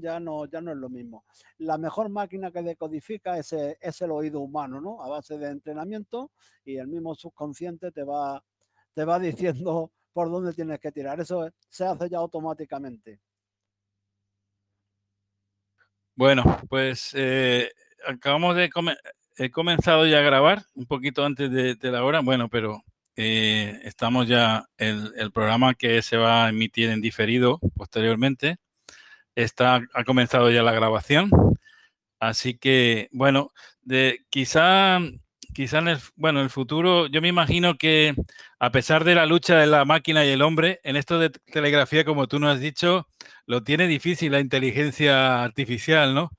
ya no, ya no es lo mismo. La mejor máquina que decodifica es, es el oído humano, ¿no? A base de entrenamiento y el mismo subconsciente te va, te va diciendo por dónde tienes que tirar. Eso se hace ya automáticamente. Bueno, pues eh, acabamos de he comenzado ya a grabar un poquito antes de, la hora, bueno, pero eh, estamos ya el, el programa que se va a emitir en diferido posteriormente. Está, ha comenzado ya la grabación. Así que, bueno, de, quizá quizá en el, bueno, en el futuro, yo me imagino que a pesar de la lucha de la máquina y el hombre, en esto de telegrafía, como tú nos has dicho, lo tiene difícil la inteligencia artificial, ¿no?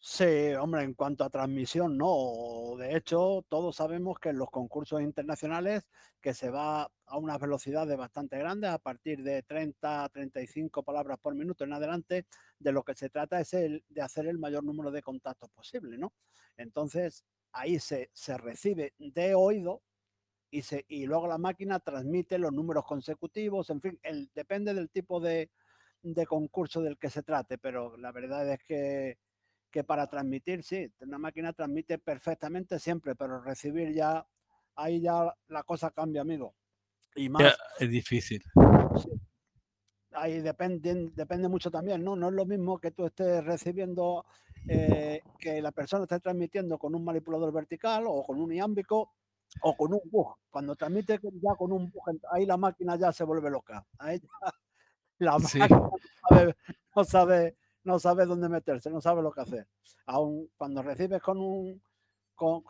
Sí, hombre, en cuanto a transmisión, no. De hecho, todos sabemos que en los concursos internacionales que se va a unas velocidades bastante grandes, a partir de 30, 35 palabras por minuto en adelante, de lo que se trata es el, de hacer el mayor número de contactos posible, ¿no? Entonces, ahí se, recibe de oído y, se, y luego la máquina transmite los números consecutivos, en fin, el, depende del tipo de, concurso del que se trate, pero la verdad es que, que para transmitir, sí, una máquina transmite perfectamente siempre, pero recibir ya, ahí ya la cosa cambia, amigo. Y más. es difícil. Ahí depende, depende mucho también, ¿no? No es lo mismo que tú estés recibiendo eh, que la persona esté transmitiendo con un manipulador vertical o con un iámbico o con un bug. Cuando transmite ya con un bug, ahí la máquina ya se vuelve loca. Ahí la máquina no sabe, no sabe, dónde meterse, no sabe lo que hacer. Aún cuando recibes con un,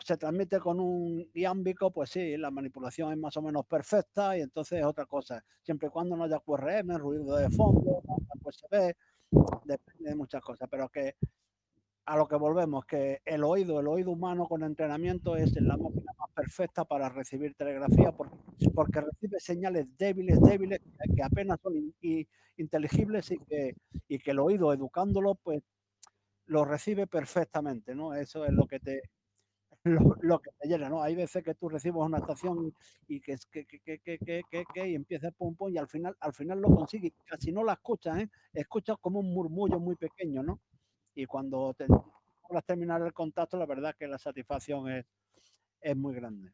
se transmite con un iámbico, pues sí, la manipulación es más o menos perfecta y entonces es otra cosa. Siempre y cuando no haya QRM, ruido de fondo, pues se ve, depende de muchas cosas, pero que a lo que volvemos, que el oído, el oído humano con entrenamiento es la más perfecta para recibir telegrafía porque, recibe señales débiles, débiles, que apenas son inteligibles y que, y que el oído, educándolo, pues lo recibe perfectamente, ¿no? Eso es lo que te, lo, que te llena, ¿no? Hay veces que tú recibes una estación y que, que, que, que, que, y empieza pum pum y al final, al final lo consigues, casi no la escuchas, ¿eh? Escuchas como un murmullo muy pequeño, ¿no? y cuando te, logras terminar el contacto, la verdad que la satisfacción es, es muy grande.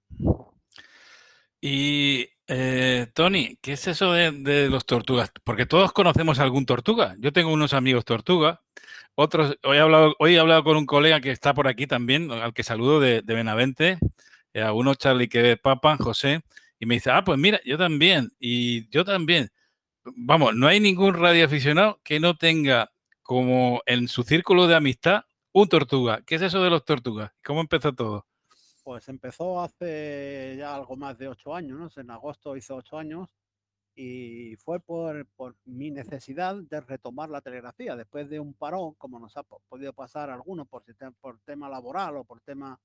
Y eh, Tony, ¿qué es eso de, los tortugas? Porque todos conocemos algún tortuga. Yo tengo unos amigos tortuga. Otros, hoy he hablado, hoy he hablado con un colega que está por aquí también, al que saludo de, Benavente, eh, a uno Charlie que ve Papa, José, y me dice, ah, pues mira, yo también, y yo también. Vamos, no hay ningún radioaficionado que no tenga como en su círculo de amistad un tortuga. ¿Qué es eso de los tortugas? ¿Cómo empezó todo? Pues empezó hace ya algo más de ocho años, ¿no? En agosto hizo ocho años y fue por, mi necesidad de retomar la telegrafía después de un parón, como nos ha podido pasar algunos por, por tema laboral o por, tema,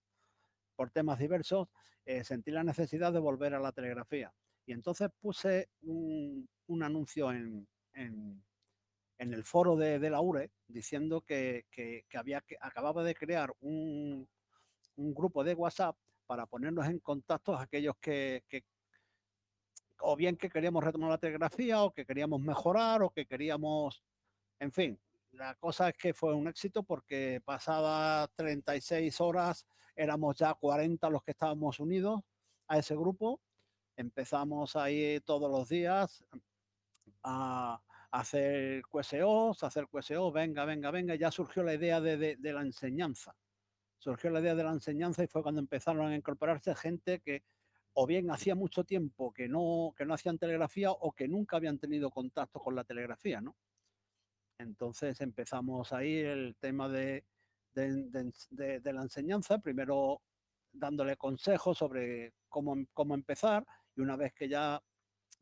por temas diversos, eh, sentí la necesidad de volver a la telegrafía. Y entonces puse un, anuncio en, en el foro de, la URE diciendo que, había que acababa de crear un, grupo de WhatsApp para ponernos en contacto a aquellos que, o bien que queríamos retomar la telegrafía o que queríamos mejorar o que queríamos, en fin, la cosa es que fue un éxito porque pasadas 36 horas éramos ya 40 los que estábamos unidos a ese grupo. Empezamos ahí todos los días a, hacer QSOs, hacer QSO, venga, venga, venga, ya surgió la idea de, la enseñanza. Surgió la idea de la enseñanza y fue cuando empezaron a incorporarse gente que o bien hacía mucho tiempo que no, que no hacían telegrafía o que nunca habían tenido contacto con la telegrafía, ¿no? Entonces empezamos ahí el tema de, de, la enseñanza, primero dándole consejos sobre cómo, cómo empezar y una vez que ya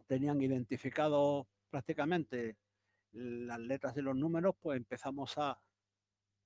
tenían identificado prácticamente las letras de los números, pues empezamos a,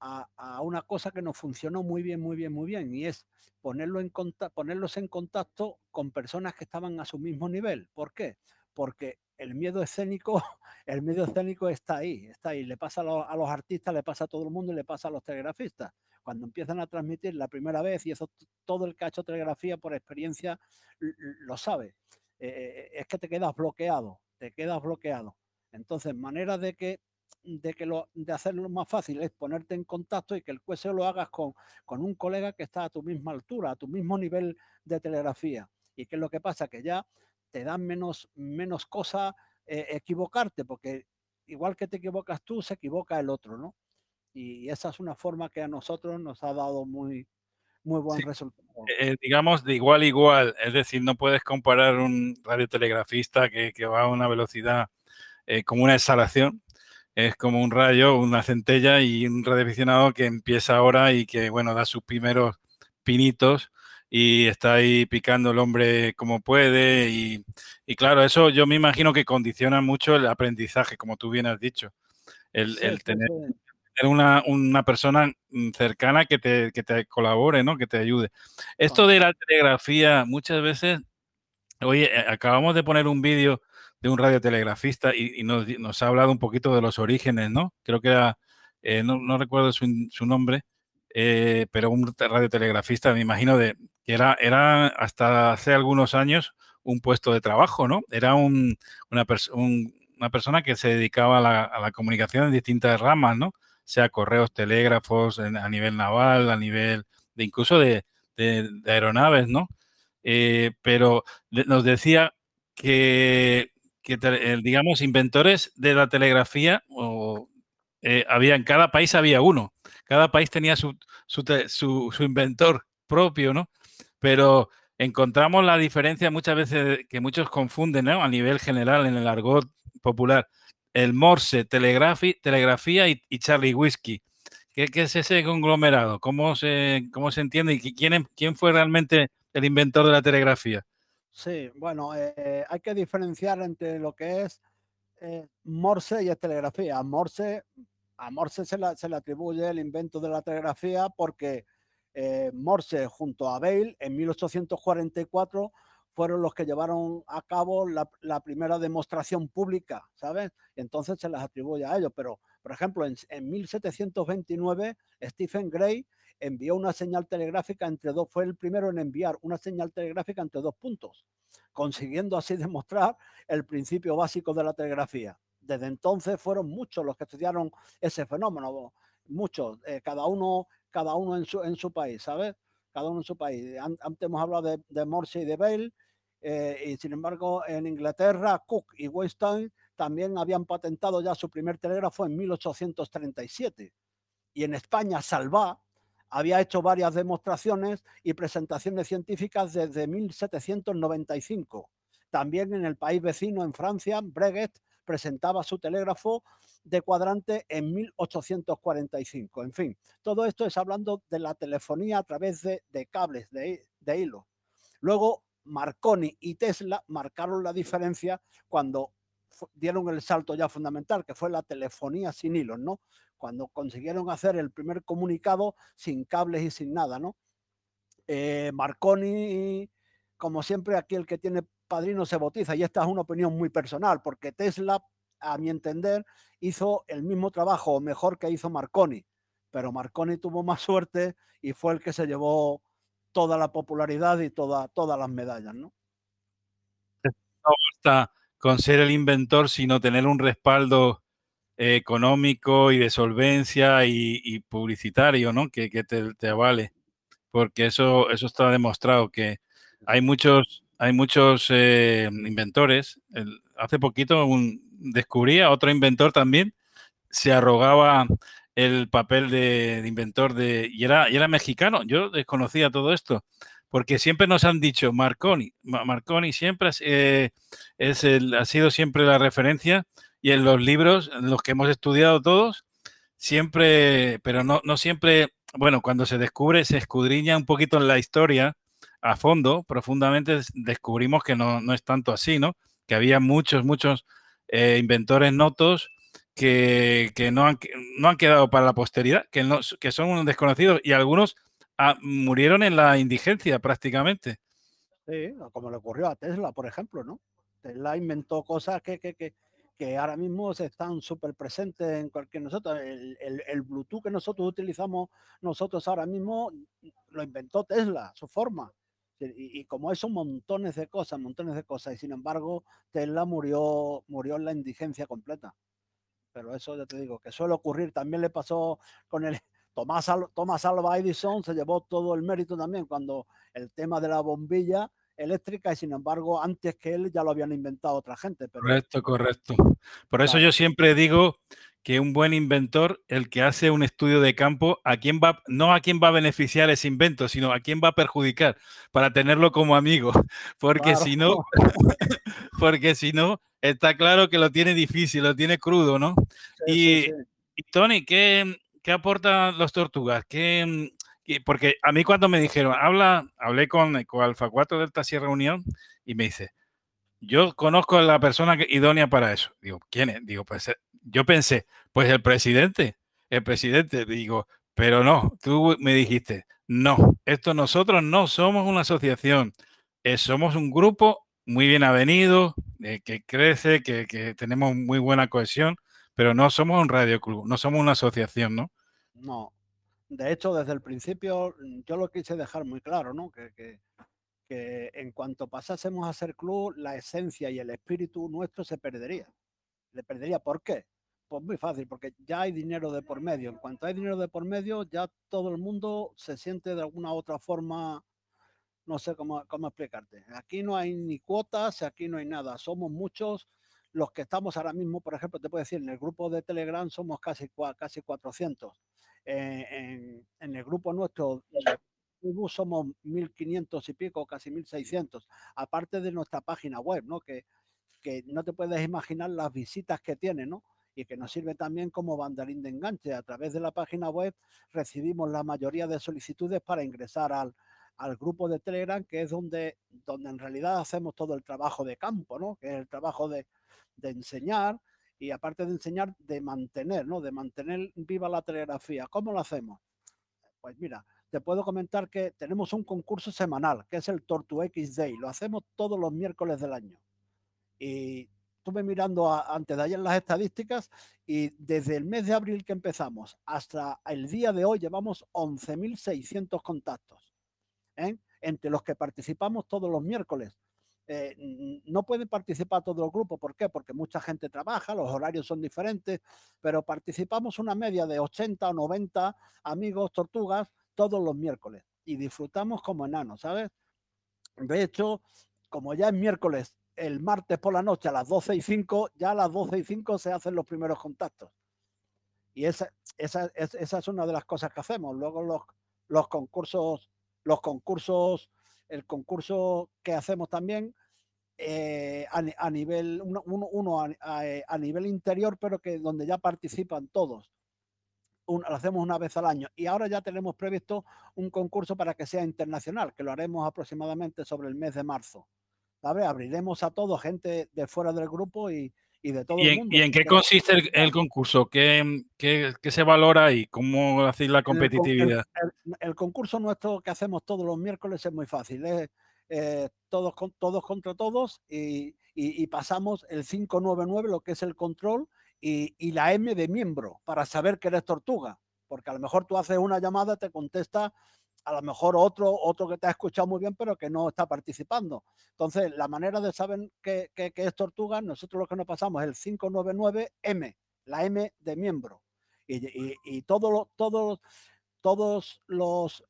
a, una cosa que nos funcionó muy bien, muy bien, muy bien, y es ponerlo en ponerlos en contacto con personas que estaban a su mismo nivel. ¿Por qué? Porque el miedo escénico, el miedo escénico está ahí, está ahí. Le pasa a los, artistas, le pasa a todo el mundo y le pasa a los telegrafistas. Cuando empiezan a transmitir la primera vez, y eso todo el que ha hecho telegrafía por experiencia lo sabe, eh, es que te quedas bloqueado te quedas bloqueado. Entonces, manera de que de que lo de hacerlo más fácil es ponerte en contacto y que el QSO lo hagas con, con un colega que está a tu misma altura, a tu mismo nivel de telegrafía. ¿Y qué es lo que pasa? Que ya te dan menos, menos cosa eh, equivocarte, porque igual que te equivocas tú, se equivoca el otro, ¿no? Y esa es una forma que a nosotros nos ha dado muy, muy buen resultado. Eh, digamos de igual a igual, es decir, no puedes comparar un radiotelegrafista que, que va a una velocidad eh, como una exhalación, es como un rayo, una centella y un radioaficionado que empieza ahora y que, bueno, da sus primeros pinitos y está ahí picando el hombre como puede y, y claro, eso yo me imagino que condiciona mucho el aprendizaje, como tú bien has dicho, el, el tener una, una, persona mm, cercana que te, que te, colabore, ¿no? Que te ayude. Esto de la telegrafía, muchas veces, oye, eh, acabamos de poner un vídeo de un radiotelegrafista y, nos, ha hablado un poquito de los orígenes, ¿no? Creo que era, eh, no, recuerdo su, nombre, eh, pero un radiotelegrafista, me imagino, de, que era, era hasta hace algunos años un puesto de trabajo, ¿no? Era un, una, un, una persona que se dedicaba a la, comunicación en distintas ramas, ¿no? sea correos, telégrafos, a nivel naval, a nivel de incluso de aeronaves, ¿no? Eh, pero nos decía que, que, digamos, inventores de la telegrafía, o, eh, había, en cada país había uno, cada país tenía su, su, su, inventor propio, ¿no? Pero encontramos la diferencia muchas veces que muchos confunden. A nivel general, en el argot popular, el Morse, telegrafía y, y, Charlie Whiskey. ¿Qué, ¿Qué, es ese conglomerado? ¿Cómo se, cómo se entiende? ¿Y quién, quién fue realmente el inventor de la telegrafía? Sí, bueno, eh, hay que diferenciar entre lo que es eh, Morse y telegrafía. Morse, a Morse se, la, se, le atribuye el invento de la telegrafía porque eh, Morse junto a Bale en 1844 fueron los que llevaron a cabo la, primera demostración pública, ¿sabes? Entonces se les atribuye a ellos, pero por ejemplo, en, en 1729 Stephen Gray envió una señal telegráfica entre dos, fue el primero en enviar una señal telegráfica entre dos puntos, consiguiendo así demostrar el principio básico de la telegrafía. Desde entonces fueron muchos los que estudiaron ese fenómeno, muchos, eh, cada uno, cada uno en su, en su país, ¿sabes? cada uno en su país. Antes hemos hablado de, de Morse y de Bale, eh, y sin embargo en Inglaterra, Cook y Weinstein también habían patentado ya su primer telégrafo en 1837. Y en España, Salvá había hecho varias demostraciones y presentaciones científicas desde 1795. También en el país vecino, en Francia, Breguet presentaba su telégrafo de cuadrante en 1845. En fin, todo esto es hablando de la telefonía a través de, cables, de, de hilo. Luego, Marconi y Tesla marcaron la diferencia cuando dieron el salto ya fundamental, que fue la telefonía sin hilos, ¿no? Cuando consiguieron hacer el primer comunicado sin cables y sin nada, ¿no? Eh, Marconi, como siempre, aquí el que tiene padrino se bautiza, y esta es una opinión muy personal, porque Tesla a mi entender, hizo el mismo trabajo, o mejor que hizo Marconi, pero Marconi tuvo más suerte y fue el que se llevó toda la popularidad y toda, todas las medallas, ¿no? No basta con ser el inventor, sino tener un respaldo económico y de solvencia y, publicitario, ¿no? Que, que te, te, avale, porque eso, eso está demostrado, que hay muchos, hay muchos eh, inventores. Hace poquito un, descubría otro inventor también, se arrogaba el papel de, de inventor de y era, y era mexicano. Yo desconocía todo esto porque siempre nos han dicho Marconi, Marconi siempre eh, es el, ha sido siempre la referencia y en los libros, en los que hemos estudiado todos, siempre, pero no, no siempre, bueno, cuando se descubre, se escudriña un poquito en la historia a fondo, profundamente, descubrimos que no, no es tanto así, ¿no? Que había muchos, muchos eh, inventores notos que, que no, han, no, han, quedado para la posteridad, que, no, que son desconocidos y algunos ah, murieron en la indigencia prácticamente. Sí, como le ocurrió a Tesla, por ejemplo, ¿no? Tesla inventó cosas que, que, que ahora mismo están súper presentes en cualquier nosotros. El, el, Bluetooth que nosotros utilizamos nosotros ahora mismo lo inventó Tesla, su forma. Y, y, como eso, montones de cosas, montones de cosas. Y sin embargo, Tesla murió, murió en la indigencia completa. pero eso ya te digo, que suele ocurrir. También le pasó con el Tomás, Tomás Alba Edison, se llevó todo el mérito también cuando el tema de la bombilla eléctrica y sin embargo antes que él ya lo habían inventado otra gente. Correcto, correcto. Por eso yo siempre digo que un buen inventor, el que hace un estudio de campo, a quién va, no a quién va a beneficiar ese invento, sino a quién va a perjudicar para tenerlo como amigo. Porque si no, porque si no, está claro que lo tiene difícil, lo tiene crudo, ¿no? y, Tony, ¿qué, ¿qué aportan los tortugas? ¿Qué, porque a mí cuando me dijeron, habla, hablé con, Alfa 4 Delta Sierra Unión y me dice, yo conozco a la persona idónea para eso. Digo, ¿quién es? Digo, pues eh, yo pensé, pues el presidente, el presidente, digo, pero no, tú me dijiste, no, esto nosotros no somos una asociación, eh, somos un grupo muy bien avenido, eh, que crece, que, que, tenemos muy buena cohesión, pero no somos un radio club, no somos una asociación, ¿no? No. De hecho, desde el principio mm, yo lo quise dejar muy claro, ¿no? Que, que, en cuanto pasásemos a ser club, la esencia y el espíritu nuestro se perdería. Le perdería. ¿Por qué? Pues muy fácil, porque ya hay dinero de por medio. En cuanto hay dinero de por medio, ya todo el mundo se siente de alguna otra forma, no sé cómo, cómo explicarte. Aquí no hay ni cuotas, aquí no hay nada. Somos muchos los que estamos ahora mismo, por ejemplo, te puedo decir, en el grupo de Telegram somos casi, casi 400. Eh, en, en, el grupo nuestro somos 1.500 y pico, casi 1.600, aparte de nuestra página web, ¿no? Que, que no te puedes imaginar las visitas que tiene, ¿no? y que nos sirve también como banderín de enganche. A través de la página web recibimos la mayoría de solicitudes para ingresar al, al grupo de Telegram, que es donde, donde en realidad hacemos todo el trabajo de campo, ¿no? que es el trabajo de, de enseñar y aparte de enseñar, de mantener, ¿no? de mantener viva la telegrafía. ¿Cómo lo hacemos? Pues mira, te puedo comentar que tenemos un concurso semanal, que es el Tortu X Day. Lo hacemos todos los miércoles del año. Y estuve mirando antes de ayer las estadísticas y desde el mes de abril que empezamos hasta el día de hoy llevamos 11.600 contactos, ¿eh? entre los que participamos todos los miércoles. Eh, no pueden participar todos los grupos, ¿por qué? Porque mucha gente trabaja, los horarios son diferentes, pero participamos una media de 80 o 90 amigos tortugas todos los miércoles y disfrutamos como enanos, ¿sabes? De hecho, como ya es miércoles el martes por la noche a las 12 y 5, ya a las 12 y 5 se hacen los primeros contactos. Y esa, esa, esa es una de las cosas que hacemos. Luego los, los concursos, los concursos, el concurso que hacemos también eh, a, nivel, uno, uno a, a, nivel interior, pero que donde ya participan todos. lo hacemos una vez al año. Y ahora ya tenemos previsto un concurso para que sea internacional, que lo haremos aproximadamente sobre el mes de marzo. Abriremos a todo, gente de fuera del grupo y, de todo ¿Y el mundo. ¿Y en qué consiste el, concurso? ¿Qué, ¿Qué, qué, se valora y cómo hacéis la competitividad? El, concurso nuestro que hacemos todos los miércoles es muy fácil. Es eh, todos, con, todos contra todos y, y, pasamos el 599, lo que es el control, y, y la M de miembro para saber que eres tortuga. Porque a lo mejor tú haces una llamada, te contesta a lo mejor otro, otro que te ha escuchado muy bien, pero que no está participando. Entonces, la manera de saber que, es tortuga, nosotros lo que nos pasamos es el 599M, la M de miembro. Y, y, todos todos, todos los,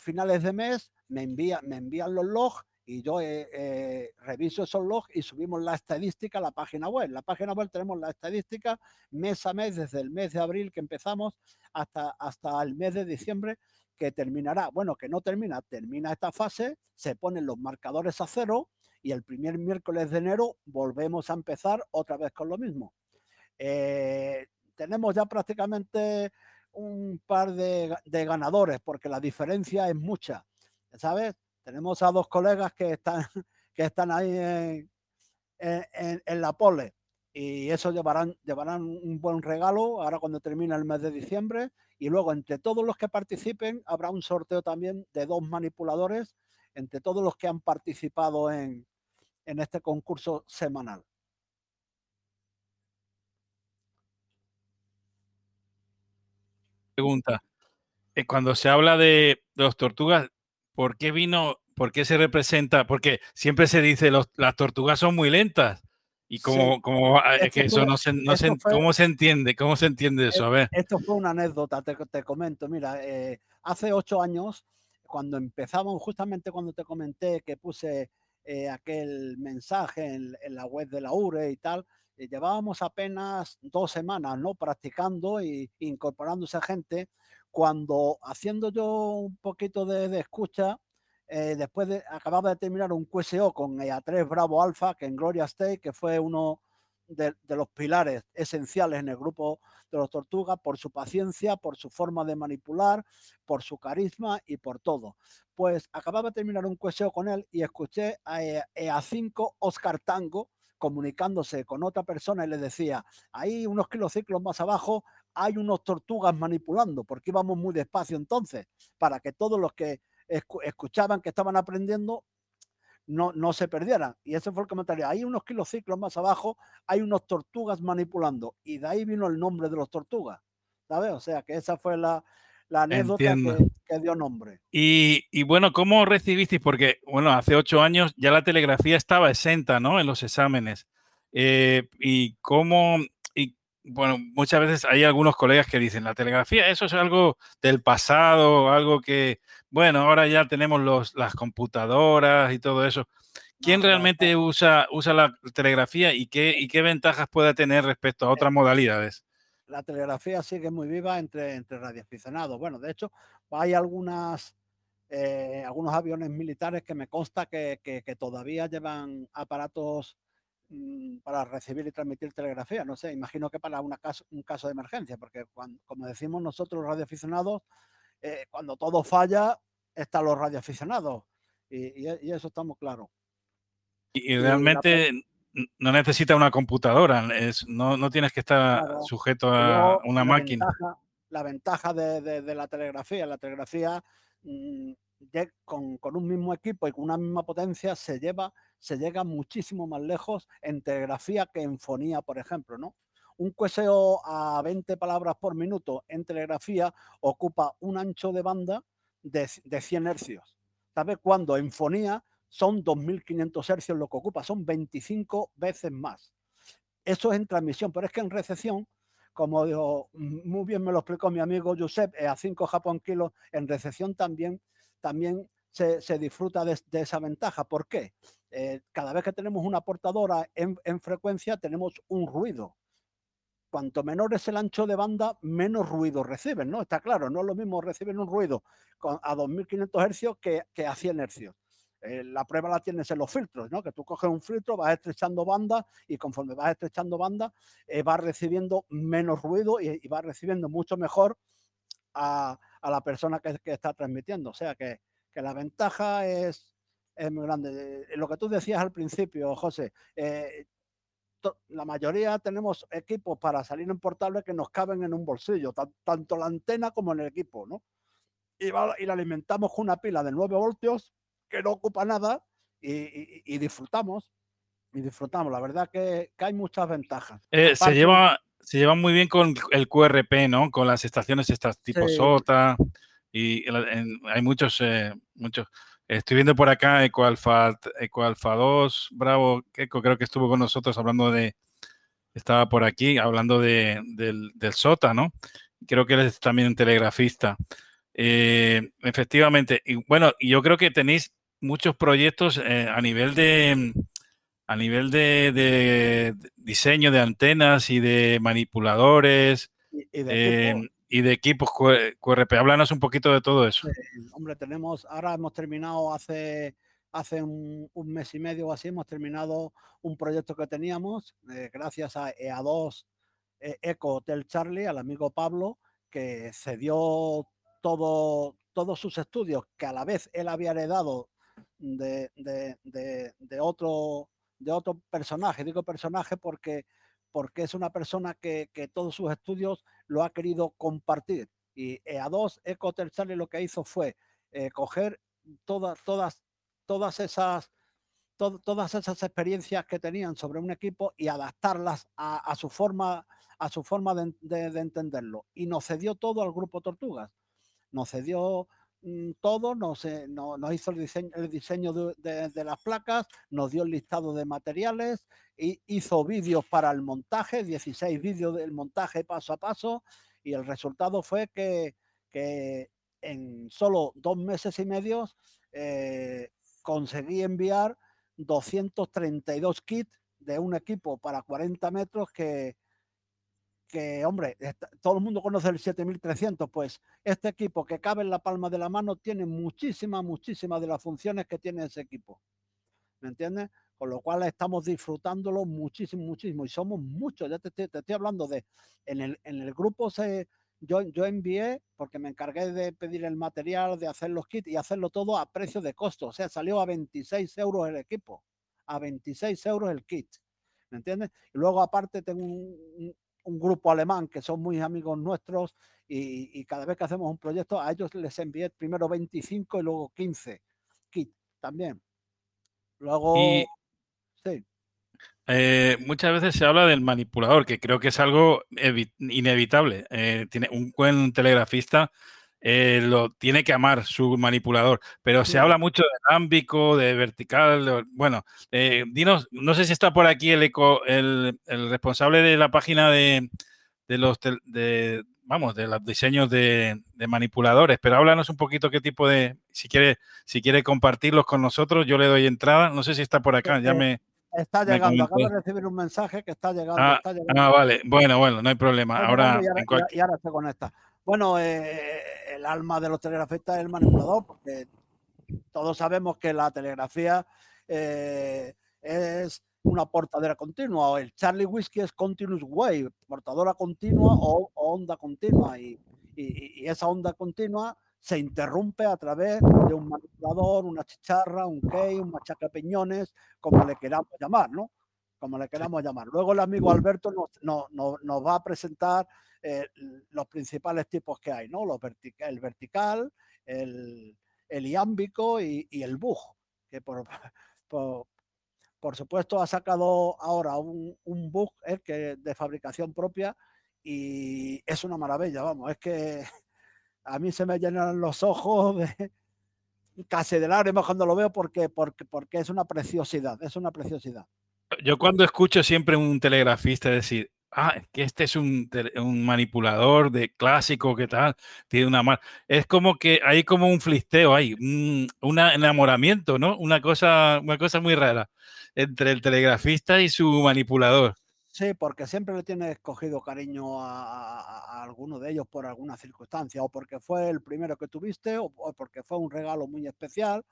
finales de mes me, envía, me envían los logs y yo eh, eh, reviso esos logs y subimos la estadística a la página web. En la página web tenemos la estadística mes a mes, desde el mes de abril que empezamos hasta, hasta el mes de diciembre, que terminará, bueno, que no termina, termina esta fase, se ponen los marcadores a cero y el primer miércoles de enero volvemos a empezar otra vez con lo mismo. Eh, tenemos ya prácticamente un par de, ganadores porque la diferencia es mucha, ¿sabes? Tenemos a dos colegas que están, que están ahí en, en la pole y eso llevarán, llevarán un buen regalo ahora cuando termina el mes de diciembre y luego entre todos los que participen habrá un sorteo también de dos manipuladores entre todos los que han participado en, en este concurso semanal. Pregunta, eh, cuando se habla de los tortugas, ¿por qué vino, por qué se representa? Porque siempre se dice, las tortugas son muy lentas ¿Y cómo, cómo ah, es que eso no se, no se, cómo se entiende? ¿Cómo se entiende eso? A ver. Esto fue una anécdota, te, te comento. Mira, eh, hace ocho años, cuando empezamos, justamente cuando te comenté que puse eh, aquel mensaje en, la web de la URE y tal, eh, llevábamos apenas dos semanas, ¿no? Practicando e incorporándose gente. Cuando haciendo yo un poquito de, escucha, después de, acababa de terminar un QSO con EA3 Bravo Alpha, que en Gloria State, que fue uno de, los pilares esenciales en el grupo de los tortugas, por su paciencia, por su forma de manipular, por su carisma y por todo. Pues acababa de terminar un cueseo con él y escuché a, EA5 Oscar Tango comunicándose con otra persona y le decía, ahí unos kilociclos más abajo hay unos tortugas manipulando, porque íbamos muy despacio entonces, para que todos los que escuchaban que estaban aprendiendo no, no se perdieran. Y ese fue el comentario. Hay unos kilociclos más abajo, hay unos tortugas manipulando. Y de ahí vino el nombre de los tortugas. ¿Sabes? O sea que esa fue la, anécdota que, dio nombre. Y, y, bueno, ¿cómo recibisteis? Porque, bueno, hace ocho años ya la telegrafía estaba exenta, ¿no? En los exámenes. Eh, y cómo, y bueno, muchas veces hay algunos colegas que dicen, la telegrafía, eso es algo del pasado, algo que bueno, ahora ya tenemos los, las computadoras y todo eso. ¿Quién realmente usa, usa la telegrafía y qué, y qué ventajas puede tener respecto a otras modalidades? La telegrafía sigue muy viva entre, entre radioaficionados. Bueno, de hecho, hay algunas, eh, algunos aviones militares que me consta que, que, todavía llevan aparatos mm, para recibir y transmitir telegrafía. No sé, imagino que para una caso, un caso de emergencia, porque cuando, como decimos nosotros los radioaficionados, eh, cuando todo falla, están los radioaficionados. Y, y, eso estamos claros. Y, realmente no necesita una computadora, es, no, no tienes que estar sujeto a una máquina. la ventaja de, de, la telegrafía, la telegrafía mm, con, con, un mismo equipo y con una misma potencia se lleva, se llega muchísimo más lejos en telegrafía que en fonía, por ejemplo, ¿no? Un QSO a 20 palabras por minuto en telegrafía ocupa un ancho de banda de, 100 hercios. ¿Sabe cuándo? En fonía son 2.500 hercios lo que ocupa, son 25 veces más. Eso es en transmisión, pero es que en recepción, como dijo, muy bien me lo explicó mi amigo Josep, eh, a 5 Japón kilos, en recepción también, también se, disfruta de, esa ventaja. ¿Por qué? Eh, cada vez que tenemos una portadora en frecuencia, tenemos un ruido cuanto menor es el ancho de banda, menos ruido reciben, ¿no? Está claro, no es lo mismo recibir un ruido a 2500 hercios que, a 100 hercios. Eh, la prueba la tienes en los filtros, ¿no? Que tú coges un filtro, vas estrechando banda y conforme vas estrechando banda, eh, vas recibiendo menos ruido y, vas recibiendo mucho mejor a, la persona que, está transmitiendo. O sea que, la ventaja es, es muy grande. Lo que tú decías al principio, José, eh, la mayoría tenemos equipos para salir en portable que nos caben en un bolsillo, tanto la antena como en el equipo, ¿no? Y, la alimentamos con una pila de 9 voltios que no ocupa nada y, disfrutamos. Y disfrutamos. La verdad que, hay muchas ventajas. Eh, se, lleva, se lleva muy bien con el QRP, ¿no? Con las estaciones estas tipo SOTA. Y hay muchos, eh, muchos Estoy viendo por acá EcoAlfa, EcoAlfa 2, Bravo, Eco creo que estuvo con nosotros hablando de, estaba por aquí hablando de, del, del, SOTA, ¿no? Creo que él es también un telegrafista. Eh, efectivamente, y bueno, yo creo que tenéis muchos proyectos eh, a nivel de a nivel de, diseño de antenas y de manipuladores. Y, de y de equipos QRP. Háblanos un poquito de todo eso. hombre, tenemos, ahora hemos terminado hace, hace un, mes y medio o así, hemos terminado un proyecto que teníamos, eh, gracias a EA2 eh, Eco Hotel Charlie, al amigo Pablo, que cedió todo, todos sus estudios, que a la vez él había heredado de, de otro, de otro personaje. Digo personaje porque porque es una persona que, todos sus estudios lo ha querido compartir. Y EA2 Eco Terciario lo que hizo fue eh, coger todas, todas, todas esas todas esas experiencias que tenían sobre un equipo y adaptarlas a, su forma, a su forma de, entenderlo. Y nos cedió todo al grupo Tortugas. Nos cedió todo, nos, hizo el diseño, el diseño de, de, las placas, nos dio el listado de materiales, y hizo vídeos para el montaje, 16 vídeos del montaje paso a paso, y el resultado fue que, que en solo dos meses y medio eh, conseguí enviar 232 kits de un equipo para 40 metros que, que hombre, todo el mundo conoce el 7300, pues este equipo que cabe en la palma de la mano tiene muchísimas, muchísimas de las funciones que tiene ese equipo. ¿Me entiendes? Con lo cual estamos disfrutándolo muchísimo, muchísimo. Y somos muchos, ya te, te, estoy hablando de, en el, en el grupo se, yo, yo envié, porque me encargué de pedir el material, de hacer los kits y hacerlo todo a precio de costo. O sea, salió a 26 euros el equipo, a 26 euros el kit. ¿Me entiendes? Y luego aparte tengo un, un grupo alemán que son muy amigos nuestros y, y, cada vez que hacemos un proyecto a ellos les envié primero 25 y luego 15 kits también. Luego... sí. Eh, muchas veces se habla del manipulador, que creo que es algo inevitable. Eh, tiene un buen telegrafista eh, lo tiene que amar su manipulador, pero se habla mucho de ámbico, de vertical. bueno, dinos, no sé si está por aquí el, eco, el, responsable de la página de, los de, vamos, de los diseños de, manipuladores, pero háblanos un poquito qué tipo de, si quiere, si quiere compartirlos con nosotros, yo le doy entrada. No sé si está por acá, ya me. Está llegando, acabo de recibir un mensaje que está llegando. Ah, está llegando. ah vale, bueno, bueno, no hay problema. Ahora, y ahora, se conecta. Bueno, eh, el alma de los telegrafistas es el manipulador, porque todos sabemos que la telegrafía eh, es una portadora continua, o el Charlie Whiskey es continuous wave, portadora continua o, onda continua, y, y, esa onda continua se interrumpe a través de un manipulador, una chicharra, un key, un machaca peñones, como le queramos llamar, ¿no? Como le queramos llamar. Luego el amigo Alberto nos, nos, va a presentar eh, los principales tipos que hay, ¿no? El vertical, el, el iámbico y, el bug, que por, por, supuesto ha sacado ahora un, un bug eh, que de fabricación propia y es una maravilla, vamos, es que a mí se me llenan los ojos casi de lágrimas cuando lo veo porque, porque, porque es una preciosidad, es una preciosidad. Yo cuando escucho siempre un telegrafista decir, ah, que este es un, manipulador de clásico, ¿qué tal? Tiene una mal. Es como que hay como un flisteo ahí, un, un, enamoramiento, ¿no? Una cosa, una cosa muy rara entre el telegrafista y su manipulador. Sí, porque siempre le tienes cogido cariño a, alguno de ellos por alguna circunstancia, o porque fue el primero que tuviste, o, porque fue un regalo muy especial,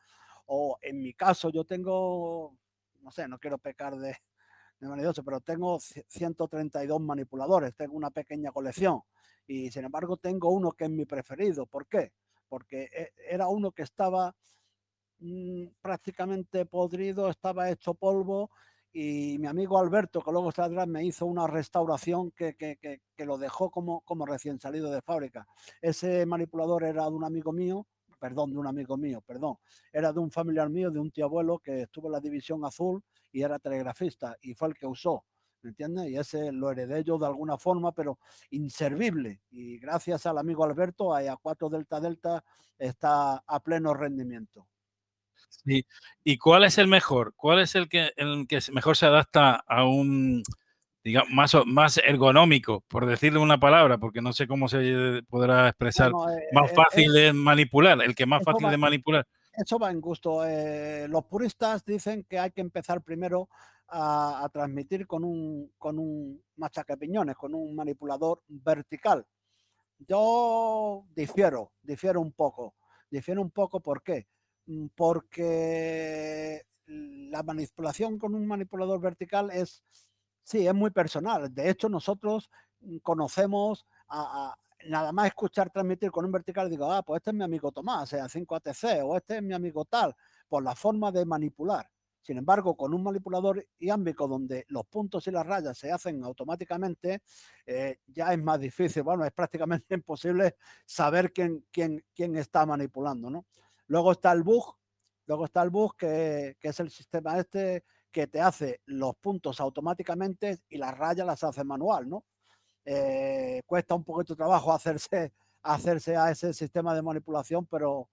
o en mi caso yo tengo, no sé, no quiero pecar de, pero tengo 132 manipuladores, tengo una pequeña colección, y sin embargo tengo uno que es mi preferido. ¿Por qué? Porque e, era uno que estaba mm, prácticamente podrido, estaba hecho polvo y mi amigo Alberto, que luego está atrás, me hizo una restauración que, que, que, lo dejó como, como recién salido de fábrica. Ese manipulador era de un amigo mío, perdón, de un amigo mío, perdón, era de un familiar mío, de un tío abuelo que estuvo en la división azul y era telegrafista y fue el que usó. ¿Me entiendes? Y ese lo heredé yo de alguna forma, pero inservible. Y gracias al amigo Alberto, a 4 Delta Delta está a pleno rendimiento. ¿Y cuál es el mejor? ¿Cuál es el que, el que mejor se adapta a un, digamos, más, más ergonómico, por decirle una palabra, porque no sé cómo se podrá expresar, eh, más eh, fácil de manipular, el que más fácil de manipular? Eso va en gusto. Eh, los puristas dicen que hay que empezar primero a, transmitir con un, con un piñones, con un manipulador vertical. Yo difiero, difiero un poco. Difiero un poco, ¿por qué? Mm, porque la manipulación con un manipulador vertical es, sí, es muy personal. De hecho, nosotros mm, conocemos a, nada más escuchar transmitir con un vertical, digo, ah, pues este es mi amigo Tomás, sea 5ATC, o este es mi amigo tal, por la forma de manipular. Sin embargo, con un manipulador iámbico donde los puntos y las rayas se hacen automáticamente, eh, ya es más difícil, bueno, es prácticamente imposible saber quién, quién, quién está manipulando, ¿no? Luego está el bug, luego está el bug que, es el sistema este que te hace los puntos automáticamente y las rayas las hace manual, ¿no? Eh, cuesta un poquito de trabajo hacerse, hacerse a ese sistema de manipulación, pero,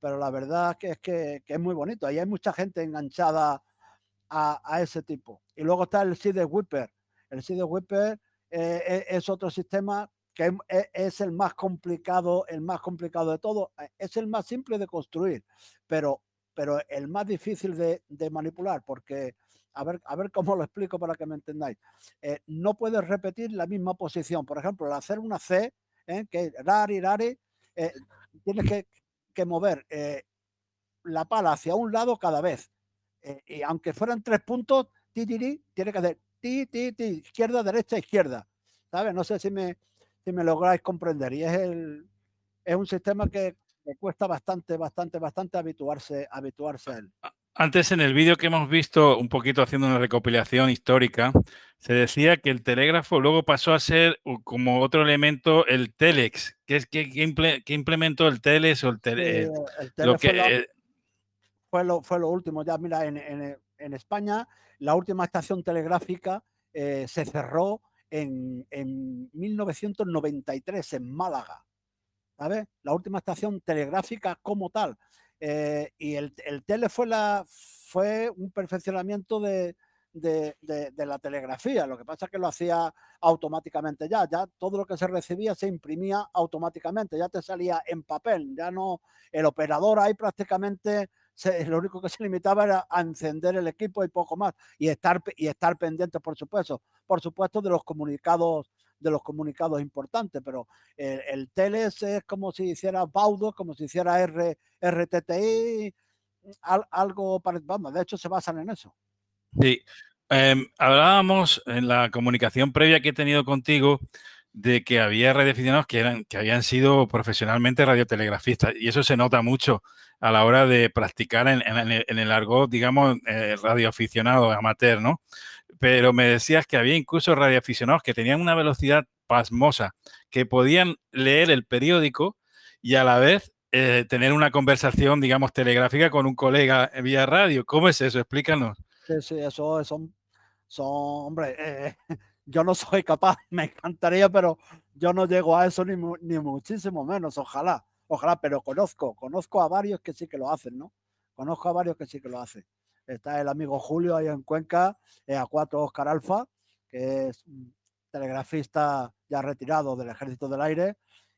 pero la verdad que es que, es muy bonito. Ahí hay mucha gente enganchada a, ese tipo. Y luego está el CD Whipper. El CD Whipper eh, e, es otro sistema que e, es el más complicado, el más complicado de todo. Eh, es el más simple de construir, pero, pero el más difícil de, manipular, porque a ver, a ver cómo lo explico para que me entendáis. Eh, no puedes repetir la misma posición. Por ejemplo, al hacer una C, que rari, rari, tienes que, que mover la pala hacia un lado cada vez. y aunque fueran tres puntos, ti, tiene que hacer ti, ti, ti, izquierda, derecha, izquierda. ¿Sabes? No sé si me, si me lográis comprender. Y es, el, es un sistema que, me cuesta bastante, bastante, bastante habituarse, habituarse a él. Antes en el vídeo que hemos visto, un poquito haciendo una recopilación histórica, se decía que el telégrafo luego pasó a ser como otro elemento el telex. ¿Qué, es, qué, qué implementó el telex o el, tele, lo que, fue, lo, fue lo último. Ya mira, en, en, en España la última estación telegráfica eh, se cerró en, 1993 en Málaga. ¿Sabes? La última estación telegráfica como tal. Eh, y el, tele fue, la, fue un perfeccionamiento de, la telegrafía. Lo que pasa es que lo hacía automáticamente ya. Ya todo lo que se recibía se imprimía automáticamente. Ya te salía en papel. Ya no. El operador ahí prácticamente lo único que se limitaba era a encender el equipo y poco más. Y estar, y estar pendientes, por supuesto, por supuesto, de los comunicados de los comunicados importantes, pero el, el Teles es como si hiciera Baudo, como si hiciera R, RTTI, algo vamos, de hecho se basan en eso. Sí, em, hablábamos en la comunicación previa que he tenido contigo de que había radioaficionados que, eran, que habían sido profesionalmente radiotelegrafistas y eso se nota mucho a la hora de practicar en, el argot, digamos, eh, radioaficionado, amateur, ¿no? Pero me decías que había incluso radioaficionados que tenían una velocidad pasmosa, que podían leer el periódico y a la vez eh, tener una conversación, digamos, telegráfica con un colega vía radio. ¿Cómo es eso? Explícanos. Sí, sí, eso son, son hombre, eh, yo no soy capaz, me encantaría, pero yo no llego a eso ni, ni muchísimo menos, ojalá ojalá, pero conozco, conozco a varios que sí que lo hacen, ¿no? Conozco a varios que sí que lo hacen. Está el amigo Julio ahí en Cuenca, A4 Oscar Alfa, que es un telegrafista ya retirado del Ejército del Aire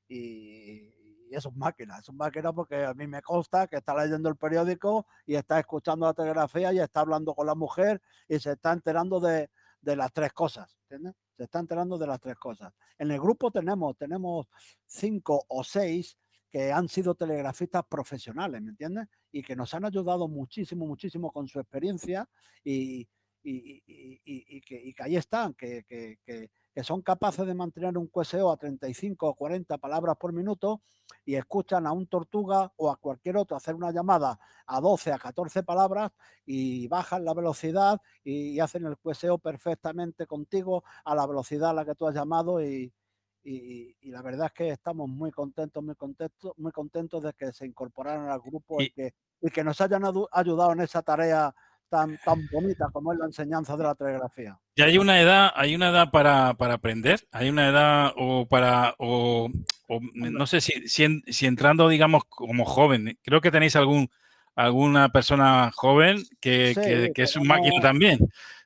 y, es un máquina, es un máquina porque a mí me consta que está leyendo el periódico y está escuchando la telegrafía y está hablando con la mujer y se está enterando de, de las tres cosas. Se está enterando de las tres cosas. En el grupo tenemos, tenemos cinco o seis que han sido telegrafistas profesionales, ¿me entiendes? Y que nos han ayudado muchísimo, muchísimo con su experiencia y, que, ahí están, que, son capaces de mantener un QSO a 35 o 40 palabras por minuto y escuchan a un tortuga o a cualquier otro hacer una llamada a 12, a 14 palabras y bajan la velocidad y, hacen el QSO perfectamente contigo a la velocidad a la que tú has llamado y, y, la verdad es que estamos muy contentos, muy contentos, muy contentos de que se incorporaran al grupo y, que, y que nos hayan ayudado en esa tarea tan, tan bonita como es la enseñanza de la telegrafía. ¿Y hay una edad, hay una edad para, para aprender? ¿Hay una edad o para, o, no sé si, si, entrando, digamos, como joven, creo que tenéis algún alguna persona joven que, que, es un máquina también,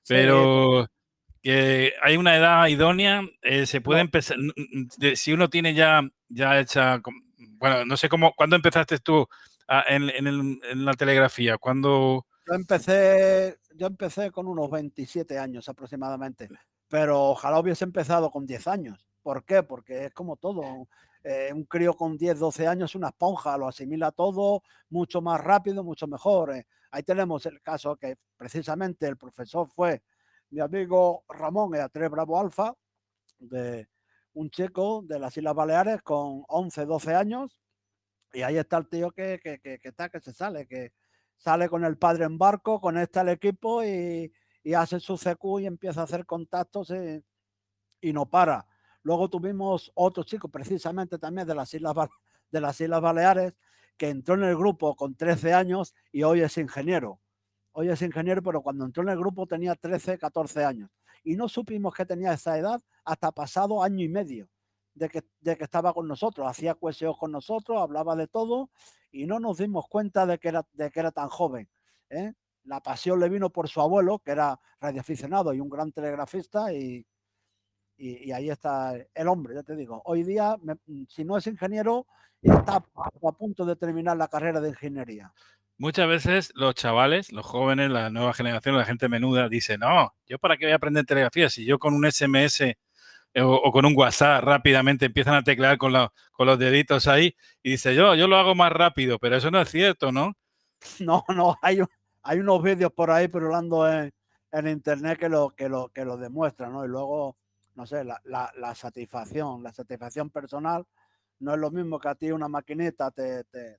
pero que hay una edad idónea, eh, se puede empezar, si uno tiene ya, ya hecha, bueno, no sé cómo, ¿cuándo empezaste tú en, en, la telegrafía? ¿Cuándo? Yo empecé, yo empecé con unos 27 años aproximadamente, pero ojalá hubiese empezado con 10 años. ¿Por qué? Porque es como todo. Eh, un crío con 10, 12 años es una esponja, lo asimila todo mucho más rápido, mucho mejor. Eh. Ahí tenemos el caso que precisamente el profesor fue mi amigo Ramón Eatre Bravo Alfa, de un chico de las Islas Baleares con 11, 12 años. Y ahí está el tío que, que, que, está, que se sale, que sale con el padre en barco, conecta el equipo y, y hace su CQ y empieza a hacer contactos y, no para. Luego tuvimos otro chico, precisamente también de las, Islas, de las Islas Baleares, que entró en el grupo con 13 años y hoy es ingeniero hoy es ingeniero, pero cuando entró en el grupo tenía 13, 14 años. Y no supimos que tenía esa edad hasta pasado año y medio. de que, de que estaba con nosotros, hacía cueseos con nosotros, hablaba de todo y no nos dimos cuenta de que era, de que era tan joven. ¿eh? La pasión le vino por su abuelo, que era radioaficionado y un gran telegrafista, y, y, ahí está el hombre, ya te digo. Hoy día, si no es ingeniero, está a punto de terminar la carrera de ingeniería. Muchas veces los chavales, los jóvenes, la nueva generación, la gente menuda, dice, no, yo para qué voy a aprender telegrafía si yo con un SMS eh, o, con un WhatsApp rápidamente empiezan a teclear con, con los deditos ahí y dice, yo, yo lo hago más rápido, pero eso no es cierto, ¿no? No, no, hay, hay unos vídeos por ahí hablando en, en internet que lo, que, lo, que lo demuestran, ¿no? Y luego, no sé, la, la, satisfacción, la satisfacción personal no es lo mismo que a ti una maquinita te, te,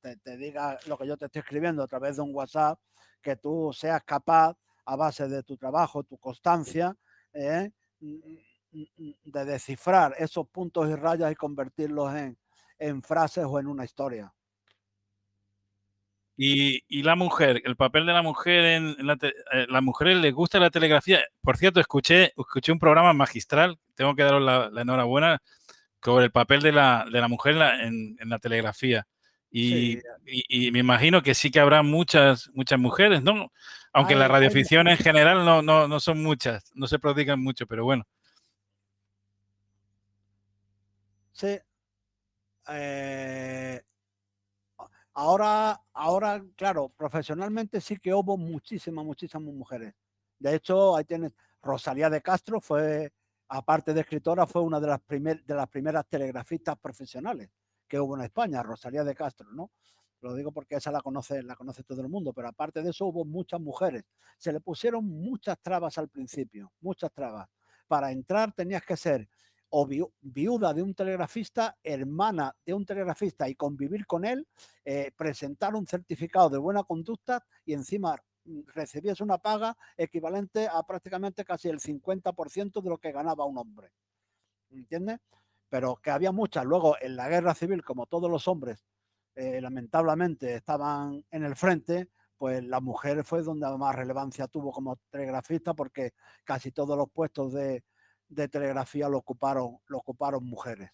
te, te, diga lo que yo te estoy escribiendo a través de un WhatsApp, que tú seas capaz, a base de tu trabajo, tu constancia, ¿eh? de descifrar esos puntos y rayas y convertirlos en, en frases o en una historia. Y, y, la mujer, el papel de la mujer en, la, eh, la mujer le gusta la telegrafía. Por cierto, escuché, escuché un programa magistral, tengo que daros la, la enhorabuena, sobre el papel de la, de la mujer en, en, la telegrafía. Y, y, y, me imagino que sí que habrá muchas, muchas mujeres, ¿no? Aunque la radioficción en general no, no, no son muchas, no se prodigan mucho, pero bueno. Sí. Eh, ahora, ahora, claro, profesionalmente sí que hubo muchísimas, muchísimas mujeres. De hecho, ahí tienes Rosalía de Castro, fue, aparte de escritora, fue una de las, de las primeras telegrafistas profesionales que hubo en España, Rosalía de Castro, ¿no? Lo digo porque esa la conoce, la conoce todo el mundo, pero aparte de eso hubo muchas mujeres. Se le pusieron muchas trabas al principio, muchas trabas. Para entrar tenías que ser o viuda de un telegrafista, hermana de un telegrafista y convivir con él, eh, presentar un certificado de buena conducta y encima mm, recibías una paga equivalente a prácticamente casi el 50% de lo que ganaba un hombre. ¿Entiendes? Pero que había muchas. Luego, en la guerra civil, como todos los hombres, eh, lamentablemente estaban en el frente, pues la mujer fue donde más relevancia tuvo como telegrafista porque casi todos los puestos de, de telegrafía lo ocuparon, lo ocuparon mujeres.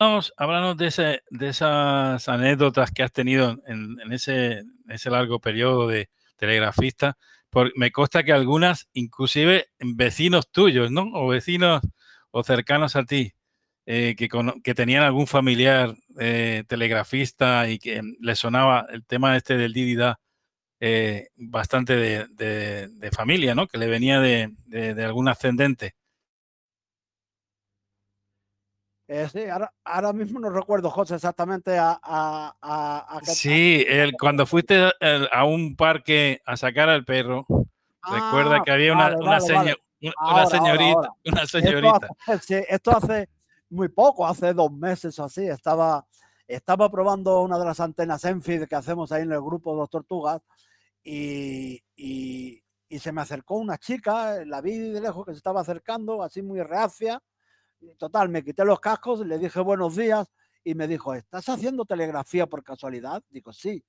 Vamos, háblanos de, ese, de esas anécdotas que has tenido en, en ese, ese largo periodo de telegrafista. Porque me consta que algunas, inclusive vecinos tuyos, ¿no? O vecinos o cercanos a ti, eh, que, con, que, tenían algún familiar eh, telegrafista y que le sonaba el tema este del Didida, eh, bastante de, de, de, familia, ¿no? Que le venía de, de algún ascendente. Eh, sí, ahora, ahora, mismo no recuerdo, José, exactamente a, a, a, Sí, el, cuando fuiste a un parque a sacar al perro, ah, recuerda que había una, vale, una, vale, señor, vale. una ahora, señorita. Ahora, una señorita. Esto hace, esto hace, muy poco, hace dos meses o así, estaba, estaba probando una de las antenas Enfid que hacemos ahí en el grupo de los Tortugas y, y, y, se me acercó una chica, la vi de lejos que se estaba acercando, así muy reacia. Total, me quité los cascos, le dije buenos días y me dijo, ¿estás haciendo telegrafía por casualidad? Digo, sí,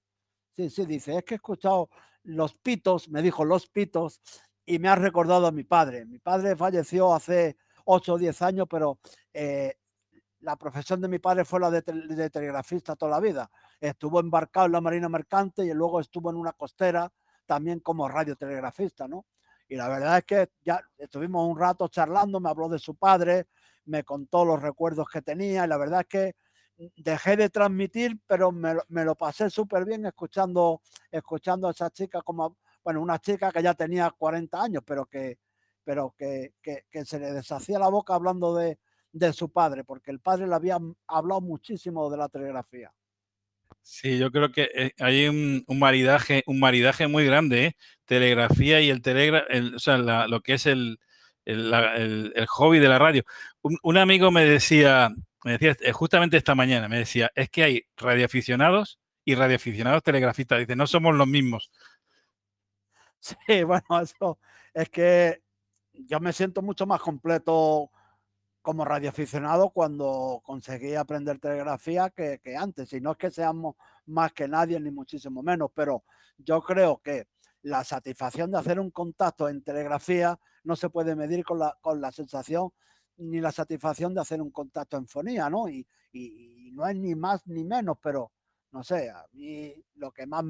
sí, sí, dice, es que he escuchado los pitos, me dijo los pitos, y me ha recordado a mi padre. Mi padre falleció hace 8 o 10 años, pero eh, la profesión de mi padre fue la de, telegrafista toda la vida. Estuvo embarcado en la Marina Mercante y luego estuvo en una costera también como radiotelegrafista, ¿no? Y la verdad es que ya estuvimos un rato charlando, me habló de su padre, me contó los recuerdos que tenía y la verdad es que dejé de transmitir, pero me, lo pasé súper bien escuchando, escuchando a esa chica como, bueno, una chica que ya tenía 40 años, pero que, pero que, que se le deshacía la boca hablando de, de su padre, porque el padre le había hablado muchísimo de la telegrafía. Sí, yo creo que eh, hay un, un maridaje, un maridaje muy grande, ¿eh? telegrafía y el telegra, el, o sea, la, lo que es el, el, la, el, el, hobby de la radio. Un, un, amigo me decía, me decía eh, justamente esta mañana, me decía, es que hay radioaficionados y radioaficionados telegrafistas. Dice, no somos los mismos. Sí, bueno, eso es que yo me siento mucho más completo como radioaficionado cuando conseguí aprender telegrafía que, que, antes. Y no es que seamos más que nadie, ni muchísimo menos, pero yo creo que la satisfacción de hacer un contacto en telegrafía no se puede medir con la, con la sensación ni la satisfacción de hacer un contacto en fonía, ¿no? Y, no es ni más ni menos, pero no sé, a mí lo que más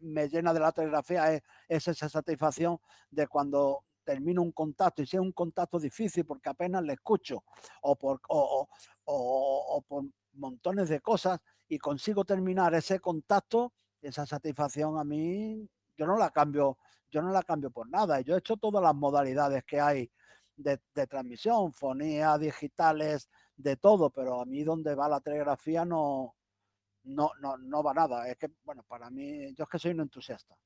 me llena de la telegrafía es, esa satisfacción de cuando termino un contacto y si es un contacto difícil porque apenas le escucho o por, o por montones de cosas y consigo terminar ese contacto, esa satisfacción a mí, yo no la cambio, yo no la cambio por nada. Yo he hecho todas las modalidades que hay de, transmisión, fonía, digitales, de todo, pero a mí donde va la telegrafía no, no, no, no va nada. Es que, bueno, para mí, yo es que soy un entusiasta.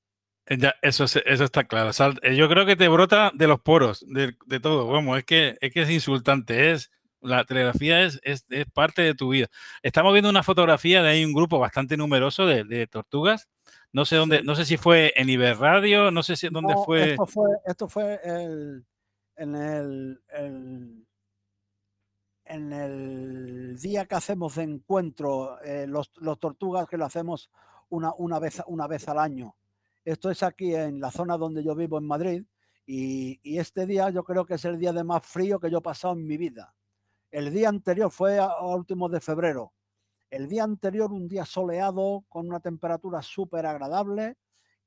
Eh, ya, eso, eso está claro. Eh, yo creo que te brota de los poros, de, de todo. Vamos, es que, es que es insultante. Es, la telegrafía es, es, parte de tu vida. Estamos viendo una fotografía de ahí un grupo bastante numeroso de, tortugas. No sé dónde, no sé si fue en Iberradio, no sé si dónde fue. Esto fue, esto fue el, en el, en el día que hacemos de encuentro, eh, los, los, tortugas que lo hacemos una, una, vez, una vez al año. Esto es aquí en la zona donde yo vivo en Madrid y, este día yo creo que es el día de más frío que yo he pasado en mi vida el día anterior fue a, últimos de febrero. El día anterior un día soleado con una temperatura súper agradable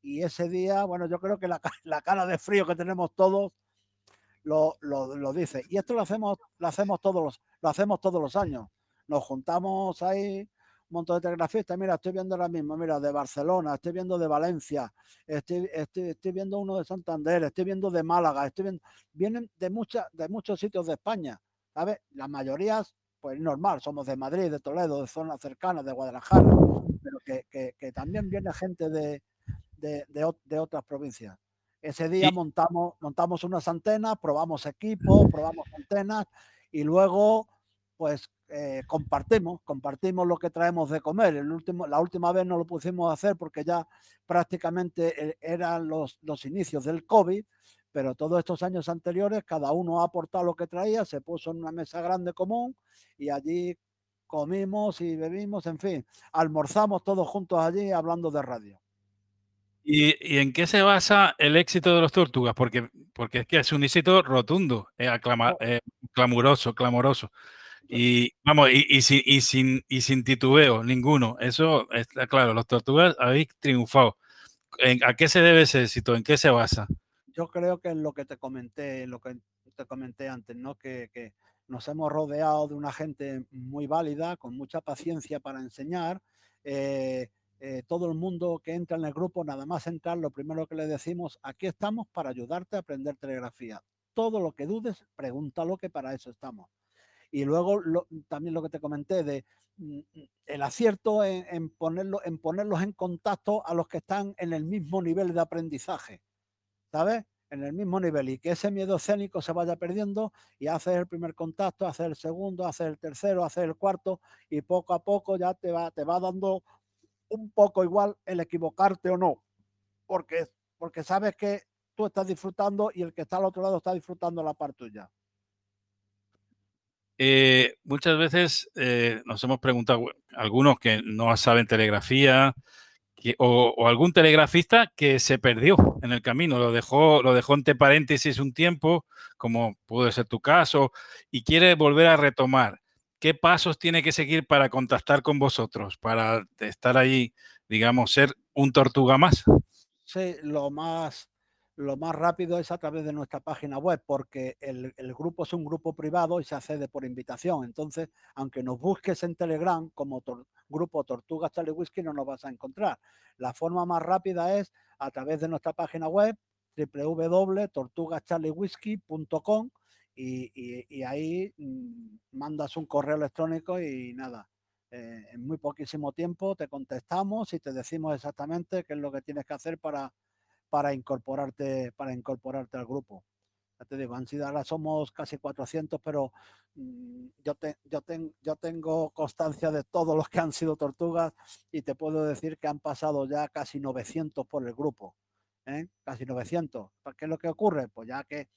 y ese día, bueno, yo creo que la, cara de frío que tenemos todos lo, dice. Y esto lo hacemos, lo hacemos todos los, lo hacemos todos los años. Nos juntamos ahí montón de telegrafistas. Mira, estoy viendo ahora mismo, mira, de Barcelona, estoy viendo de Valencia, estoy, estoy, viendo uno de Santander, estoy viendo de Málaga, estoy viendo, vienen de, muchas de muchos sitios de España. ¿sabes? La mayoría, pues normal, somos de Madrid, de Toledo, de zonas cercanas, de Guadalajara, pero que, también viene gente de, de, otras provincias. Ese día montamos, montamos unas antenas, probamos equipos, probamos antenas y luego, pues eh, compartimos, compartimos lo que traemos de comer. El último, la última vez no lo pusimos a hacer porque ya prácticamente eh, eran los, los inicios del COVID, pero todos estos años anteriores cada uno ha aportado lo que traía, se puso en una mesa grande común y allí comimos y bebimos, en fin, almorzamos todos juntos allí hablando de radio. ¿Y, en qué se basa el éxito de los tortugas? Porque, porque es que es un éxito rotundo, eh, oh. eh, clamoroso, clamoroso. Y vamos, y, sin, y, titubeo, ninguno. Eso está claro, los tortugas habéis triunfado. ¿A qué se debe ese éxito? ¿En qué se basa? yo creo que en lo que te comenté, lo que te comenté antes, ¿no? Que, nos hemos rodeado de una gente muy válida, con mucha paciencia para enseñar. Eh, eh, todo el mundo que entra en el grupo, nada más entrar, lo primero que le decimos, aquí estamos para ayudarte a aprender telegrafía. Todo lo que dudes, pregúntalo que para eso estamos. Y luego también lo que te comenté de mm, mm, el acierto en, en ponerlos en contacto a los que están en el mismo nivel de aprendizaje. ¿sabes? En el mismo nivel y que ese miedo escénico se vaya perdiendo y haces el primer contacto, haces el segundo, haces el tercero, haces el cuarto y poco a poco ya te va, te va dando un poco igual el equivocarte o no, porque, porque sabes que tú estás disfrutando y el que está al otro lado está disfrutando la parte tuya. Eh, muchas veces eh, nos hemos preguntado, algunos que no saben telegrafía, o, algún telegrafista que se perdió en el camino, lo dejó, lo dejó entre paréntesis un tiempo, como puede ser tu caso, y quiere volver a retomar. ¿Qué pasos tiene que seguir para contactar con vosotros, para estar ahí, digamos, ser un tortuga más? Sí, lo más lo más rápido es a través de nuestra página web, porque el, grupo es un grupo privado y se accede por invitación. Entonces, aunque nos busques en Telegram como grupo Tortugas Charlie Whisky, no nos vas a encontrar. La forma más rápida es a través de nuestra página web www.tortugascharliewhisky.com y, y, ahí mm, mandas un correo electrónico y nada. Eh, en muy poquísimo tiempo te contestamos y te decimos exactamente qué es lo que tienes que hacer para para incorporarte, para incorporarte al grupo. Ya te digo, han sido, ahora somos casi 400, pero mm, yo, te, yo, yo tengo constancia de todos los que han sido tortugas y te puedo decir que han pasado ya casi 900 por el grupo. ¿eh? Casi 900. ¿Qué es lo que ocurre? Pues ya que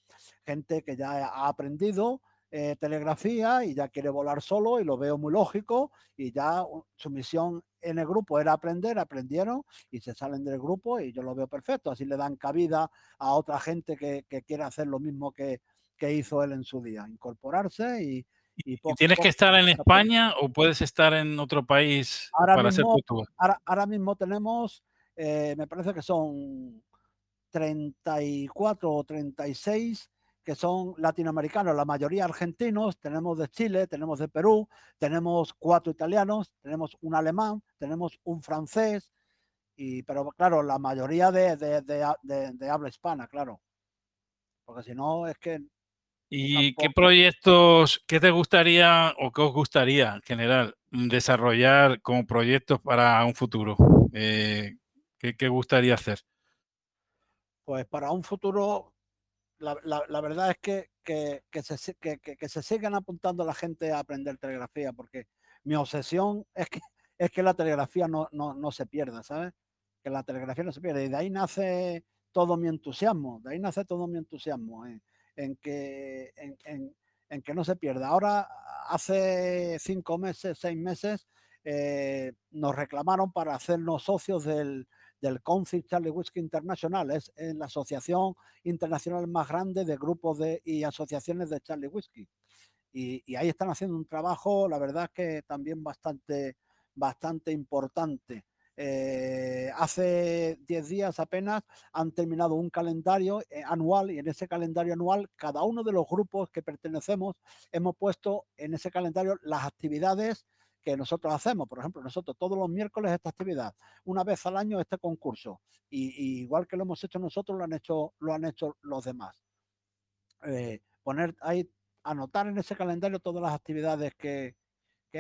gente que ya ha aprendido, eh, telegrafía y ya quiere volar solo y lo veo muy lógico y ya su misión en el grupo era aprender, aprendieron y se salen del grupo y yo lo veo perfecto, así le dan cabida a otra gente que, quiere hacer lo mismo que, que hizo él en su día, incorporarse y... ¿Y, tienes que estar en España o puedes estar en otro país ahora para mismo, hacer Ahora, mismo tenemos, eh, me parece que son 34 o 36 que son latinoamericanos, la mayoría argentinos, tenemos de Chile, tenemos de Perú, tenemos cuatro italianos, tenemos un alemán, tenemos un francés, y, pero claro, la mayoría de, de, habla hispana, claro. Porque si no, es que... ¿Y qué proyectos, qué te gustaría o qué os gustaría en general desarrollar como proyectos para un futuro? Eh, ¿qué, ¿Qué gustaría hacer? Pues para un futuro la, verdad es que, que, se, que, se sigan apuntando la gente a aprender telegrafía, porque mi obsesión es que, es que la telegrafía no, no, se pierda, ¿sabes? Que la telegrafía no se pierda. Y de ahí nace todo mi entusiasmo, de ahí nace todo mi entusiasmo, en, que, en, que no se pierda. Ahora, hace cinco meses, seis meses, eh, nos reclamaron para hacernos socios del, del Council Charlie Whiskey International. Es, la asociación internacional más grande de grupos y asociaciones de Charlie Whiskey. Y, ahí están haciendo un trabajo, la verdad que también bastante, bastante importante. Eh, hace 10 días apenas han terminado un calendario eh, anual y en ese calendario anual cada uno de los grupos que pertenecemos hemos puesto en ese calendario las actividades que nosotros hacemos. Por ejemplo, nosotros todos los miércoles esta actividad, una vez al año este concurso. Y, igual que lo hemos hecho nosotros, lo han hecho, lo han hecho los demás. Eh, poner ahí, anotar en ese calendario todas las actividades que,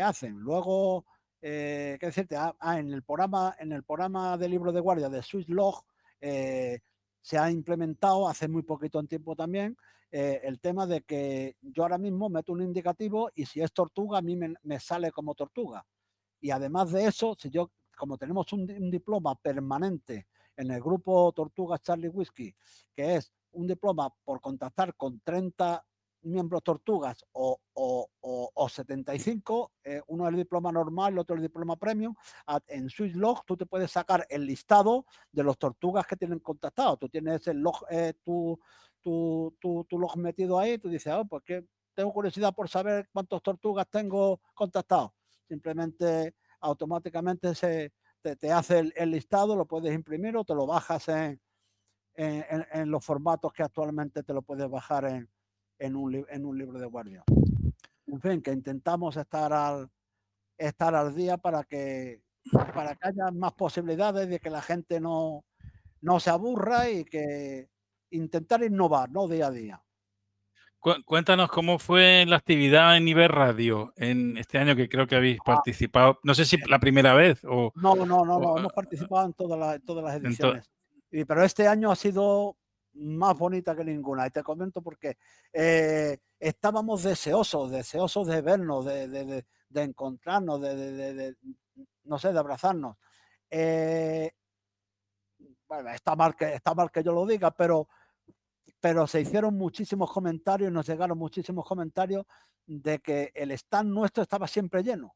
hacen. Luego, eh, ¿qué decirte? Ah, ah, en el programa, en el programa de libro de guardia de Swiss Log, eh, se ha implementado hace muy poquito en tiempo también eh, el tema de que yo ahora mismo meto un indicativo y si es tortuga, a mí me, sale como tortuga. Y además de eso, si yo, como tenemos un, diploma permanente en el grupo Tortugas Charlie Whiskey, que es un diploma por contactar con 30 miembros tortugas o, o, o, 75, eh, uno es el diploma normal, el otro el diploma premium. En SwissLog tú te puedes sacar el listado de los tortugas que tienen contactado. Tú tienes el log, eh, tu, tu, log metido ahí, tú dices, oh, pues que tengo curiosidad por saber cuántas tortugas tengo contactados. Simplemente automáticamente se, te, hace el, listado, lo puedes imprimir o te lo bajas en, en, en los formatos que actualmente te lo puedes bajar en, en un, en un libro de guardia. En fin, que intentamos estar al, estar al día para que, para que haya más posibilidades de que la gente no, no se aburra y que intentar innovar, ¿no? Día a día. Cuéntanos cómo fue la actividad en nivel radio en este año que creo que habéis ah. participado. No sé si la primera vez o. No, no, no, no. hemos participado en todas las, todas las ediciones. Y, pero este año ha sido más bonita que ninguna. Y te comento porque eh, estábamos deseosos, deseosos de vernos, de, de, de, encontrarnos, de, no sé, de abrazarnos. Eh, bueno, está mal, que, está mal que yo lo diga, pero, pero se hicieron muchísimos comentarios, nos llegaron muchísimos comentarios de que el stand nuestro estaba siempre lleno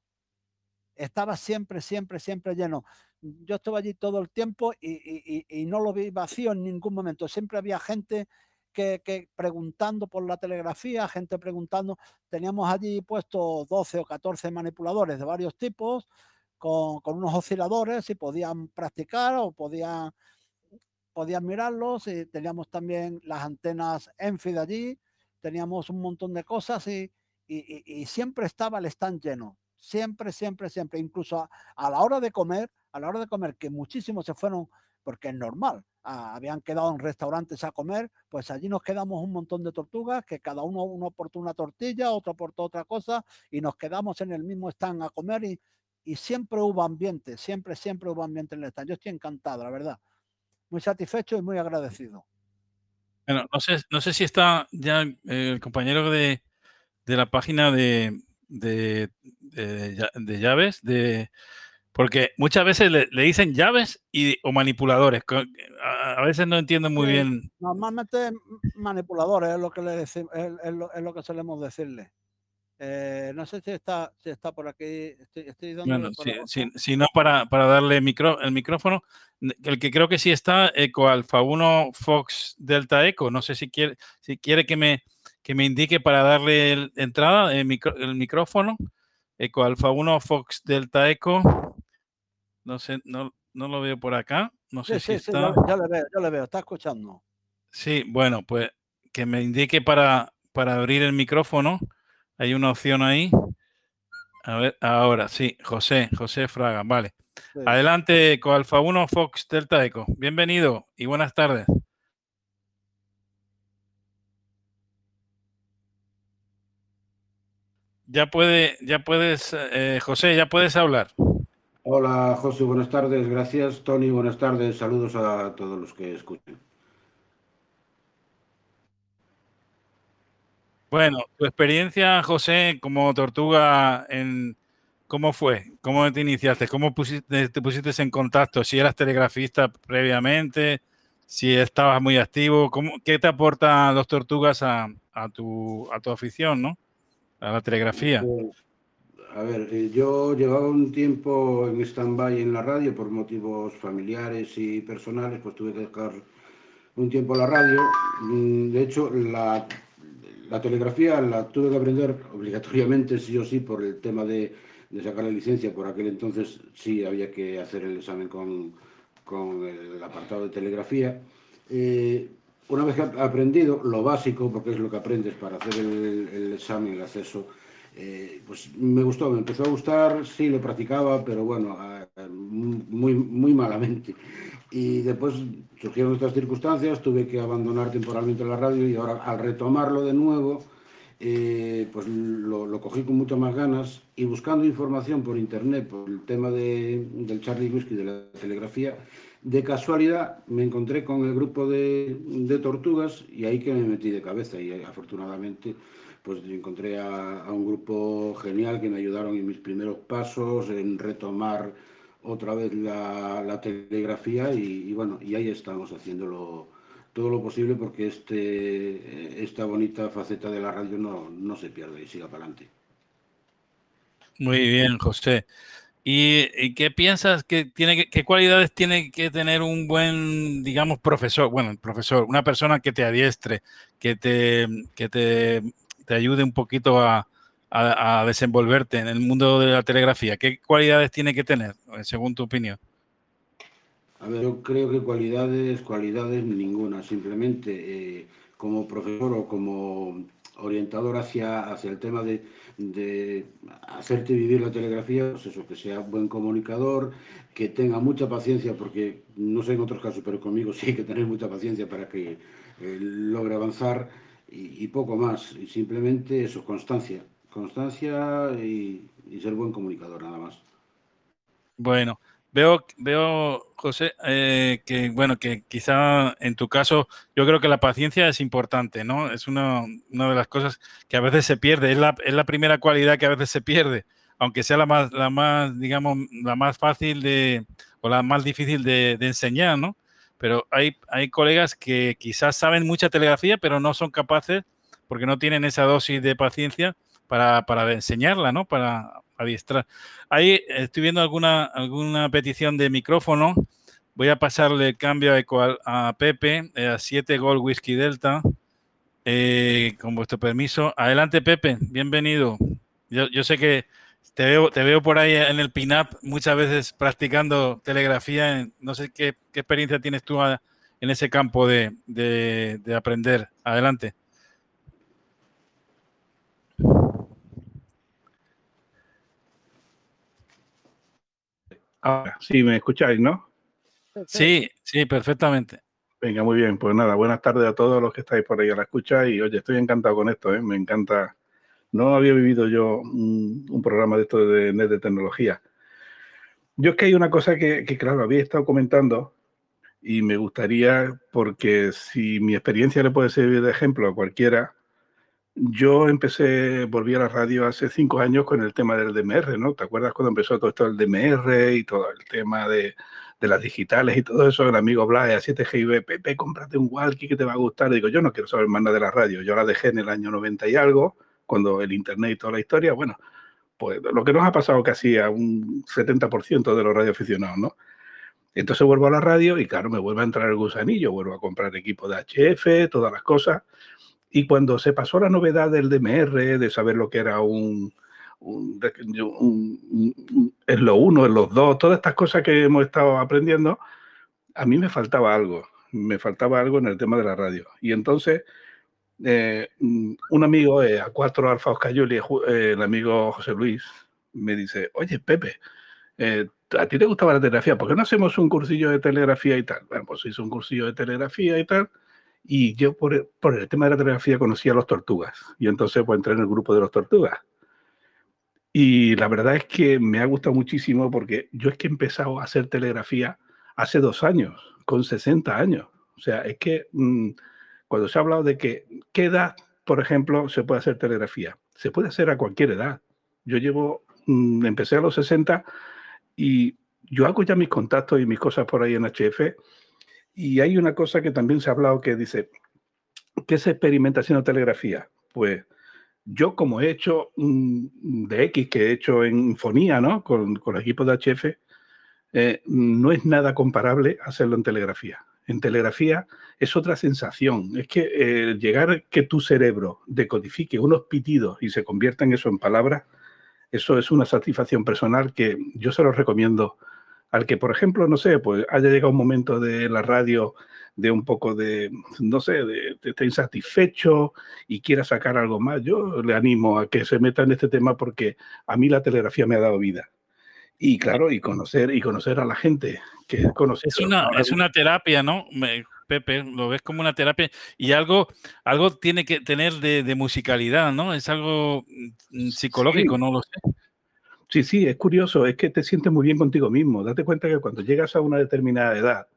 estaba siempre, siempre, siempre lleno. Yo estuve allí todo el tiempo y, no lo vi vacío en ningún momento. Siempre había gente que, preguntando por la telegrafía, gente preguntando. Teníamos allí puestos 12 o 14 manipuladores de varios tipos con, unos osciladores y podían practicar o podían, podían mirarlos. Y teníamos también las antenas Enfi de allí, teníamos un montón de cosas y, y siempre estaba el stand lleno siempre, siempre, siempre, incluso a, la hora de comer, a la hora de comer, que muchísimos se fueron, porque es normal, ah, habían quedado en restaurantes a comer, pues allí nos quedamos un montón de tortugas, que cada uno, uno aportó una tortilla, otro aportó otra cosa, y nos quedamos en el mismo stand a comer y, y siempre hubo ambiente, siempre, siempre hubo ambiente en el stand. Yo estoy encantado, la verdad. Muy satisfecho y muy agradecido. Bueno, no sé, no sé si está ya el compañero de, de la página de, de, de, llaves, de porque muchas veces le, dicen llaves y, o manipuladores. A, veces no entiendo muy bien. Normalmente manipuladores es lo que le decimos, es, lo, que solemos decirle. Eh, no sé si está, si está por aquí. Estoy, si, no, para, para darle micro, el micrófono. El que creo que sí está, Eco Alfa 1 Fox Delta Eco. No sé si quiere, si quiere que me que me indique para darle entrada el, el micrófono. Eco Alfa 1, Fox Delta Eco. No sé, no, no lo veo por acá. No sé si está. ya, le veo, ya le veo, está escuchando. Sí, bueno, pues que me indique para, para abrir el micrófono. Hay una opción ahí. A ver, ahora sí, José, José Fraga, vale. Adelante, Eco Alfa 1, Fox Delta Eco. Bienvenido y buenas tardes. Ya puede, ya puedes, eh, José, ya puedes hablar. Hola, José, buenas tardes. Gracias, Tony. Buenas tardes. Saludos a todos los que escuchan. Bueno, tu experiencia, José, como tortuga, en ¿cómo fue? ¿Cómo te iniciaste? ¿Cómo te pusiste en contacto? Si eras telegrafista previamente, si estabas muy activo, ¿cómo, ¿qué te aportan los tortugas a, a, tu, a tu afición, no? A la telegrafía? Pues, a ver, eh, yo llevaba un tiempo en stand-by en la radio por motivos familiares y personales, pues tuve que dejar un tiempo la radio. Mm, de hecho, la, telegrafía la tuve que aprender obligatoriamente, sí o sí, por el tema de, sacar la licencia. Por aquel entonces sí había que hacer el examen con, con el apartado de telegrafía. Eh, una vez que he aprendido lo básico, porque es lo que aprendes para hacer el, examen, el acceso, eh, pues me gustó, me empezó a gustar, sí lo practicaba, pero bueno, muy, muy malamente. Y después surgieron estas circunstancias, tuve que abandonar temporalmente la radio y ahora al retomarlo de nuevo, eh, pues lo, lo, cogí con muchas más ganas y buscando información por internet, por el tema de, del Charlie Whisky, de la telegrafía, de casualidad me encontré con el grupo de, tortugas y ahí que me metí de cabeza y afortunadamente pues encontré a, un grupo genial que me ayudaron en mis primeros pasos, en retomar otra vez la, telegrafía y, bueno, y ahí estamos haciéndolo todo lo posible porque este, esta bonita faceta de la radio no, no se pierda y siga para adelante. Muy bien, José. ¿Y, qué piensas que tiene qué cualidades tiene que tener un buen, digamos, profesor? Bueno, profesor, una persona que te adiestre, que te, que te, ayude un poquito a, a, desenvolverte en el mundo de la telegrafía. ¿Qué cualidades tiene que tener, según tu opinión? A ver, yo creo que cualidades, cualidades ninguna. Simplemente eh, como profesor o como orientador hacia, hacia el tema de, de hacerte vivir la telegrafía, pues eso, que sea buen comunicador, que tenga mucha paciencia, porque no sé en otros casos, pero conmigo sí hay que tener mucha paciencia para que eh, logre avanzar y, poco más. Y simplemente eso, constancia, constancia y ser buen comunicador, nada más. Bueno, Veo, veo José, eh, que bueno, que quizá en tu caso, yo creo que la paciencia es importante, ¿no? Es una, una de las cosas que a veces se pierde, es la, es la, primera cualidad que a veces se pierde, aunque sea la más, la más, digamos, la más fácil de, o la más difícil de, de enseñar, ¿no? Pero hay, hay colegas que quizás saben mucha telegrafía, pero no son capaces, porque no tienen esa dosis de paciencia para, para enseñarla, ¿no? Para, adiestrar. Ahí estoy viendo alguna, alguna petición de micrófono. Voy a pasarle el cambio a, a Pepe, eh, a 7 Gol Whisky Delta, eh, con vuestro permiso. Adelante, Pepe, bienvenido. Yo, sé que te veo, te veo por ahí en el pin-up muchas veces practicando telegrafía. No sé qué, experiencia tienes tú en ese campo de, de aprender. Adelante. Ahora sí me escucháis, ¿no? Sí, sí, perfectamente. Venga, muy bien. Pues nada, buenas tardes a todos los que estáis por ahí a la escucha. Y oye, estoy encantado con esto, ¿eh? me encanta. No había vivido yo un, programa de esto de net de tecnología. Yo es que hay una cosa que, que, claro, había estado comentando y me gustaría, porque si mi experiencia le puede servir de ejemplo a cualquiera, yo empecé, volví a la radio hace cinco años con el tema del DMR, ¿no? ¿Te acuerdas cuando empezó todo esto del DMR y todo el tema de, de las digitales y todo eso? El amigo Blas, a 7GIB, Pepe, cómprate un walkie que te va a gustar. digo, yo no quiero saber más nada de la radio. Yo la dejé en el año 90 y algo, cuando el internet y toda la historia, bueno, pues lo que nos ha pasado casi a un 70% de los radioaficionados, ¿no? Entonces vuelvo a la radio y claro, me vuelve a entrar el gusanillo, vuelvo a comprar equipo de HF, todas las cosas Y cuando se pasó la novedad del DMR, de saber lo que era un, en lo uno, en los dos, todas estas cosas que hemos estado aprendiendo, a mí me faltaba algo, me faltaba algo en el tema de la radio. Y entonces, eh, un amigo, eh, a cuatro Alfa Oscayoli, eh, el amigo José Luis, me dice, oye, Pepe, ¿a ti te gustaba la telegrafía? ¿Por qué no hacemos un cursillo de telegrafía y tal? Bueno, pues hice un cursillo de telegrafía y tal. Y yo por el, por el tema de la telegrafía conocí a los tortugas. Y entonces pues entré en el grupo de los tortugas. Y la verdad es que me ha gustado muchísimo porque yo es que he empezado a hacer telegrafía hace dos años, con 60 años. O sea, es que mm, cuando se ha hablado de que, ¿qué edad, por ejemplo, se puede hacer telegrafía? Se puede hacer a cualquier edad. Yo llevo, mm, empecé a los 60 y yo hago ya mis contactos y mis cosas por ahí en HF. Y hay una cosa que también se ha hablado que dice, ¿qué se experimenta haciendo telegrafía? Pues yo como he hecho de X, que he hecho en Infonía, ¿no? Con, con el equipo de HF, eh, no es nada comparable hacerlo en telegrafía. En telegrafía es otra sensación. Es que eh, llegar que tu cerebro decodifique unos pitidos y se convierta en eso en palabras, eso es una satisfacción personal que yo se lo recomiendo al que, por ejemplo, no sé, pues haya llegado un momento de la radio de un poco de, no sé, de, estar insatisfecho y quiera sacar algo más, yo le animo a que se meta en este tema porque a mí la telegrafía me ha dado vida. Y claro, y conocer, y conocer a la gente que conoce. Es una, es una terapia, ¿no? Pepe, lo ves como una terapia y algo, algo tiene que tener de, musicalidad, ¿no? Es algo mm, psicológico, no lo sé. Sí, sí, es curioso, es que te sientes muy bien contigo mismo. Date cuenta que cuando llegas a una determinada edad,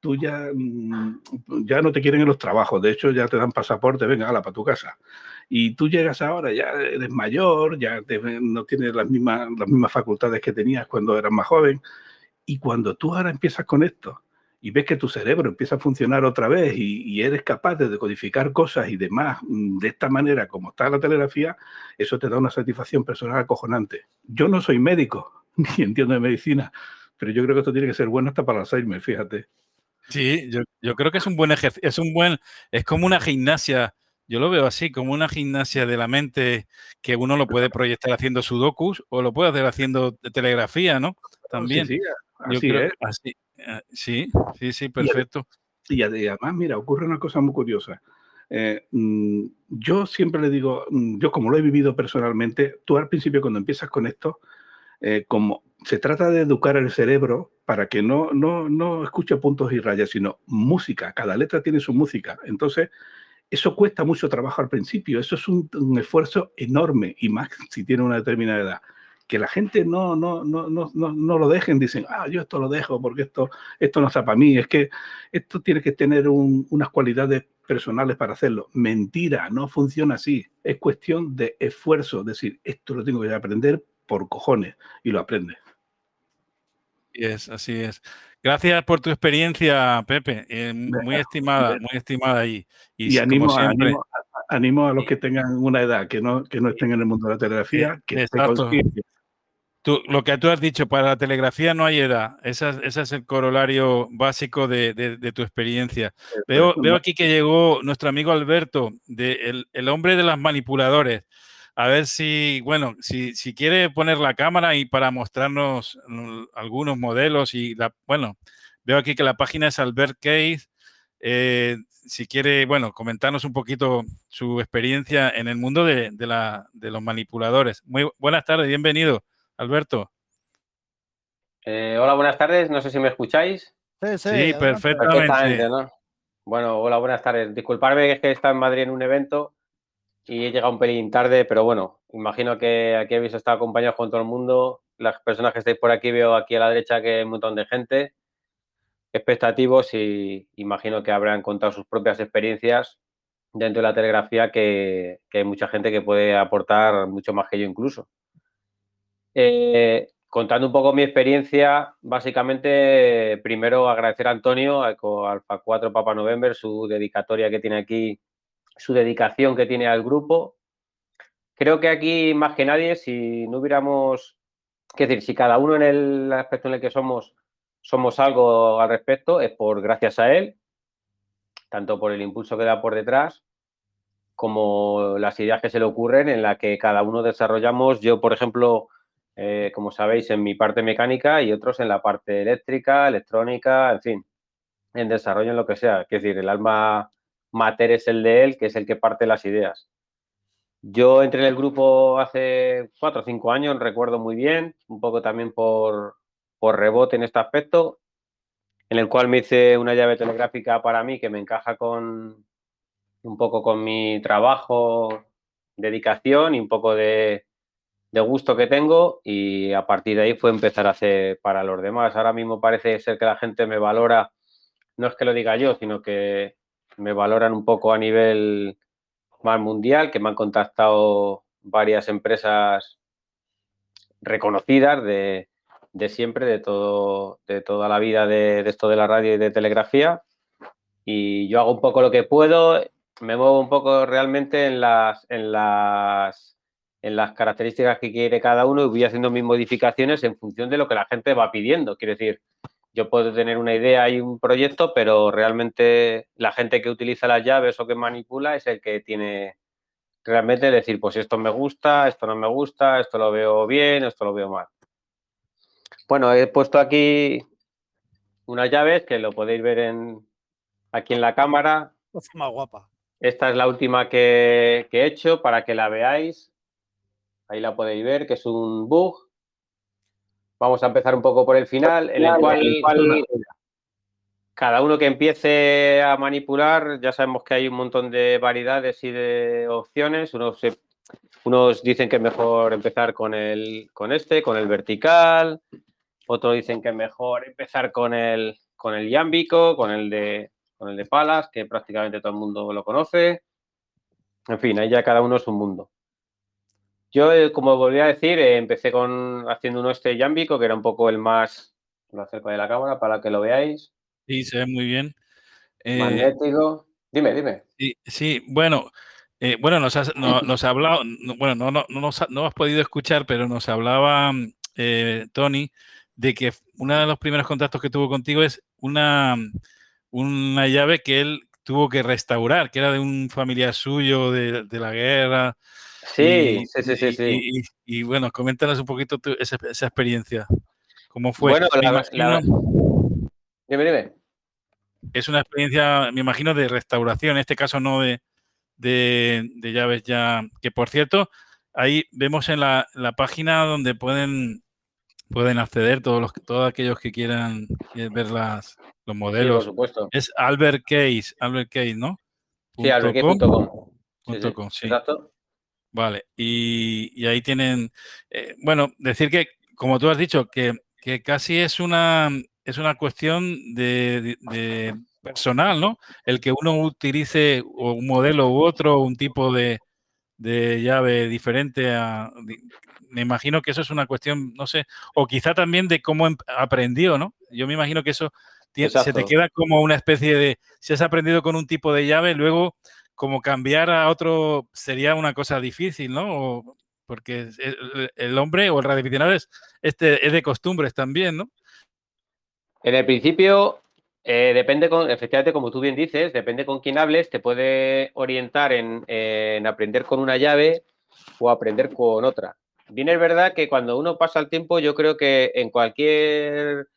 tú ya, mm, ya no te quieren en los trabajos, de hecho ya te dan pasaporte, venga, ala, para tu casa. Y tú llegas ahora, ya eres mayor, ya no tienes las mismas, las mismas facultades que tenías cuando eras más joven. Y cuando tú ahora empiezas con esto y ves que tu cerebro empieza a funcionar otra vez y, eres capaz de decodificar cosas y demás mm, de esta manera como está la telegrafía, eso te da una satisfacción personal acojonante. Yo no soy médico ni entiendo de medicina, pero yo creo que esto tiene que ser bueno hasta para Alzheimer, fíjate. Sí, yo, creo que es un buen ejercicio, es un buen, es como una gimnasia, yo lo veo así, como una gimnasia de la mente que uno lo puede proyectar haciendo sudokus o lo puede hacer haciendo telegrafía, ¿no? También. Sí, sí, así eh, sí, sí, sí, perfecto. Y además, mira, ocurre una cosa muy curiosa. Eh, mm, yo siempre le digo, mm, yo como lo he vivido personalmente, tú al principio cuando empiezas con esto, eh, como se trata de educar el cerebro para que no, no, no escuche puntos y rayas, sino música. Cada letra tiene su música. Entonces, eso cuesta mucho trabajo al principio. Eso es un, esfuerzo enorme y más si tiene una determinada edad. Que la gente no, no, no, no, no, lo dejen, dicen, ah, yo esto lo dejo porque esto, esto no está para mí. Es que esto tiene que tener unas cualidades personales para hacerlo. Mentira, no funciona así. Es cuestión de esfuerzo. Es decir, esto lo tengo que aprender por cojones y lo aprendes. Así es, así es. Gracias por tu experiencia, Pepe. Eh, muy estimada, muy estimada. Y, y, animo, animo, a los que tengan una edad, que no, que no estén en el mundo de la telegrafía, que Tú, lo que tú has dicho, para la telegrafía no hay edad. Ese, es el corolario básico de, tu experiencia. Veo, veo, aquí que llegó nuestro amigo Alberto, de el hombre de las manipuladores a ver si, bueno, si, si quiere poner la cámara y para mostrarnos algunos modelos y la, bueno, veo aquí que la página es Albert Case. Eh, si quiere, bueno, comentarnos un poquito su experiencia en el mundo de, la, de los manipuladores. Muy buenas tardes, bienvenido, Alberto. Eh, hola, buenas tardes, no sé si me escucháis. Sí, sí, perfectamente. Bueno, hola, buenas tardes. Disculparme es que está en Madrid en un evento y he llegado un pelín tarde, pero bueno, imagino que aquí habéis estado acompañados con todo el mundo. Las personas que estáis por aquí, veo aquí a la derecha que hay un montón de gente expectativos y imagino que habrán contado sus propias experiencias dentro de la telegrafía que, hay mucha gente que puede aportar mucho más que yo incluso. Eh, contando un poco mi experiencia, básicamente primero agradecer a Antonio, a Alfa 4 Papa November, su dedicatoria que tiene aquí su dedicación que tiene al grupo. Creo que aquí, más que nadie, si no hubiéramos, es decir, si cada uno en el aspecto en el que somos, somos algo al respecto, es por gracias a él, tanto por el impulso que da por detrás, como las ideas que se le ocurren en la que cada uno desarrollamos. Yo, por ejemplo, eh, como sabéis, en mi parte mecánica y otros en la parte eléctrica, electrónica, en fin, en desarrollo en lo que sea. Es decir, el alma mater es el de él, que es el que parte las ideas. Yo entré en el grupo hace cuatro o cinco años, recuerdo muy bien, un poco también por, por rebote en este aspecto, en el cual me hice una llave telegráfica para mí que me encaja con un poco con mi trabajo, dedicación y un poco de, de gusto que tengo y a partir de ahí fue empezar a hacer para los demás. Ahora mismo parece ser que la gente me valora, no es que lo diga yo, sino que me valoran un poco a nivel más mundial, que me han contactado varias empresas reconocidas de, de siempre, de, todo, de toda la vida de, esto de la radio y de telegrafía. Y yo hago un poco lo que puedo, me muevo un poco realmente en las, en las, en las características que quiere cada uno y voy haciendo mis modificaciones en función de lo que la gente va pidiendo. Quiero decir, yo puedo tener una idea y un proyecto, pero realmente la gente que utiliza las llaves o que manipula es el que tiene realmente decir, pues esto me gusta, esto no me gusta, esto lo veo bien, esto lo veo mal. Bueno, he puesto aquí unas llaves que lo podéis ver en, aquí en la cámara. Más guapa. Esta es la última que, que he hecho para que la veáis. Ahí la podéis ver, que es un bug Vamos a empezar un poco por el final, en el cual, cada uno que empiece a manipular, ya sabemos que hay un montón de variedades y de opciones. Unos, unos dicen que es mejor empezar con, el, con este, con el vertical. Otros dicen que es mejor empezar con el, con el yámbico, con el, de, con el de palas, que prácticamente todo el mundo lo conoce. En fin, ahí ya cada uno es un mundo. Yo, eh, como volví a decir, eh, empecé con haciendo uno este yámbico, que era un poco el más, lo acerco de la cámara para que lo veáis. Sí, se ve muy bien. Eh, Magnético. Dime, dime. Sí, sí bueno, eh, bueno, nos has, no, nos ha hablado, no, bueno, no, no, no, nos, no has podido escuchar, pero nos hablaba eh, Tony de que uno de los primeros contactos que tuvo contigo es una, una llave que él tuvo que restaurar, que era de un familiar suyo de, de la guerra. Sí, sí, sí, sí, sí. Y, y, bueno, coméntanos un poquito tu, esa, esa, experiencia. ¿Cómo fue? Bueno, la, imagino, la... Dime, dime. Es una experiencia, me imagino, de restauración, en este caso no de, de, de llaves ya, que por cierto, ahí vemos en la, la página donde pueden, pueden acceder todos, los, todos aquellos que quieran ver las, los modelos. Sí, por supuesto. Es Albert Case, Albert Case, ¿no? Sí, albertcase.com. Sí. Exacto. Vale, y, y ahí tienen, eh, bueno, decir que, como tú has dicho, que, que casi es una, es una cuestión de, de, de, personal, ¿no? El que uno utilice un modelo u otro, un tipo de, de llave diferente a... Me imagino que eso es una cuestión, no sé, o quizá también de cómo aprendió, ¿no? Yo me imagino que eso tiene, se te queda como una especie de... Si has aprendido con un tipo de llave, luego como cambiar a otro sería una cosa difícil, ¿no? Porque el hombre o el radioaficionado es, este, es de costumbres también, ¿no? En el principio, eh, depende con, efectivamente, como tú bien dices, depende con quién hables, te puede orientar en, en, aprender con una llave o aprender con otra. Bien es verdad que cuando uno pasa el tiempo, yo creo que en cualquier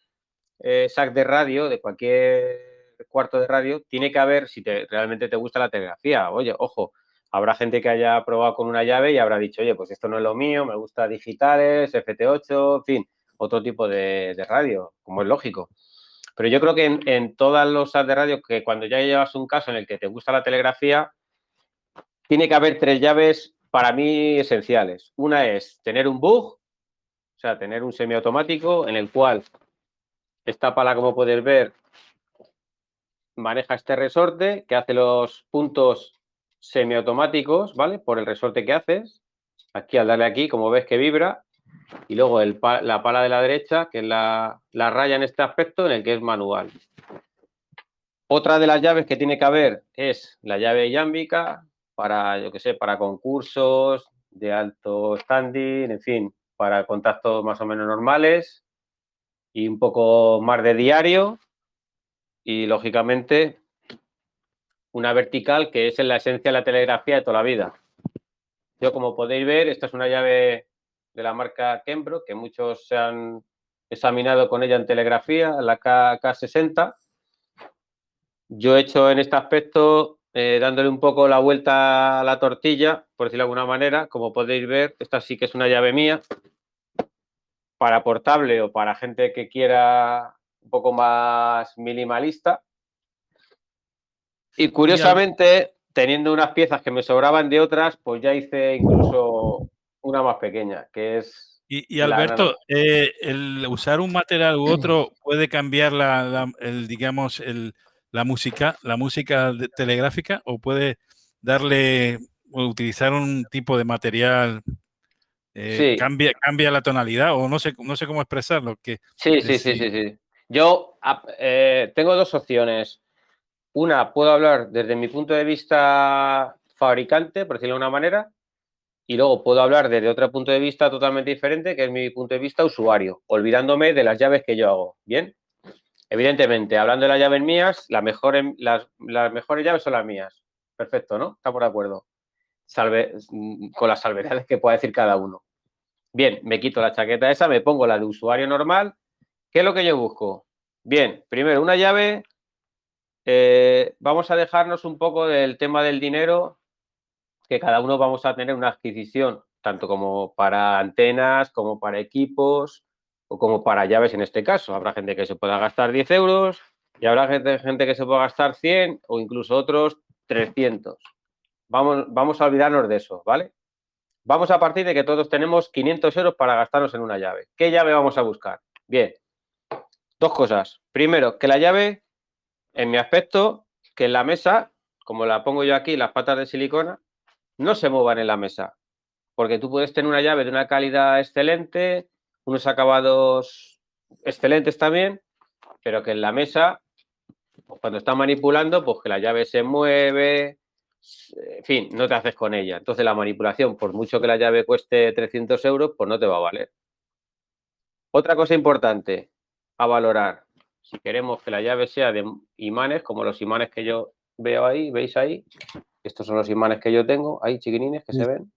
eh, sac de radio, de cualquier cuarto de radio, tiene que haber, si te, realmente te gusta la telegrafía, oye, ojo, habrá gente que haya probado con una llave y habrá dicho, oye, pues esto no es lo mío, me gusta digitales, FT8, en fin, otro tipo de, de radio, como es lógico. Pero yo creo que en, en todas los sets de radio, que cuando ya llevas un caso en el que te gusta la telegrafía, tiene que haber tres llaves para mí esenciales. Una es tener un bug, o sea, tener un semiautomático en el cual esta pala, como puedes ver, maneja este resorte que hace los puntos semiautomáticos, ¿vale? Por el resorte que haces. Aquí al darle aquí, como ves que vibra. Y luego la pala de la derecha, que es la, la raya en este aspecto, en el que es manual. Otra de las llaves que tiene que haber es la llave yámbica para, yo que sé, para concursos de alto standing, en fin, para contactos más o menos normales y un poco más de diario, y lógicamente una vertical que es en la esencia de la telegrafía de toda la vida. Yo, como podéis ver, esta es una llave de la marca Kembro, que muchos se han examinado con ella en telegrafía, la K 60 Yo he hecho en este aspecto, eh, dándole un poco la vuelta a la tortilla, por decirlo de alguna manera, como podéis ver, esta sí que es una llave mía, para portable o para gente que quiera un poco más minimalista. Y curiosamente, teniendo unas piezas que me sobraban de otras, pues ya hice incluso una más pequeña, que es... Y, Alberto, eh, el usar un material u otro puede cambiar la, el, digamos, el, la música, la música telegráfica, o puede darle o utilizar un tipo de material eh, cambia, cambia la tonalidad o no sé, no sé cómo expresarlo. Que, sí, sí, sí, sí, sí. Yo eh, tengo dos opciones. Una, puedo hablar desde mi punto de vista fabricante, por decirlo de una manera, y luego puedo hablar desde otro punto de vista totalmente diferente, que es mi punto de vista usuario, olvidándome de las llaves que yo hago. ¿Bien? Evidentemente, hablando de las llaves mías, las mejores, las, mejores llaves son las mías. Perfecto, ¿no? Estamos de acuerdo. Salve, con las salvedades que pueda decir cada uno. Bien, me quito la chaqueta esa, me pongo la de usuario normal. ¿Qué es lo que yo busco? Bien, primero, una llave eh, vamos a dejarnos un poco del tema del dinero, que cada uno vamos a tener una adquisición, tanto como para antenas, como para equipos, o como para llaves en este caso. Habrá gente que se pueda gastar 10 euros y habrá gente, gente que se pueda gastar 100 o incluso otros 300. Vamos, vamos a olvidarnos de eso, ¿vale? Vamos a partir de que todos tenemos 500 euros para gastarnos en una llave. ¿Qué llave vamos a buscar? Bien, dos cosas. Primero, que la llave en mi aspecto, que en la mesa, como la pongo yo aquí, las patas de silicona, no se muevan en la mesa. Porque tú puedes tener una llave de una calidad excelente, unos acabados excelentes también, pero que en la mesa, pues, cuando está manipulando, pues que la llave se mueve, en fin, no te haces con ella. Entonces la manipulación, por mucho que la llave cueste 300 euros, pues no te va a valer. Otra cosa importante a valorar, si queremos que la llave sea de imanes, como los imanes que yo veo ahí, ¿veis ahí? Estos son los imanes que yo tengo, ahí chiquinines que se ven.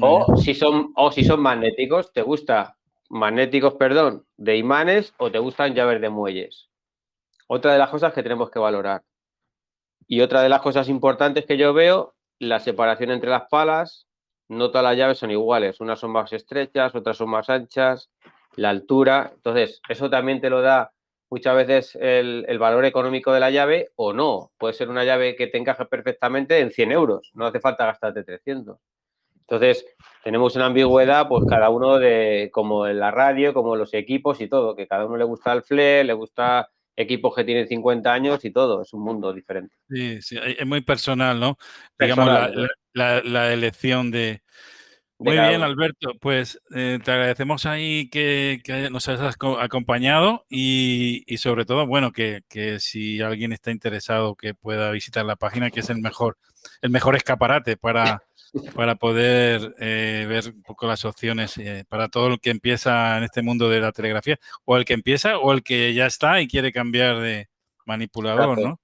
O si, son, o si son magnéticos, ¿te gusta magnéticos, perdón, de imanes o te gustan llaves de muelles? Otra de las cosas que tenemos que valorar. Y otra de las cosas importantes que yo veo, la separación entre las palas. No todas las llaves son iguales. Unas son más estrechas, otras son más anchas, la altura. Entonces, eso también te lo da muchas veces el, valor económico de la llave o no. Puede ser una llave que te encaje perfectamente en 100 euros, no hace falta gastarte 300. Entonces, tenemos una ambigüedad, pues cada uno de, como en la radio, como los equipos y todo, que cada uno le gusta el FLE, le gusta equipos que tienen 50 años y todo, es un mundo diferente. Sí, sí, es muy personal, ¿no? Digamos, la elección de, muy bien, Alberto. Pues eh, te agradecemos ahí que, nos hayas acompañado y, sobre todo, bueno, que, si alguien está interesado que pueda visitar la página, que es el mejor, el mejor escaparate para, para poder eh, ver un poco las opciones eh, para todo el que empieza en este mundo de la telegrafía, o el que empieza o el que ya está y quiere cambiar de manipulador, ¿no?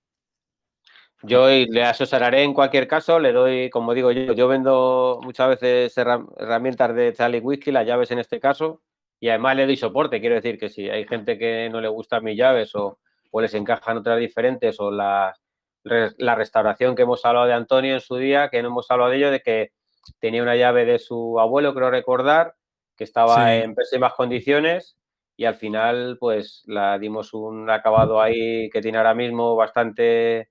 Yo le asesoraré en cualquier caso, le doy, como digo yo, yo vendo muchas veces herramientas de Charlie Whisky, las llaves en este caso, y además le doy soporte. Quiero decir que si hay gente que no le gustan mis llaves o, les encajan otras diferentes o la, la restauración que hemos hablado de Antonio en su día, que no hemos hablado de ello, de que tenía una llave de su abuelo, creo recordar, que estaba en pésimas condiciones y al final pues la dimos un acabado ahí que tiene ahora mismo bastante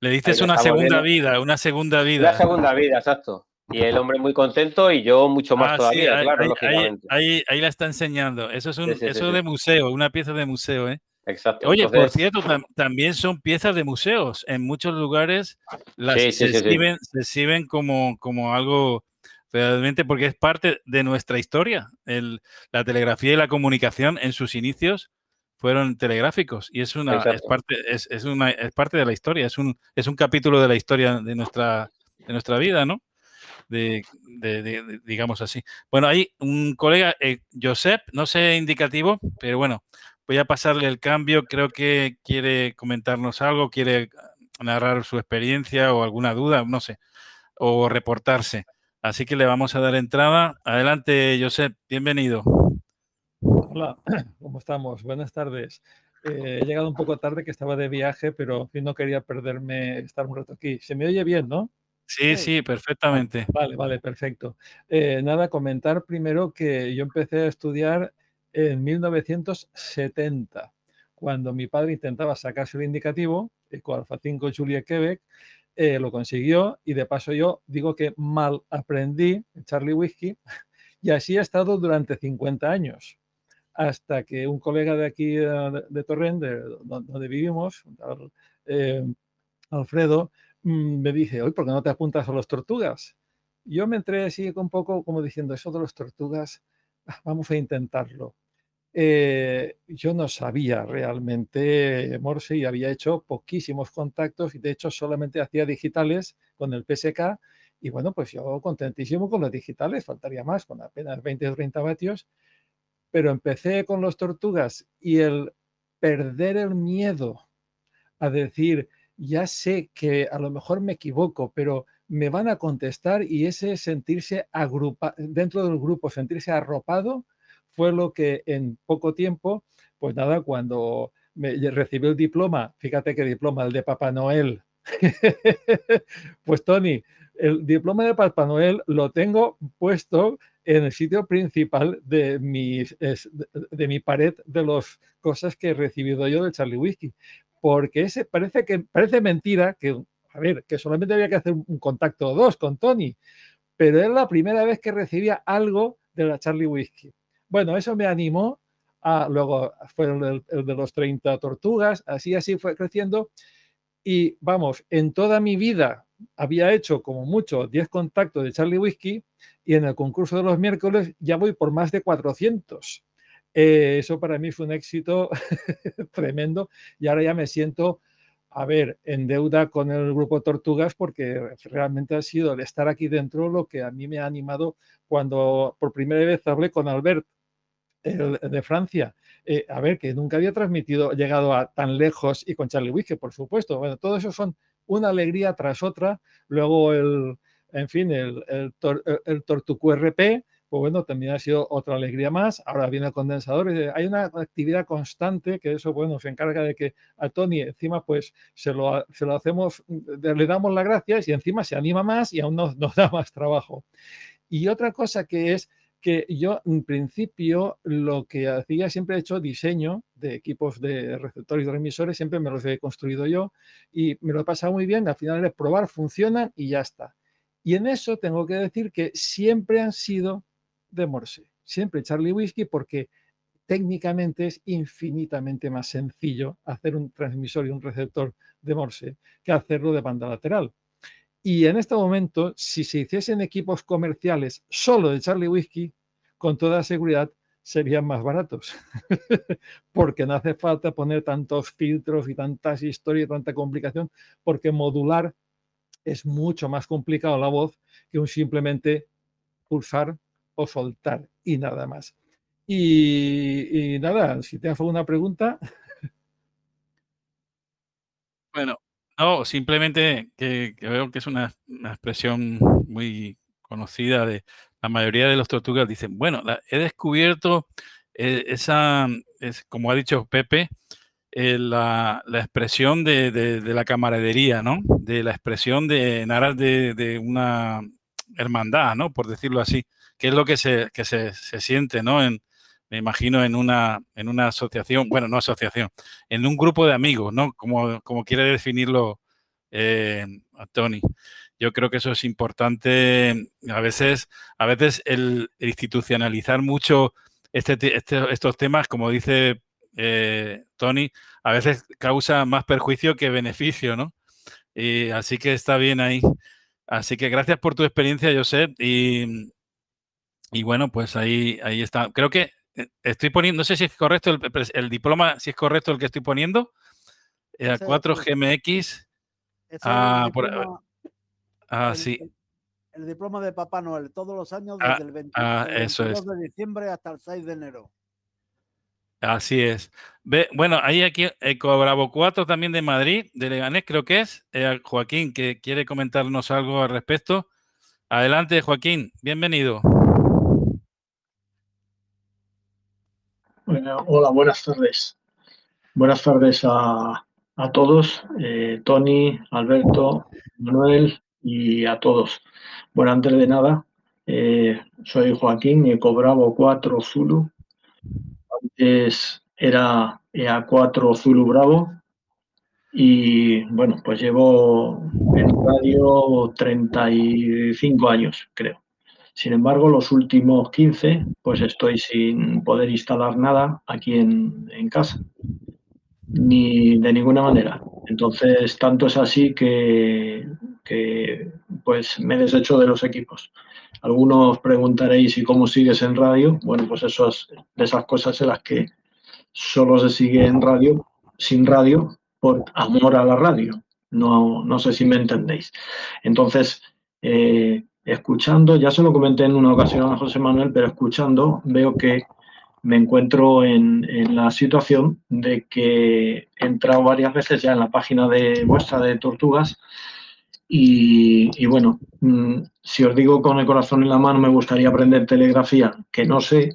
le dices una segunda vida, una segunda vida. Una segunda vida, exacto. Y el hombre muy contento y yo mucho más ah, todavía, claro, ahí, lógicamente. Ahí, ahí, la está enseñando. Eso es un, eso de museo, una pieza de museo, ¿eh? Exacto. Oye, por cierto, también son piezas de museos. En muchos lugares las se, exhiben, se, exhiben, como, como algo realmente porque es parte de nuestra historia. El, la telegrafía y la comunicación en sus inicios fueron telegráficos y es una es parte es, es, una es parte de la historia es un es un capítulo de la historia de nuestra de nuestra vida no de, de, digamos así bueno hay un colega eh, Josep no sé indicativo pero bueno voy a pasarle el cambio creo que quiere comentarnos algo quiere narrar su experiencia o alguna duda, no sé, o reportarse. Así que le vamos a dar entrada. Adelante, Josep, bienvenido. Hola, ¿cómo estamos? Buenas tardes. Eh, he llegado un poco tarde, que estaba de viaje, pero no quería perderme estar un rato aquí. Se me oye bien, ¿no? Sí, sí, perfectamente. Vale, vale, perfecto. Eh, nada, comentar primero que yo empecé a estudiar en 1970, cuando mi padre intentaba sacarse el indicativo, Alfa 5 Julia Quebec, eh, lo consiguió y de paso yo digo que mal aprendí Charlie Whiskey y así he estado durante 50 años hasta que un colega de aquí de, de Torrent, de, donde vivimos, eh, Alfredo, mm, me dice, oye, ¿por qué no te apuntas a los tortugas? Yo me entré así un poco como diciendo, eso de los tortugas, ah, vamos a intentarlo. Eh, yo no sabía realmente Morse y había hecho poquísimos contactos y de hecho solamente hacía digitales con el PSK y bueno, pues yo contentísimo con los digitales, faltaría más, con apenas 20 o 30 vatios, pero empecé con los tortugas y el perder el miedo a decir, ya sé que a lo mejor me equivoco, pero me van a contestar y ese sentirse agrupa dentro del grupo, sentirse arropado, fue lo que en poco tiempo, pues nada, cuando me recibí el diploma, fíjate qué diploma, el de Papá Noel. pues Tony, el diploma de Papá Noel lo tengo puesto en el sitio principal de mi, de mi pared de las cosas que he recibido yo de Charlie Whiskey. Porque ese parece que parece mentira que, a ver, que solamente había que hacer un contacto o dos con Tony, pero es la primera vez que recibía algo de la Charlie Whiskey. Bueno, eso me animó. Luego fue el, de los 30 tortugas, así, así fue creciendo. Y vamos, en toda mi vida había hecho como mucho 10 contactos de Charlie Whiskey y en el concurso de los miércoles ya voy por más de 400. Eh, eso para mí fue un éxito tremendo y ahora ya me siento, a ver, en deuda con el grupo Tortugas porque realmente ha sido el estar aquí dentro lo que a mí me ha animado cuando por primera vez hablé con Albert de Francia. Eh, a ver, que nunca había transmitido, llegado a tan lejos y con Charlie Wick, por supuesto. Bueno, todo eso son una alegría tras otra. Luego el, en fin, el, el, RP, pues bueno, también ha sido otra alegría más. Ahora viene el condensador. Hay una actividad constante que eso, bueno, se encarga de que a Tony encima pues se lo, se lo hacemos, le damos las gracias y encima se anima más y aún nos, nos da más trabajo. Y otra cosa que es que yo en principio lo que hacía siempre he hecho diseño de equipos de receptores y de remisores, siempre me los he construido yo y me lo he pasado muy bien, al final es probar, funcionan y ya está. Y en eso tengo que decir que siempre han sido de Morse, siempre Charlie Whiskey porque técnicamente es infinitamente más sencillo hacer un transmisor y un receptor de Morse que hacerlo de banda lateral. Y en este momento, si se hiciesen equipos comerciales solo de Charlie Whiskey, con toda seguridad serían más baratos, porque no hace falta poner tantos filtros y tantas historias y tanta complicación, porque modular es mucho más complicado la voz que un simplemente pulsar o soltar y nada más. Y, y nada, si tienes alguna pregunta. Bueno, no, simplemente que, veo que es una, expresión muy conocida de la mayoría de los tortugas. Dicen, bueno, he descubierto eh, esa, es, como ha dicho Pepe, eh, la, expresión de, la camaradería, ¿no? De la expresión de naras de, una hermandad, ¿no? Por decirlo así, que es lo que se, que se, se siente, ¿no? En, me imagino en una, en una asociación, bueno, no asociación, en un grupo de amigos, ¿no? Como, como quiere definirlo eh, Tony. Yo creo que eso es importante. A veces, a veces el institucionalizar mucho este, este estos temas, como dice eh, Tony, a veces causa más perjuicio que beneficio, ¿no? Y así que está bien ahí. Así que gracias por tu experiencia, Josep. Y, y bueno, pues ahí, ahí está. Creo que estoy poniendo, no sé si es correcto el, diploma, si es correcto el que estoy poniendo, eh, 4GMX. Ah, ah, sí. El, diploma de Papá Noel, todos los años ah, desde el 22 ah, de diciembre hasta el 6 de enero. Así es. Ve, bueno, hay aquí Eco Bravo 4 también de Madrid, de Leganés creo que es. Eh, Joaquín, que quiere comentarnos algo al respecto. Adelante, Joaquín, bienvenido. Hola, buenas tardes. Buenas tardes a, todos, eh, Tony, Alberto, Manuel y a todos. Bueno, antes de nada, eh, soy Joaquín, Eco Bravo 4 Zulu. Antes era EA4 Zulu Bravo. Y bueno, pues llevo en radio 35 años, creo. Sin embargo, los últimos 15, pues estoy sin poder instalar nada aquí en, casa, ni de ninguna manera. Entonces, tanto es así que, que pues me he deshecho de los equipos. Algunos preguntaréis, ¿y cómo sigues en radio? Bueno, pues eso es de esas cosas en las que solo se sigue en radio, sin radio, por amor a la radio. No, no sé si me entendéis. Entonces, eh, escuchando, ya se lo comenté en una ocasión a José Manuel, pero escuchando veo que me encuentro en, la situación de que he entrado varias veces ya en la página de vuestra de Tortugas y, bueno, mm, si os digo con el corazón en la mano me gustaría aprender telegrafía, que no sé,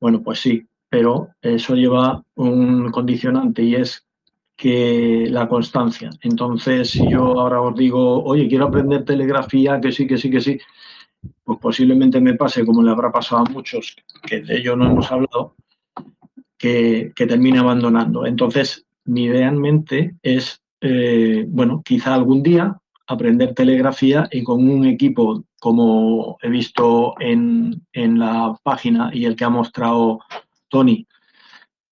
bueno, pues sí, pero eso lleva un condicionante y es que la constancia. Entonces, si yo ahora os digo, oye, quiero aprender telegrafía, que sí, que sí, que sí, pues posiblemente me pase como le habrá pasado a muchos, que de ello no hemos hablado, que, termine abandonando. Entonces, mi idea en mente es, eh, bueno, quizá algún día aprender telegrafía y con un equipo como he visto en, en la página y el que ha mostrado Tony,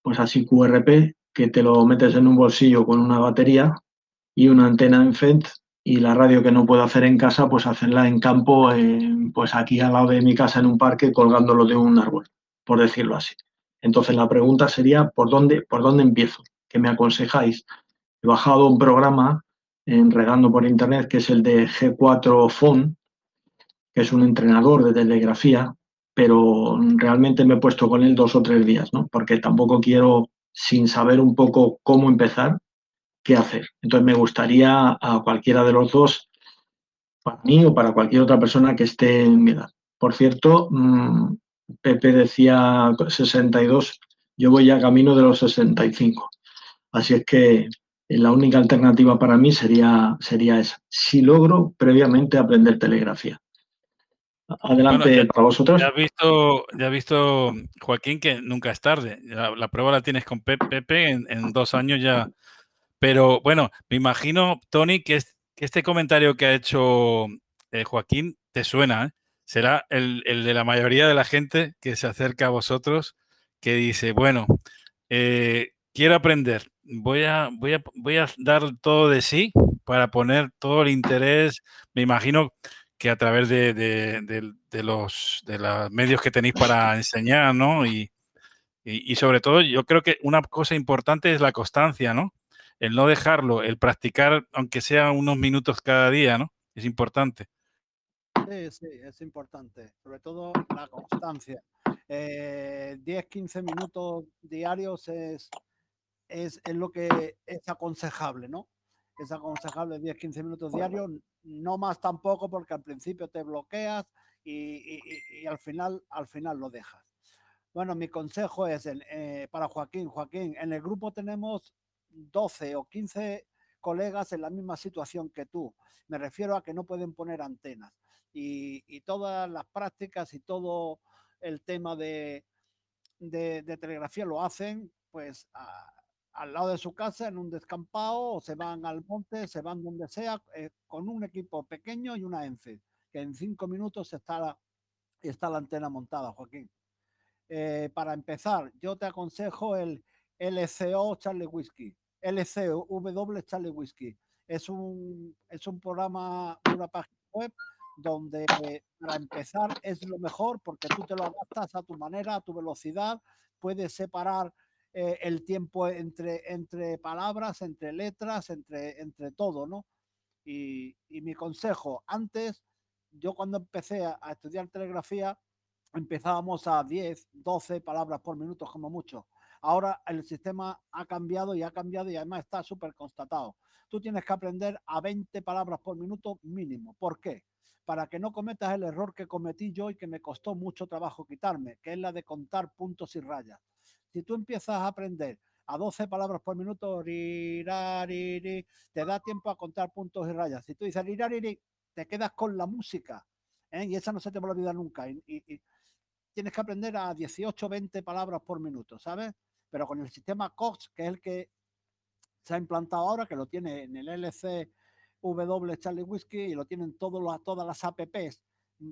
pues así QRP, que te lo metes en un bolsillo con una batería y una antena en FED y la radio que no puedo hacer en casa, pues hacerla en campo, pues aquí al lado de mi casa en un parque colgándolo de un árbol, por decirlo así. Entonces la pregunta sería, ¿por dónde, por dónde empiezo? ¿Qué me aconsejáis? He bajado un programa en regando por internet que es el de G4 Phone, que es un entrenador de telegrafía, pero realmente me he puesto con él dos o tres días, ¿no? Porque tampoco quiero sin saber un poco cómo empezar, qué hacer. Entonces me gustaría a cualquiera de los dos, para mí o para cualquier otra persona que esté en mi edad. Por cierto, mm, Pepe decía 62, yo voy ya camino de los 65. Así es que la única alternativa para mí sería, sería esa. Si logro previamente aprender telegrafía. Adelante para vosotros. Ya has visto, ya visto, Joaquín, que nunca es tarde. La, prueba la tienes con Pepe, en, dos años ya. Pero bueno, me imagino, Tony, que, este comentario que ha hecho eh, Joaquín te suena. ¿eh? Será el, de la mayoría de la gente que se acerca a vosotros, que dice, bueno, eh, quiero aprender, voy a, voy, a, voy a dar todo de sí para poner todo el interés. Me imagino que a través de, los, de los medios que tenéis para enseñar, ¿no? Y, sobre todo, yo creo que una cosa importante es la constancia, ¿no? El no dejarlo, el practicar, aunque sea unos minutos cada día, ¿no? Es importante. Sí, sí, es importante. Sobre todo la constancia. 10, eh, 15 minutos diarios es, es, es, lo que es aconsejable, ¿no? Es aconsejable 10, 15 minutos diarios, no más tampoco porque al principio te bloqueas y, al, final, al final lo dejas. Bueno, mi consejo es eh, para Joaquín. Joaquín, en el grupo tenemos 12 o 15 colegas en la misma situación que tú. Me refiero a que no pueden poner antenas. Y, todas las prácticas y todo el tema de, de, telegrafía lo hacen pues al lado de su casa en un descampado o se van al monte, se van donde sea eh, con un equipo pequeño y una ENFE, que en cinco minutos está la, está la antena montada, Joaquín. Eh, para empezar, yo te aconsejo el LCO Charlie Whiskey, LCW Charlie Whiskey. Es un, es un programa, una página web donde para empezar es lo mejor porque tú te lo adaptas a tu manera, a tu velocidad, puedes separar eh, el tiempo entre, entre palabras, entre letras, entre, entre todo, ¿no? Y, mi consejo, antes, yo cuando empecé a, estudiar telegrafía, empezábamos a 10, 12 palabras por minuto como mucho. Ahora el sistema ha cambiado y ha cambiado y además está súper constatado. Tú tienes que aprender a 20 palabras por minuto mínimo. ¿Por qué? Para que no cometas el error que cometí yo y que me costó mucho trabajo quitarme, que es la de contar puntos y rayas. Si tú empiezas a aprender a 12 palabras por minuto, te da tiempo a contar puntos y rayas. Si tú dices te quedas con la música ¿eh? y esa no se te va a olvidar nunca. Y, tienes que aprender a 18, 20 palabras por minuto, ¿sabes? Pero con el sistema COX, que es el que se ha implantado ahora, que lo tiene en el LCW Charlie Whiskey y lo tienen todas las apps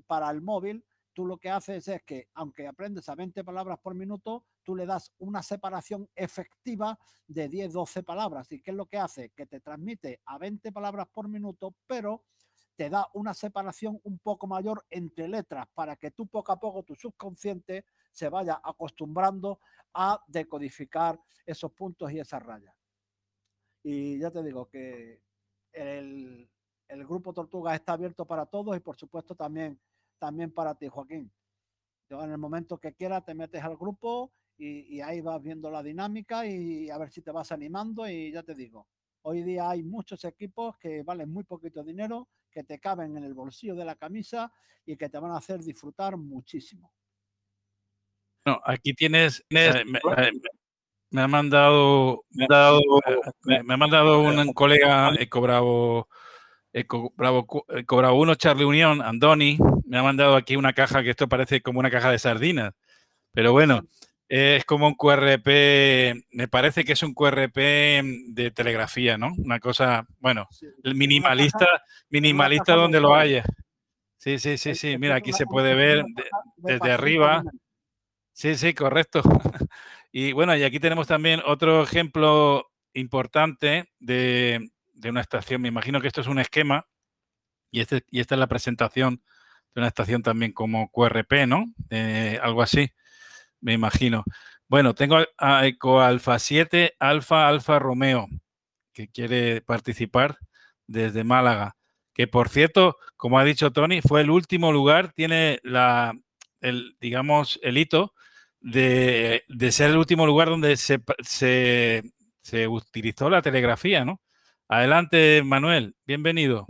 para el móvil, tú lo que haces es que, aunque aprendes a 20 palabras por minuto, tú le das una separación efectiva de 10, 12 palabras. ¿Y qué es lo que hace? Que te transmite a 20 palabras por minuto, pero te da una separación un poco mayor entre letras para que tú poco a poco, tu subconsciente, se vaya acostumbrando a decodificar esos puntos y esas rayas. Y ya te digo que el, el grupo Tortuga está abierto para todos y por supuesto también también para ti, Joaquín. en el momento que quieras te metes al grupo y, ahí vas viendo la dinámica y a ver si te vas animando y ya te digo, hoy día hay muchos equipos que valen muy poquito dinero, que te caben en el bolsillo de la camisa y que te van a hacer disfrutar muchísimo. No, aquí tienes, me, ha mandado, me ha, dado, me, ha mandado un colega, he cobrado he cobrado, uno Charlie Unión, Andoni, me ha mandado aquí una caja que esto parece como una caja de sardinas. Pero bueno, es como un QRP, me parece que es un QRP de telegrafía, ¿no? Una cosa, bueno, el minimalista, minimalista donde lo haya. Sí, sí, sí, sí. Mira, aquí se puede ver desde arriba. Sí, sí, correcto. Y bueno, y aquí tenemos también otro ejemplo importante de, de una estación. Me imagino que esto es un esquema y, este, y esta es la presentación de una estación también como QRP, ¿no? Algo así, me imagino. Bueno, tengo a Eco Alfa 7, Alfa Alfa Romeo, que quiere participar desde Málaga. Que por cierto, como ha dicho Tony, fue el último lugar, tiene la, el, digamos, el hito de, ser el último lugar donde se, se, se utilizó la telegrafía, ¿no? Adelante, Manuel, bienvenido.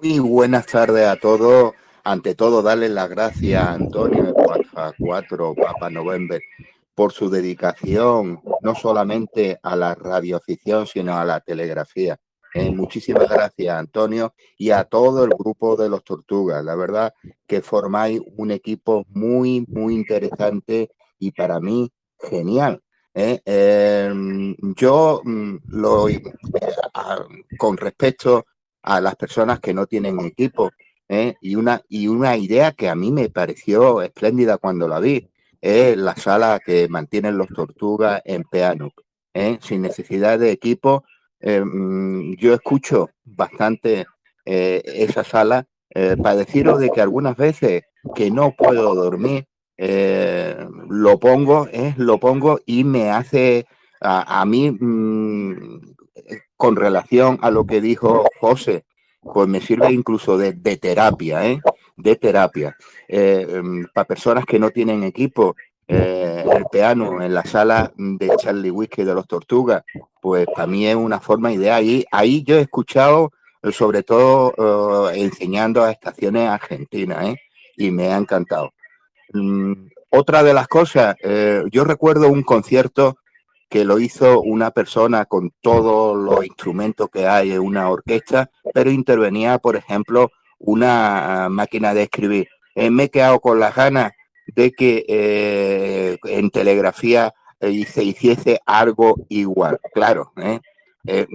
Muy buenas tardes a todos. Ante todo, darle las gracias a Antonio Alfa 4, Papa November, por su dedicación no solamente a la radioafición, sino a la telegrafía. Eh, muchísimas gracias, Antonio, y a todo el grupo de los Tortugas. La verdad que formáis un equipo muy, muy interesante y para mí genial. ¿Eh? Em, yo mm, lo, eh, con respecto a las personas que no tienen equipo ¿eh? y, una, y una idea que a mí me pareció espléndida cuando la vi, es la sala que mantienen los tortugas en Peanuc, sin necesidad de equipo. Em, yo escucho bastante esa sala para deciros de que algunas veces que no puedo dormir, eh, lo pongo, eh, lo pongo y me hace a, mí, mm, con relación a lo que dijo José, pues me sirve incluso de, terapia, ¿eh? de terapia. Mm, para personas que no tienen equipo, el piano en la sala de Charlie Whiskey de los Tortugas, pues para mí es una forma ideal. Y ahí yo he escuchado, sobre todo enseñando a estaciones argentinas, y me ha encantado. Mm, otra de las cosas, eh, yo recuerdo un concierto que lo hizo una persona con todos los instrumentos que hay en una orquesta, pero intervenía, por ejemplo, una máquina de escribir. Eh, me he quedado con las ganas de que eh, en telegrafía se hiciese algo igual, claro.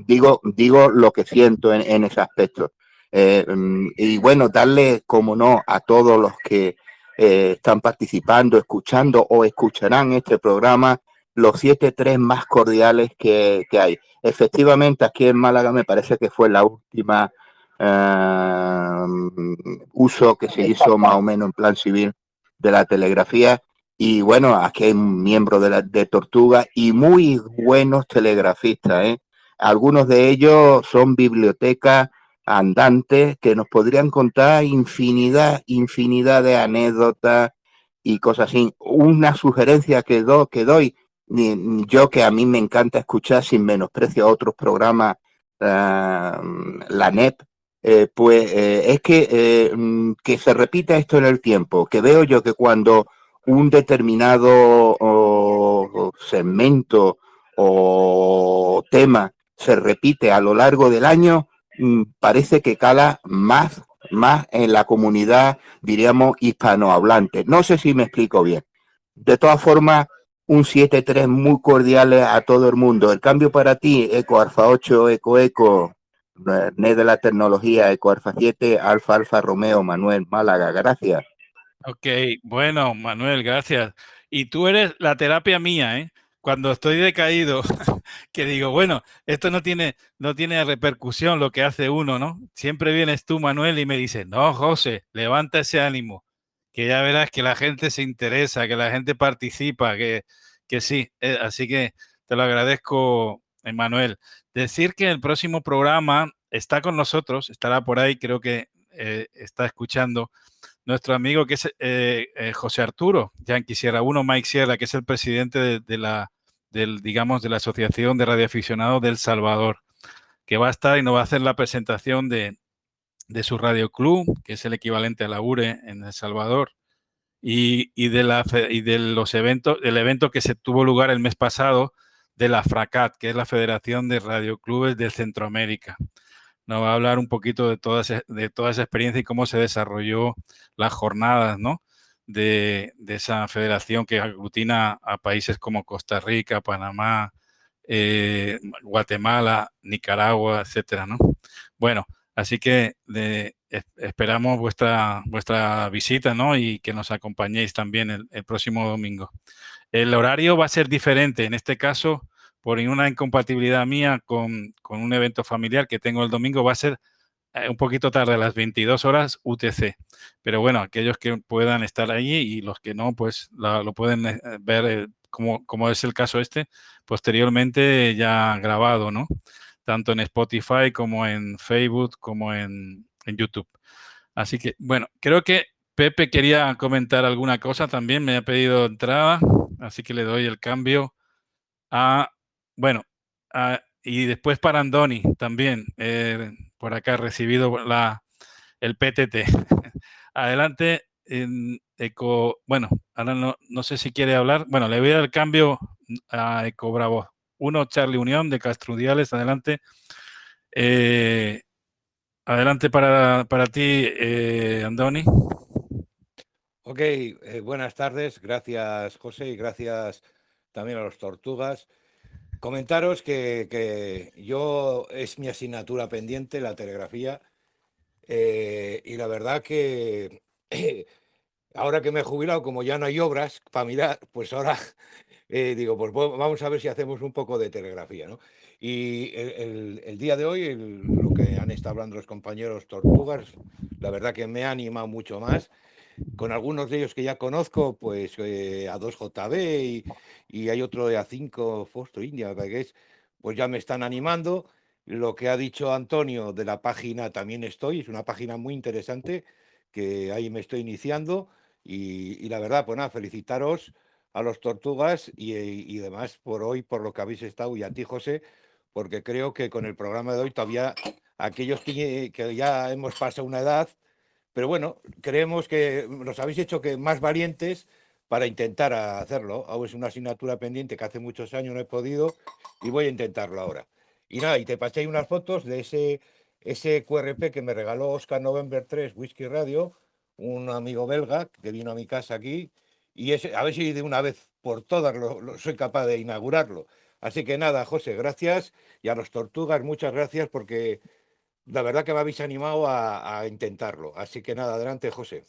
digo, digo lo que siento en, en ese aspecto. Mm, y bueno, darle, como no, a todos los que eh, están participando, escuchando o escucharán este programa los siete tres más cordiales que, hay. Efectivamente, aquí en Málaga me parece que fue la última eh, uso que se hizo más o menos en plan civil de la telegrafía. Y bueno, aquí hay un miembro de, la, de Tortuga y muy buenos telegrafistas. ¿eh? Algunos de ellos son bibliotecas andantes que nos podrían contar infinidad, infinidad de anécdotas y cosas así. Una sugerencia que, do, que doy, yo que a mí me encanta escuchar sin menosprecio a otros programas, la NEP, eh, pues eh, es que, eh, mm, que se repita esto en el tiempo, que veo yo que cuando un determinado segmento o tema se repite a lo largo del año, parece que cala más, más en la comunidad, diríamos, hispanohablante. No sé si me explico bien. De todas formas, un 7-3 muy cordial a todo el mundo. El cambio para ti, Eco Alfa 8, Eco Eco, NED de la tecnología, Eco Alfa 7, Alfa Alfa Romeo, Manuel Málaga. Gracias. Ok, bueno, Manuel, gracias. Y tú eres la terapia mía, ¿eh? Cuando estoy decaído, que digo, bueno, esto no tiene, no tiene repercusión lo que hace uno, ¿no? Siempre vienes tú, Manuel, y me dices, no, José, levanta ese ánimo, que ya verás que la gente se interesa, que la gente participa, que, que sí. Eh, así que te lo agradezco, Manuel. Decir que el próximo programa está con nosotros, estará por ahí, creo que eh, está escuchando nuestro amigo que es eh, José Arturo Yankee Sierra uno Mike Sierra, que es el presidente de, la, del, digamos, de la Asociación de Radioaficionados del Salvador, que va a estar y nos va a hacer la presentación de, de su radio club, que es el equivalente a la URE en El Salvador, y, y, de, la, y de los eventos, el evento que se tuvo lugar el mes pasado de la FRACAT, que es la Federación de Radioclubes de Centroamérica nos va a hablar un poquito de toda, de toda esa experiencia y cómo se desarrolló las jornadas, ¿no? De, esa federación que aglutina a países como Costa Rica, Panamá, eh, Guatemala, Nicaragua, etcétera, ¿no? Bueno, así que esperamos vuestra, vuestra visita, ¿no? Y que nos acompañéis también el, el próximo domingo. El horario va a ser diferente, en este caso por una incompatibilidad mía con, un evento familiar que tengo el domingo, va a ser un poquito tarde, a las 22 horas UTC. Pero bueno, aquellos que puedan estar allí y los que no, pues lo pueden eh, ver eh, como, como, es el caso este, posteriormente ya grabado, ¿no? Tanto en Spotify como en Facebook, como en, en YouTube. Así que, bueno, creo que Pepe quería comentar alguna cosa también, me ha pedido entrada, así que le doy el cambio a bueno, ah, y después para Andoni también, eh, por acá recibido la, el PTT. Adelante, en Eco, bueno, ahora no, sé si quiere hablar. Bueno, le voy a dar el cambio a Eco Bravo. Uno, Charlie Unión de Castrudiales, adelante. Eh, adelante para, para ti, eh, Andoni. Ok, buenas tardes. Gracias, José, y gracias también a los Tortugas. Comentaros que, yo es mi asignatura pendiente, la telegrafía, eh, y la verdad que ahora que me he jubilado, como ya no hay obras para mirar, pues ahora eh, digo, pues vamos a ver si hacemos un poco de telegrafía, ¿no? Y el, día de hoy, lo que han estado hablando los compañeros tortugas, la verdad que me ha animado mucho más con algunos de ellos que ya conozco, pues eh, A2JB y, hay otro de A5 Fosto India, que es, pues ya me están animando. Lo que ha dicho Antonio de la página también estoy, es una página muy interesante que ahí me estoy iniciando y, la verdad, pues nada, felicitaros a los tortugas y, demás por hoy, por lo que habéis estado y a ti, José, porque creo que con el programa de hoy todavía aquellos que ya hemos pasado una edad, pero bueno, creemos que nos habéis hecho que más valientes para intentar hacerlo. Aún es una asignatura pendiente que hace muchos años no he podido y voy a intentarlo ahora. Y nada, y te pasé unas fotos de ese, ese QRP que me regaló Oscar November 3 Whisky Radio, un amigo belga que vino a mi casa aquí, y a ver si de una vez por todas soy capaz de inaugurarlo. Así que nada, José, gracias. Y a los tortugas, muchas gracias porque la verdad que me habéis animado a, intentarlo. Así que nada, adelante, José.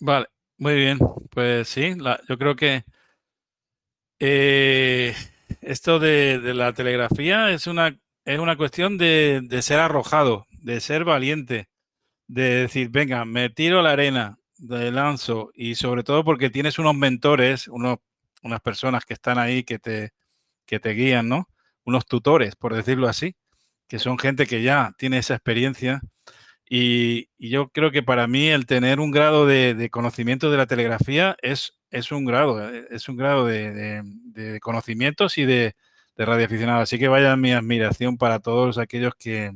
Vale, muy bien. Pues sí, yo creo que eh, esto de, la telegrafía es una, es una cuestión de, ser arrojado, de ser valiente, de decir, venga, me tiro la arena, de lanzo, y sobre todo porque tienes unos mentores, unos, unas personas que están ahí que te, que te guían, ¿no? Unos tutores, por decirlo así, que son gente que ya tiene esa experiencia Y, yo creo que para mí el tener un grado de, conocimiento de la telegrafía es, es un grado, eh, es un grado de, conocimientos y de, radioaficionado. Así que vaya mi admiración para todos aquellos que,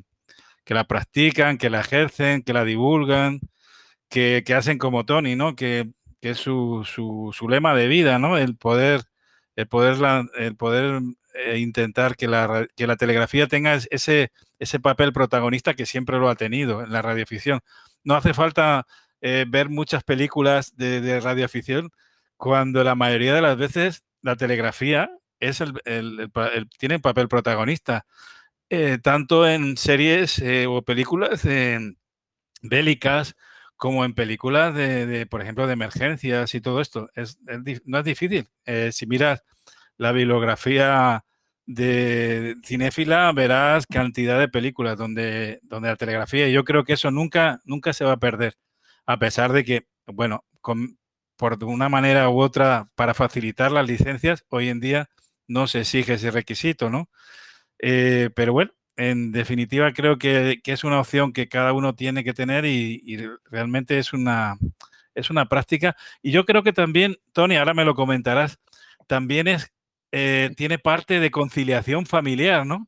la practican, que la ejercen, que la divulgan, que, hacen como Tony, ¿no? Que, es su, su, lema de vida, ¿no? El poder, el poder, el poder eh, intentar que la, que la telegrafía tenga ese, ese papel protagonista que siempre lo ha tenido en la radioficción. No hace falta eh, ver muchas películas de, radioficción cuando la mayoría de las veces la telegrafía es el, tiene el papel protagonista, eh, tanto en series o películas bélicas como en películas de, por ejemplo, de emergencias y todo esto. Es, no es difícil. si miras la bibliografía de cinéfila verás cantidad de películas donde, donde la telegrafía, y yo creo que eso nunca, nunca se va a perder, a pesar de que, bueno, por una manera u otra, para facilitar las licencias, hoy en día no se exige ese requisito, ¿no? Eh, pero bueno, en definitiva creo que, es una opción que cada uno tiene que tener y, y, realmente es una, es una práctica. Y yo creo que también, Tony, ahora me lo comentarás, también es eh, tiene parte de conciliación familiar, ¿no?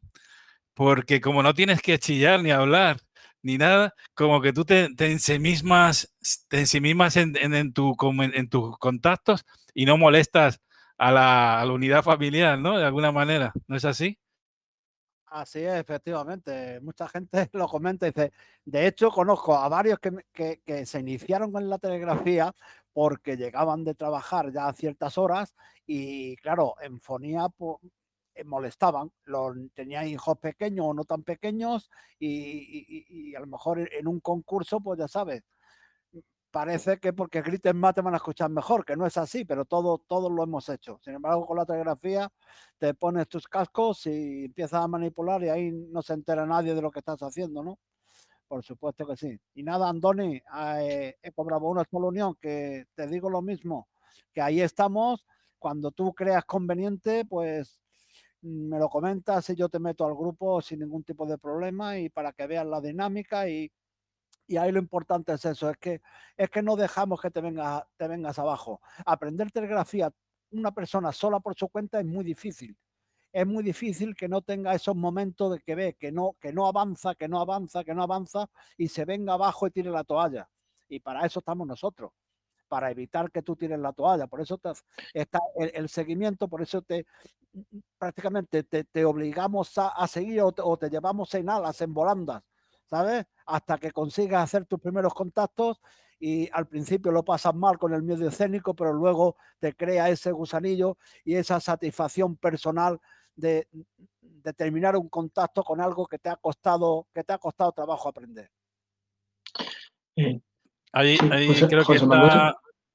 Porque como no tienes que chillar ni hablar ni nada, como que tú te, te ensimismas, te ensimismas en, en, tu, en, tus contactos y no molestas a la, a la unidad familiar, ¿no? De alguna manera, ¿no es así? Así es, efectivamente. Mucha gente lo comenta y dice, de hecho conozco a varios que, que, que, se iniciaron con la telegrafía porque llegaban de trabajar ya a ciertas horas y claro, en fonía eh, molestaban, los, tenían hijos pequeños o no tan pequeños y, a lo mejor en un concurso, pues ya sabes, parece que porque griten más te van a escuchar mejor, que no es así, pero todo, todos lo hemos hecho. Sin embargo, con la telegrafía te pones tus cascos y empiezas a manipular y ahí no se entera nadie de lo que estás haciendo, ¿no? Por supuesto que sí. Y nada, Andoni, eh, he cobrado una sola unión, que te digo lo mismo, que ahí estamos. Cuando tú creas conveniente, pues me lo comentas y yo te meto al grupo sin ningún tipo de problema y para que veas la dinámica y, y ahí lo importante es eso, es que, es que no dejamos que te, venga, te vengas abajo. Aprender telegrafía una persona sola por su cuenta es muy difícil es muy difícil que no tenga esos momentos de que ve que no, que no avanza, que no avanza, que no avanza y se venga abajo y tire la toalla. Y para eso estamos nosotros, para evitar que tú tires la toalla. Por eso está el, seguimiento, por eso te prácticamente te, obligamos a, seguir o te, llevamos en alas, en volandas, ¿sabes? Hasta que consigas hacer tus primeros contactos y al principio lo pasas mal con el miedo escénico, pero luego te crea ese gusanillo y esa satisfacción personal de, terminar un contacto con algo que te ha costado, que te ha costado trabajo aprender. Ahí, creo que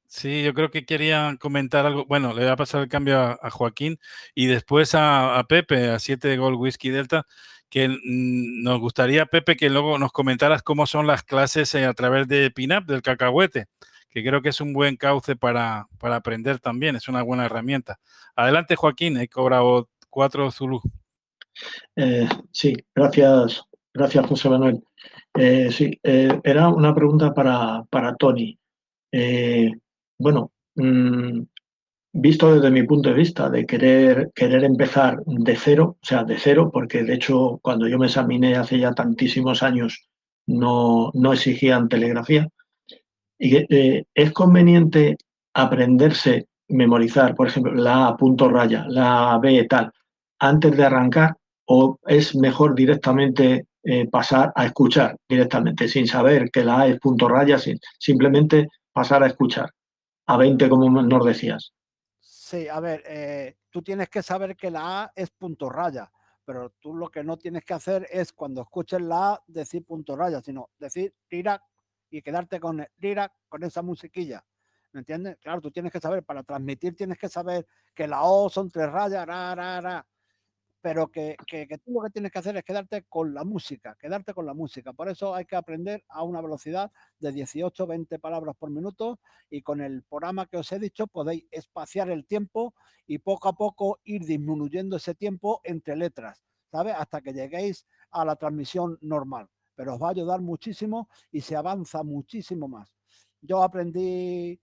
Sí, yo creo que quería comentar algo. Bueno, le voy a pasar el cambio a, Joaquín y después a, Pepe, a 7 Gold Whisky Delta, que nos gustaría, Pepe, que luego nos comentaras cómo son las clases eh, a través de PINAP, del cacahuete, que creo que es un buen cauce para, para aprender también, es una buena herramienta. Adelante, Joaquín, he cobrado cuatro Zulu. Eh, sí, gracias, gracias José Manuel. Eh, sí, eh, era una pregunta para, para Tony. bueno, mm, visto desde mi punto de vista de querer, querer empezar de cero, o sea, de cero, porque de hecho cuando yo me examiné hace ya tantísimos años no, no exigían telegrafía, y, es conveniente aprenderse, memorizar, por ejemplo, la punto raya, la B tal, antes de arrancar o es mejor directamente eh, pasar a escuchar directamente, sin saber que la A es punto raya, sin, simplemente pasar a escuchar a 20 como nos decías. Sí, a ver, eh, tú tienes que saber que la A es punto raya, pero tú lo que no tienes que hacer es cuando escuches la A decir punto raya, sino decir tira y quedarte con tira con esa musiquilla. ¿Me entiendes? Claro, tú tienes que saber, para transmitir tienes que saber que la O son tres rayas, ra, ra, ra pero que, que, tú lo que tienes que hacer es quedarte con la música, quedarte con la música. Por eso hay que aprender a una velocidad de 18, 20 palabras por minuto y con el programa que os he dicho podéis espaciar el tiempo y poco a poco ir disminuyendo ese tiempo entre letras, ¿sabes? Hasta que lleguéis a la transmisión normal. pero os va a ayudar muchísimo y se avanza muchísimo más. Yo aprendí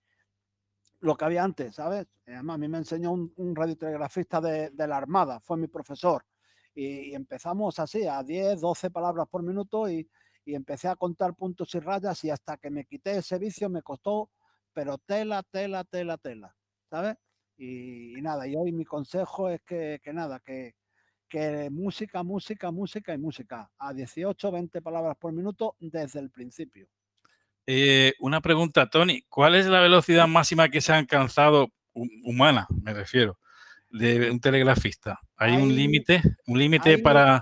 lo que había antes, ¿sabes? Además, a mí me enseñó un, radiotelegrafista de, la Armada, fue mi profesor. Y, empezamos así, a 10, 12 palabras por minuto y, empecé a contar puntos y rayas y hasta que me quité ese vicio me costó, pero tela, tela, tela, tela, ¿sabes? Y, nada, y hoy mi consejo es que, nada, que, que música, música, música y música, a 18, 20 palabras por minuto desde el principio. Eh, una pregunta, Tony. ¿Cuál es la velocidad máxima que se ha alcanzado, humana, me refiero, de un telegrafista? ¿Hay, un límite? ¿Un límite para...?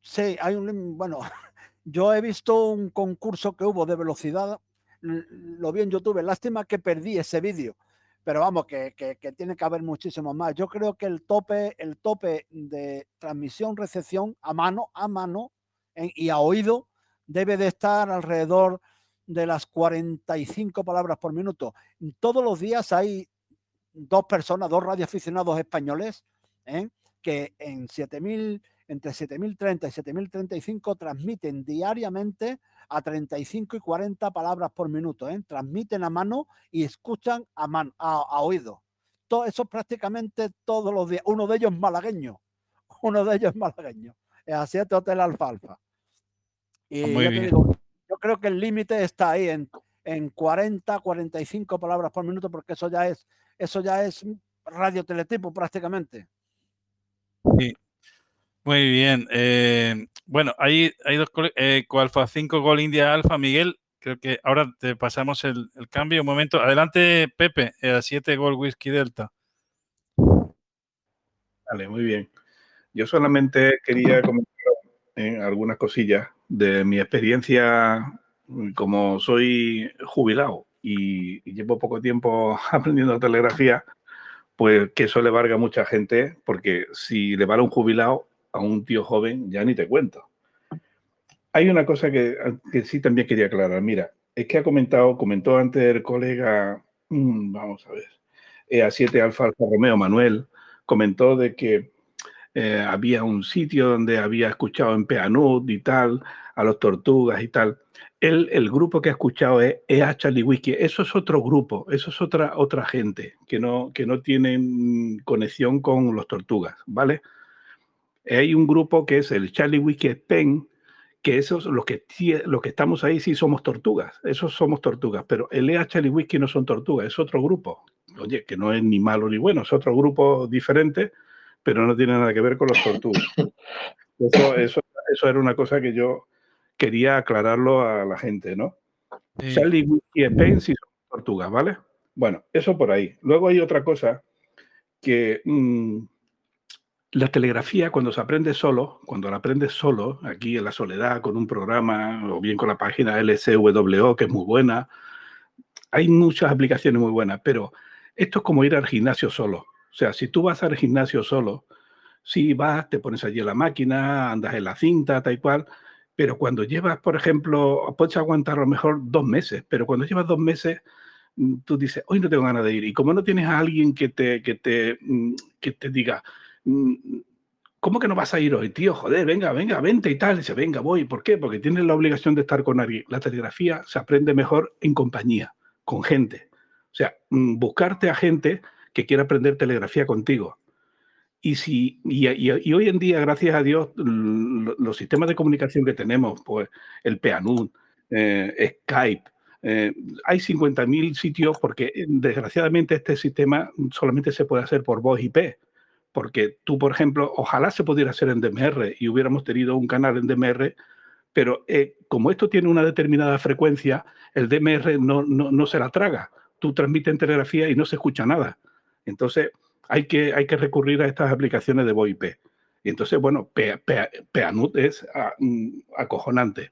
Sí, hay un... Bueno, yo he visto un concurso que hubo de velocidad, lo vi en YouTube, lástima que perdí ese vídeo, pero vamos, que, tiene que haber muchísimo más. Yo creo que el tope, el tope de transmisión-recepción a mano, a mano y a oído debe de estar alrededor de las 45 palabras por minuto. Todos los días hay dos personas, dos radioaficionados españoles, ¿eh? que en 7000, entre 7030 y 7035 transmiten diariamente a 35 y 40 palabras por minuto. ¿eh? Transmiten a mano y escuchan a, a, oído. Todo eso prácticamente todos los días. Uno de ellos malagueño. Uno de ellos malagueño. Es así Hotel Alfalfa. Y yo, creo que el límite está ahí en, en 40, 45 palabras por minuto, porque eso ya es, eso ya es radioteletipo prácticamente. Sí. Muy bien. Eh, bueno, hay, hay dos eh, Alfa 5 Gol India Alfa, Miguel. Creo que ahora te pasamos el, cambio. Un momento. Adelante, Pepe, eh, a 7 Gol Whisky Delta. Vale, muy bien. Yo solamente quería comentar algunas cosillas de mi experiencia como soy jubilado y, llevo poco tiempo aprendiendo telegrafía, pues que eso le valga a mucha gente, porque si le vale un jubilado a un tío joven, ya ni te cuento. Hay una cosa que, sí también quería aclarar. Mira, es que ha comentado, comentó antes el colega, mm, vamos a ver, EA7 Alfa Alfa Romeo Manuel, comentó de que eh, había un sitio donde había escuchado en Peanud y tal, a los tortugas y tal. El, el grupo que ha escuchado es EA Charlie Whisky. Eso es otro grupo, eso es otra, otra gente que no, que no tienen conexión con los tortugas, ¿vale? Hay un grupo que es el Charlie Whisky Pen, que esos, los que, los que estamos ahí sí somos tortugas, esos somos tortugas, pero el EA Charlie Whisky no son tortugas, es otro grupo. Oye, que no es ni malo ni bueno, es otro grupo diferente, pero no tiene nada que ver con los tortugas. Eso, eso, eso era una cosa que yo quería aclararlo a la gente, ¿no? Charlie y Spence son tortugas, ¿vale? Bueno, eso por ahí. Luego hay otra cosa que mm, la telegrafía, cuando se aprende solo, cuando la aprendes solo, aquí en la soledad, con un programa o bien con la página LCWO, que es muy buena, hay muchas aplicaciones muy buenas, pero esto es como ir al gimnasio solo. O sea, si tú vas al gimnasio solo, si vas, te pones allí en la máquina, andas en la cinta, tal y cual, pero cuando llevas, por ejemplo, puedes aguantar a lo mejor dos meses, pero cuando llevas dos meses, mm, tú dices, hoy no tengo ganas de ir. Y como no tienes a alguien que te, que te, mm, que te diga, mm, ¿cómo que no vas a ir hoy, tío? Joder, venga, venga, vente y tal. dice, venga, voy. ¿Por qué? Porque tienes la obligación de estar con alguien. La telegrafía se aprende mejor en compañía, con gente. O sea, buscarte a gente que quiera aprender telegrafía contigo. Y, si, y, hoy en día, gracias a Dios, los sistemas de comunicación que tenemos, pues el PANUD, eh, Skype, eh, hay 50.000 sitios porque eh, desgraciadamente este sistema solamente se puede hacer por voz IP. Porque tú, por ejemplo, ojalá se pudiera hacer en DMR y hubiéramos tenido un canal en DMR, pero como esto tiene una determinada frecuencia, el DMR no, no, no se la traga. Tú transmites en telegrafía y no se escucha nada. Entonces, hay que, hay que recurrir a estas aplicaciones de VoIP. Y entonces, bueno, Peanut es ah, mm, acojonante.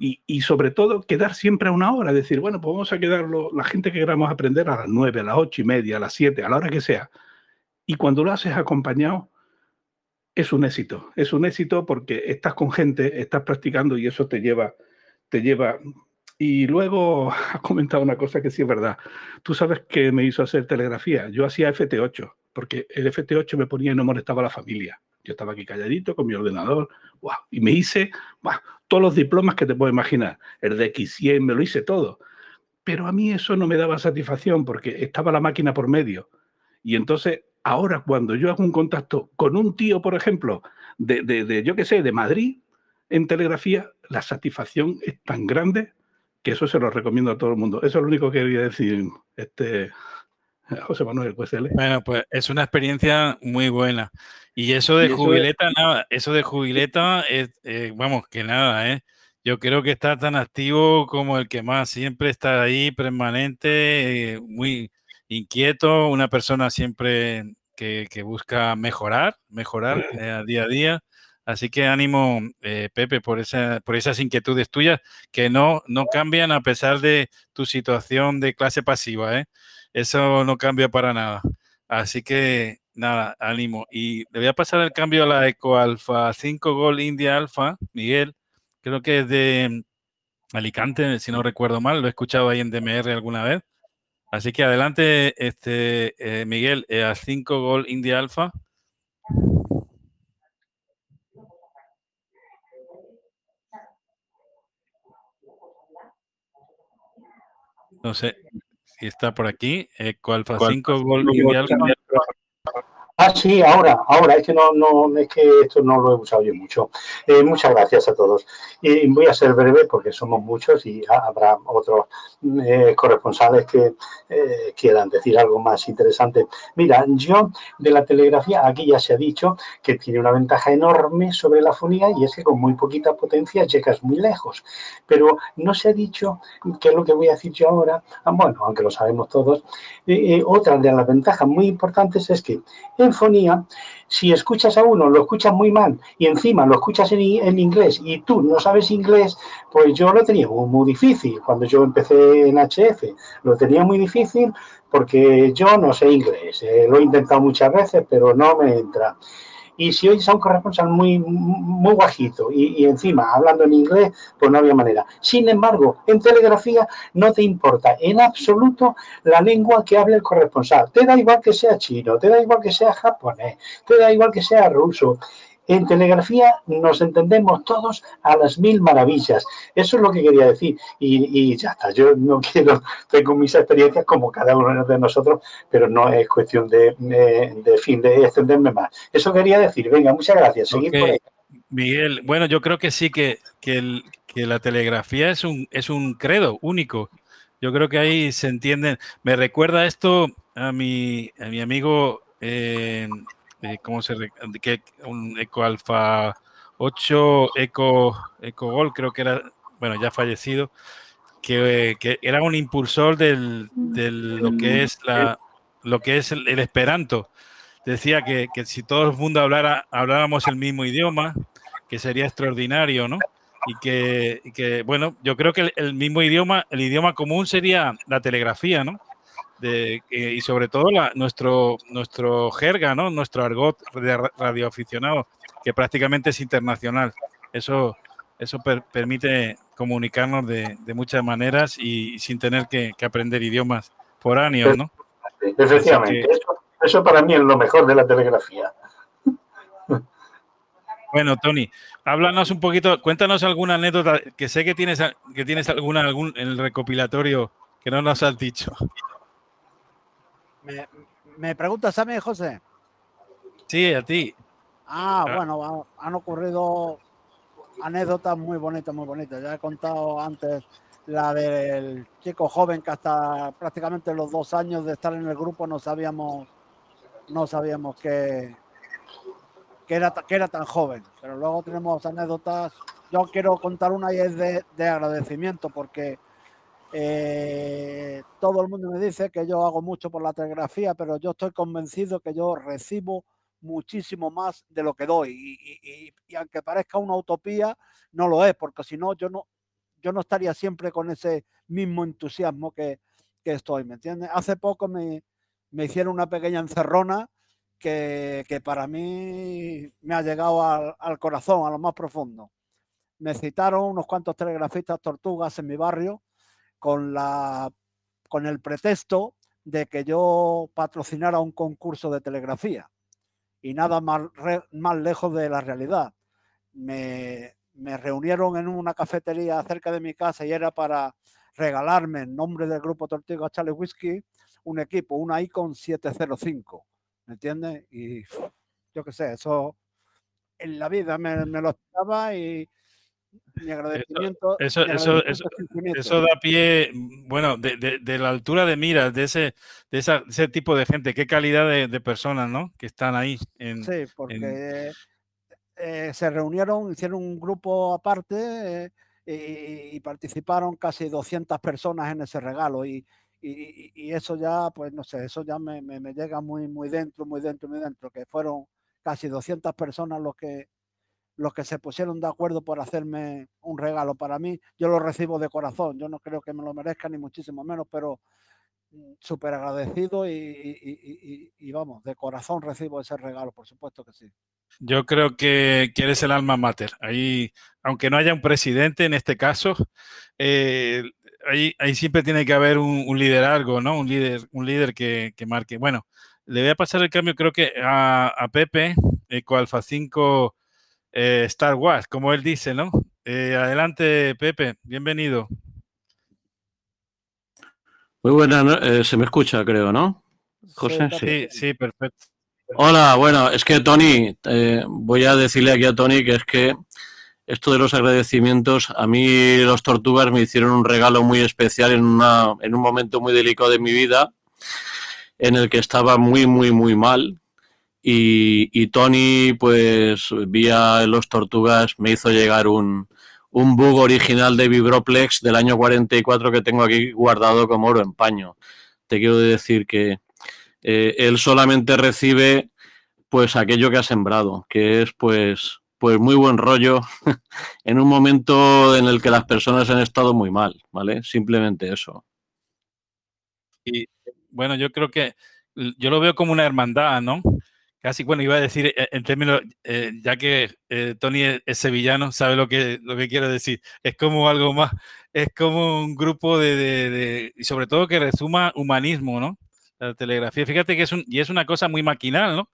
Y, sobre todo, quedar siempre a una hora. Decir, bueno, pues vamos a quedarlo, la gente que queramos aprender a las nueve, a las ocho y media, a las siete, a la hora que sea. Y cuando lo haces acompañado, es un éxito. Es un éxito porque estás con gente, estás practicando y eso te lleva, te lleva y luego ha comentado una cosa que sí es verdad. Tú sabes que me hizo hacer telegrafía. Yo hacía FT8, porque el FT8 me ponía y no molestaba a la familia. Yo estaba aquí calladito con mi ordenador, y me hice todos los diplomas que te puedo imaginar. El de X100, me lo hice todo. Pero a mí eso no me daba satisfacción porque estaba la máquina por medio. Y entonces, ahora cuando yo hago un contacto con un tío, por ejemplo, de, de yo qué sé, de Madrid, en telegrafía, la satisfacción es tan grande que eso se lo recomiendo a todo el mundo. Eso es lo único que quería decir, este, José Manuel pues, Bueno, pues es una experiencia muy buena. Y eso de jubileta, nada, eso de jubileta, es, eh, vamos, que nada, ¿eh? Yo creo que está tan activo como el que más, siempre está ahí, permanente, eh, muy inquieto, una persona siempre que, busca mejorar, mejorar eh, día a día. Así que ánimo, Pepe, por, esa, por esas inquietudes tuyas que no, no cambian a pesar de tu situación de clase pasiva. ¿eh? Eso no cambia para nada. Así que nada, ánimo. Y le voy a pasar el cambio a la Eco Alfa 5 Gol India Alfa, Miguel. Creo que es de Alicante, si no recuerdo mal. Lo he escuchado ahí en DMR alguna vez. Así que adelante, este, eh, Miguel, eh, a 5 Gol India Alfa. No sé, y está por aquí, Alfa 5 Gol Ah, sí, ahora, ahora, es que no, no, es que esto no lo he usado yo mucho. Eh, muchas gracias a todos. Y voy a ser breve porque somos muchos y habrá otros eh, corresponsales que eh, quieran decir algo más interesante. Mira, yo de la telegrafía, aquí ya se ha dicho que tiene una ventaja enorme sobre la fonía y es que con muy poquita potencia llegas muy lejos. Pero no se ha dicho, que es lo que voy a decir yo ahora, ah, bueno, aunque lo sabemos todos, otra de las ventajas muy importantes es que fonía, si escuchas a uno, lo escuchas muy mal y encima lo escuchas en, inglés y tú no sabes inglés, pues yo lo tenía muy, difícil. Cuando yo empecé en HF, lo tenía muy difícil porque yo no sé inglés. Eh, lo he intentado muchas veces, pero no me entra y si hoy son corresponsal muy, muy bajito y, encima hablando en inglés, pues no había manera. Sin embargo, en telegrafía no te importa en absoluto la lengua que hable el corresponsal. Te da igual que sea chino, te da igual que sea japonés, te da igual que sea ruso. En telegrafía nos entendemos todos a las mil maravillas. Eso es lo que quería decir. Y, ya está. Yo no quiero, tengo mis experiencias como cada uno de nosotros, pero no es cuestión de, fin, de extenderme más. Eso quería decir. Venga, muchas gracias. Seguir por ahí. Miguel, bueno, yo creo que sí, que, que, la telegrafía es un, es un credo único. Yo creo que ahí se entienden. Me recuerda esto a mi, a mi amigo eh, ¿cómo se que un Eco Alfa 8 Eco, Eco Gol, creo que era, bueno, ya fallecido, que, era un impulsor del, lo que es la lo que es el, esperanto. Decía que, si todo el mundo hablara, habláramos el mismo idioma, que sería extraordinario, ¿no? Y que, que bueno, yo creo que el, mismo idioma, el idioma común sería la telegrafía, ¿no? De, eh, y sobre todo la, nuestro, nuestro jerga, ¿no? nuestro argot de radioaficionado, que prácticamente es internacional. Eso, eso permite comunicarnos de, de, muchas maneras y sin tener que, que aprender idiomas por años, ¿no? Efectivamente, eso, para mí es lo mejor de la telegrafía. Bueno, Tony, háblanos un poquito, cuéntanos alguna anécdota, que sé que tienes, que tienes alguna algún, en el recopilatorio que no nos has dicho. ¿Me, preguntas a mí, José? Sí, a ti. Ah, ah. bueno, han ocurrido anécdotas muy bonitas, muy bonitas. Ya he contado antes la del chico joven que hasta prácticamente los dos años de estar en el grupo no sabíamos, no sabíamos que, que, era, que era tan joven. Pero luego tenemos anécdotas. Yo quiero contar una y es de, de agradecimiento porque eh, todo el mundo me dice que yo hago mucho por la telegrafía, pero yo estoy convencido que yo recibo muchísimo más de lo que doy. Y, aunque parezca una utopía, no lo es, porque si no, yo no, yo no estaría siempre con ese mismo entusiasmo que, estoy, ¿me entiendes? Hace poco me, hicieron una pequeña encerrona que, para mí me ha llegado al, al, corazón, a lo más profundo. Me citaron unos cuantos telegrafistas tortugas en mi barrio con, la, con el pretexto de que yo patrocinara un concurso de telegrafía. y nada más, más lejos de la realidad. Me, me reunieron en una cafetería cerca de mi casa y era para regalarme en nombre del grupo Tortiga Charlie Whisky un equipo, una Icon 705, ¿me entiendes? Y yo qué sé, eso en la vida me, lo esperaba y mi agradecimiento. Eso, eso, eso, da pie, bueno, de, de, la altura de miras de ese, de ese tipo de gente, qué calidad de, personas, ¿no? Que están ahí. En, sí, porque eh, se reunieron, hicieron un grupo aparte eh, y, participaron casi 200 personas en ese regalo y, y, eso ya, pues no sé, eso ya me, me, llega muy, muy dentro, muy dentro, muy dentro, que fueron casi 200 personas los que, los que se pusieron de acuerdo por hacerme un regalo para mí. Yo lo recibo de corazón, yo no creo que me lo merezca ni muchísimo menos, pero mm, súper agradecido y, y, vamos, de corazón recibo ese regalo, por supuesto que sí. Yo creo que, eres el alma mater. Ahí, aunque no haya un presidente en este caso, eh, ahí, ahí, siempre tiene que haber un, liderazgo, ¿no? Un líder, un líder que, marque. Bueno, le voy a pasar el cambio, creo que a, Pepe, Eco Alfa 5 eh, Star Wars, como él dice, ¿no? Eh, adelante, Pepe, bienvenido. Muy buena, se me escucha, creo, ¿no? José. Sí, sí, perfecto. Hola, bueno, es que Tony, eh, voy a decirle aquí a Tony que es que esto de los agradecimientos, a mí los tortugas me hicieron un regalo muy especial en, una, en un momento muy delicado de mi vida, en el que estaba muy, muy, muy mal. Y, Tony, pues vía los tortugas, me hizo llegar un, un bug original de Vibroplex del año 44 que tengo aquí guardado como oro en paño. Te quiero decir que eh, él solamente recibe pues aquello que ha sembrado, que es pues, pues muy buen rollo en un momento en el que las personas han estado muy mal, ¿vale? Simplemente eso. Y bueno, yo creo que yo lo veo como una hermandad, ¿no? Casi, bueno, iba a decir eh, en términos, eh, ya que Tony es, sevillano, sabe lo que, lo que quiero decir. Es como algo más, es como un grupo de, de y sobre todo que resuma humanismo, ¿no? la telegrafía. Fíjate que es, un, y es una cosa muy maquinal, ¿no?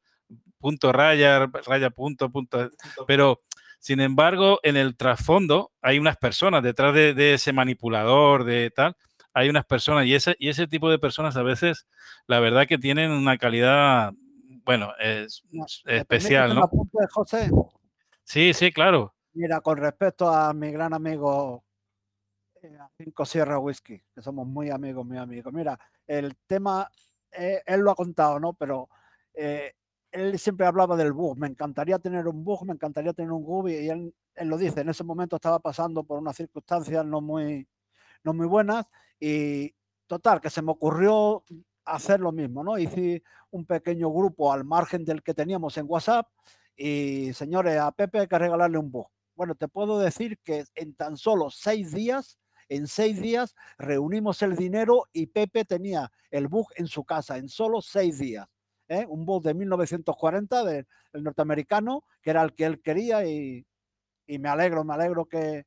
Punto, raya, raya, punto, punto. Pero, sin embargo, en el trasfondo hay unas personas detrás de, ese manipulador, de tal, hay unas personas y ese, y ese tipo de personas a veces, la verdad que tienen una calidad, bueno, es, especial, ¿no? José? Sí, sí, claro. Mira, con respecto a mi gran amigo eh, Cinco Sierra Whisky, que somos muy amigos, muy amigos. Mira, el tema eh, él lo ha contado, ¿no? Pero eh, él siempre hablaba del bug. Me encantaría tener un bug, me encantaría tener un bug y él, lo dice. En ese momento estaba pasando por unas circunstancias no muy, no muy buenas y total, que se me ocurrió hacer lo mismo, ¿no? Hice un pequeño grupo al margen del que teníamos en WhatsApp y señores, a Pepe hay que regalarle un bug. Bueno, te puedo decir que en tan solo seis días en seis días reunimos el dinero y Pepe tenía el bug en su casa en solo seis días. ¿eh? Un bug de 1940 del norteamericano, que era el que él quería y, y me alegro, me alegro que,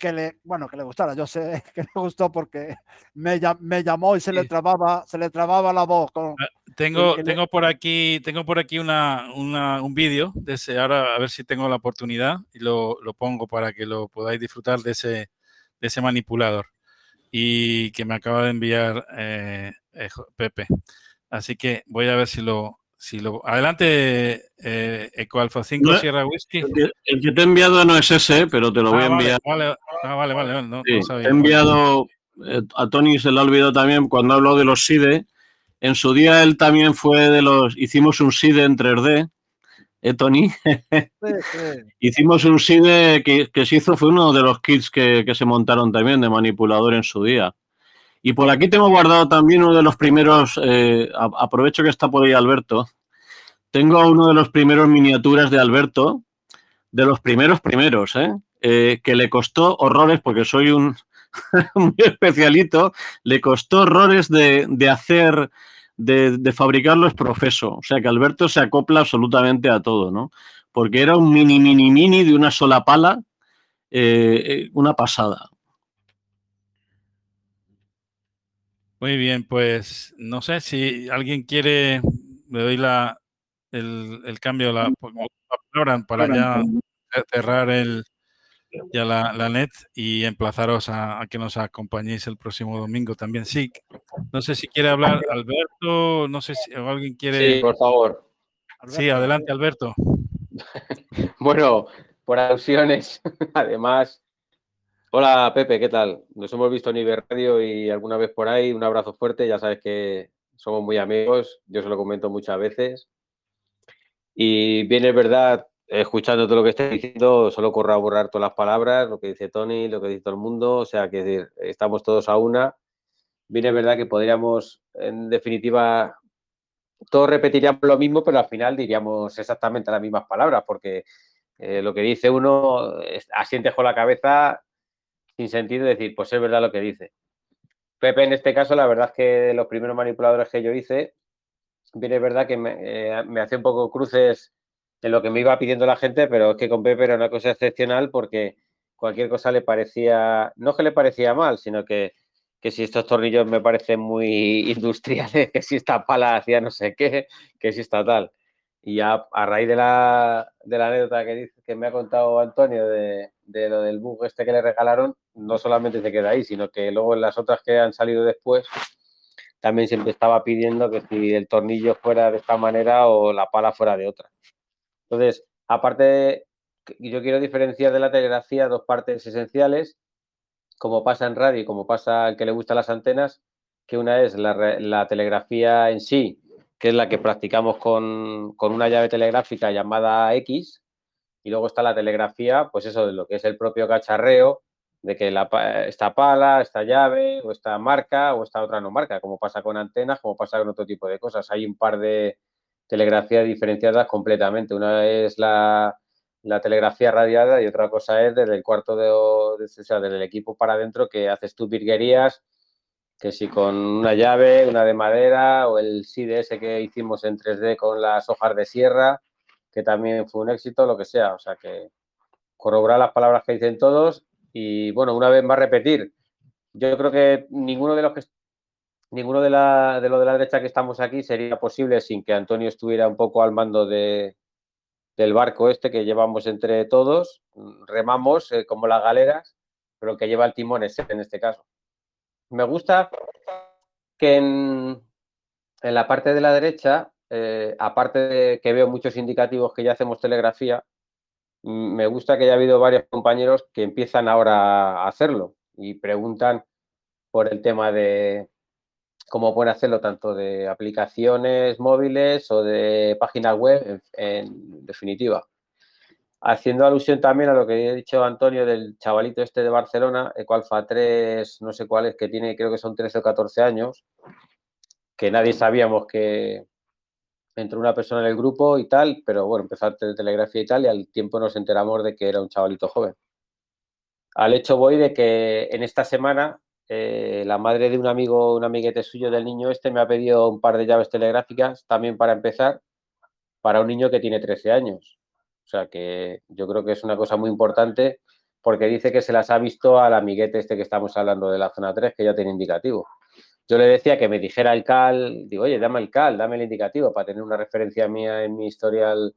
que le, bueno, que le gustara. Yo sé que le gustó porque me, me llamó y se le trababa, se le trababa la voz. Con, ah, tengo, tengo por aquí, tengo por aquí una, un vídeo de ese. Ahora a ver si tengo la oportunidad y lo, lo, pongo para que lo podáis disfrutar de ese, de ese manipulador y que me acaba de enviar eh, eh, Pepe. Así que voy a ver si lo, si lo, adelante, eh, Eco Alfa 5 Sierra Whisky. El que, te he enviado no es ese, pero te lo voy a ah, enviar. Vale, vale, vale. Ah, no, he enviado, eh, a Tony se le ha olvidado también cuando habló de los SIDE. En su día él también fue de los. Hicimos un SIDE en 3D, ¿eh, Tony? Hicimos un SIDE que, que, se hizo, fue uno de los kits que, que se montaron también de manipulador en su día. Y por aquí tengo guardado también uno de los primeros, eh, aprovecho que está por ahí Alberto, tengo uno de los primeros miniaturas de Alberto, de los primeros primeros, ¿eh? Eh, que le costó horrores, porque soy un muy especialito, le costó horrores de, hacer, de, fabricarlo es profeso. O sea que Alberto se acopla absolutamente a todo, ¿no? Porque era un mini, mini, mini de una sola pala, una pasada. Muy bien, pues no sé si alguien quiere, le doy la, el, el cambio, la, pues, la palabra para ya cerrar el, ya la, la net y emplazaros a, a que nos acompañéis el próximo domingo también. Sí, no sé si quiere hablar Alberto, no sé si o alguien quiere. Sí, por favor. Sí, adelante, Alberto. Bueno, por alusiones, además. Hola, Pepe, ¿qué tal? Nos hemos visto en Iber Radio y alguna vez por ahí. Un abrazo fuerte, ya sabes que somos muy amigos, yo se lo comento muchas veces. Y bien, es verdad, escuchando todo lo que estás diciendo, solo corroborar todas las palabras, lo que dice Tony, lo que dice todo el mundo, o sea, que decir, estamos todos a una. Bien, es verdad que podríamos, en definitiva, todos repetiríamos lo mismo, pero al final diríamos exactamente las mismas palabras, porque eh, lo que dice uno es- asiente con la cabeza sin sentido decir, pues es verdad lo que dice. Pepe, en este caso, la verdad es que los primeros manipuladores que yo hice, bien es verdad que me, eh, hacía un poco cruces en lo que me iba pidiendo la gente, pero es que con Pepe era una cosa excepcional porque cualquier cosa le parecía, no que le parecía mal, sino que, que si estos tornillos me parecen muy industriales, que si esta pala hacía no sé qué, que si está tal. Y ya a raíz de la, de la anécdota que, dice, que me ha contado Antonio de, de lo del bug este que le regalaron, no solamente se queda ahí, sino que luego en las otras que han salido después, también siempre estaba pidiendo que si el tornillo fuera de esta manera o la pala fuera de otra. Entonces, aparte, yo quiero diferenciar de la telegrafía dos partes esenciales, como pasa en radio y como pasa al que le gustan las antenas, que una es la, la telegrafía en sí, que es la que practicamos con, con una llave telegráfica llamada X, y luego está la telegrafía, pues eso, de lo que es el propio cacharreo, de que la, esta pala, esta llave, o esta marca, o esta otra no marca, como pasa con antenas, como pasa con otro tipo de cosas. Hay un par de telegrafías diferenciadas completamente. Una es la, telegrafía radiada y otra cosa es desde el cuarto de, o- sea, desde el equipo para adentro que haces tus virguerías, que si con una llave, una de madera, o el SID ese que hicimos en 3D con las hojas de sierra, que también fue un éxito, lo que sea. O sea que corroborar las palabras que dicen todos y bueno, una vez más repetir. Yo creo que ninguno de los que ninguno de, la, de lo de la derecha que estamos aquí sería posible sin que Antonio estuviera un poco al mando de, del barco este que llevamos entre todos. Remamos eh, como las galeras, pero que lleva el timón en este caso. Me gusta que en, en la parte de la derecha, eh, aparte de que veo muchos indicativos que ya hacemos telegrafía, mm, me gusta que haya habido varios compañeros que empiezan ahora a hacerlo y preguntan por el tema de cómo pueden hacerlo tanto de aplicaciones móviles o de páginas web, en, definitiva. Haciendo alusión también a lo que he dicho Antonio del chavalito este de Barcelona, Ecoalfa 3, no sé cuál es, que tiene, creo que son 13 o 14 años, que nadie sabíamos que entró una persona en el grupo y tal, pero bueno, empezó a hacer telegrafía y tal, y al tiempo nos enteramos de que era un chavalito joven. Al hecho voy de que en esta semana eh, la madre de un amigo, un amiguete suyo del niño este, me ha pedido un par de llaves telegráficas también para empezar, para un niño que tiene 13 años. O sea que yo creo que es una cosa muy importante porque dice que se las ha visto al amiguete este que estamos hablando de la zona 3, que ya tiene indicativo. Yo le decía que me dijera el CAL, digo, oye, dame el CAL, dame el indicativo para tener una referencia mía en mi historial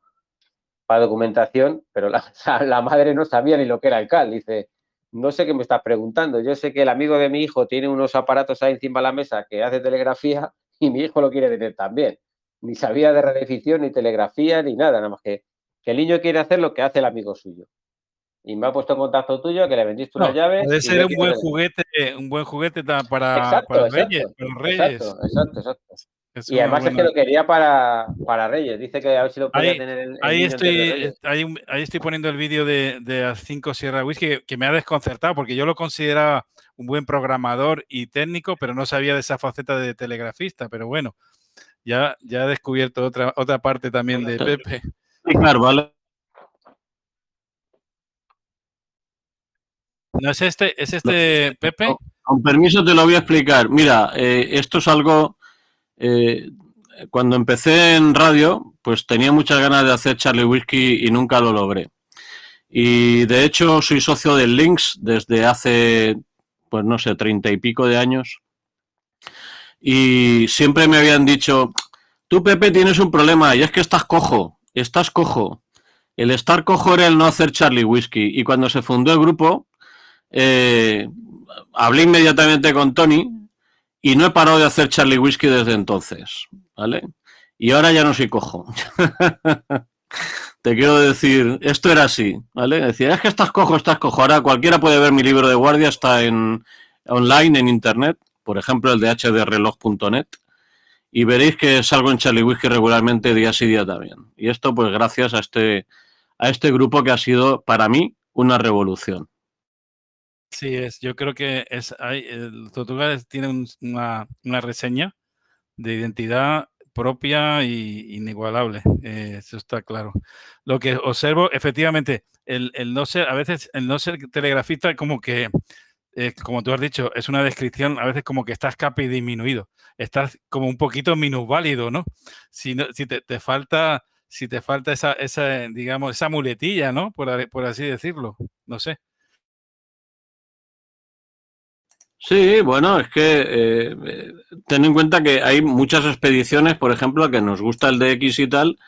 para documentación, pero la, madre no sabía ni lo que era el CAL. Dice, no sé qué me estás preguntando. Yo sé que el amigo de mi hijo tiene unos aparatos ahí encima de la mesa que hace telegrafía y mi hijo lo quiere tener también. Ni sabía de radioficción, ni telegrafía, ni nada, nada más que que el niño quiere hacer lo que hace el amigo suyo. Y me ha puesto en contacto tuyo, que le vendiste No, unas llaves. puede ser un buen juguete, un buen juguete para, Exacto, para exacto, Reyes, para los Reyes. Exacto, exacto, exacto. Es Y además es que lo quería para, para Reyes. Dice que a ver si lo podía Ahí, tener el, el ahí estoy, ahí, ahí estoy poniendo el vídeo de, de las 5 Sierra Whisky que, que me ha desconcertado porque yo lo consideraba un buen programador y técnico, pero no sabía de esa faceta de telegrafista. Pero bueno, ya, ya he descubierto otra, otra parte también de Pepe. Explicar, ¿vale? ¿No es este, es este Pepe? Con permiso te lo voy a explicar. Mira, eh, esto es algo... eh, cuando empecé en radio, pues tenía muchas ganas de hacer Charlie Whiskey y nunca lo logré. Y de hecho soy socio del Lynx desde hace, pues no sé, treinta y pico de años. Y siempre me habían dicho, tú, Pepe, tienes un problema y es que estás cojo, estás cojo. El estar cojo era el no hacer Charlie Whiskey. Y cuando se fundó el grupo, eh, hablé inmediatamente con Tony y no he parado de hacer Charlie Whiskey desde entonces, ¿vale? Y ahora ya no soy cojo. Te quiero decir, esto era así, ¿vale? Decía, es que estás cojo, estás cojo. Ahora cualquiera puede ver mi libro de guardia, está en online, en internet, por ejemplo, el de hdreloj.net, y veréis que salgo en Charlie Whiskey regularmente día sí día también. Y esto, pues, gracias a este, a este grupo que ha sido, para mí, una revolución. Sí, es, yo creo que es, hay, el Tortuga tiene una, una, reseña de identidad propia y inigualable, eh, eso está claro. Lo que observo, efectivamente, el, el, no ser, a veces el no ser telegrafista como que, eh, como tú has dicho, es una descripción, a veces como que estás capi disminuido, estás como un poquito minusválido, ¿no? Si, no, si te, te falta si te falta esa, esa, digamos, esa muletilla, ¿no? Por, por así decirlo, no sé. Sí, bueno, es que eh, ten en cuenta que hay muchas expediciones, por ejemplo, que nos gusta el DX y tal,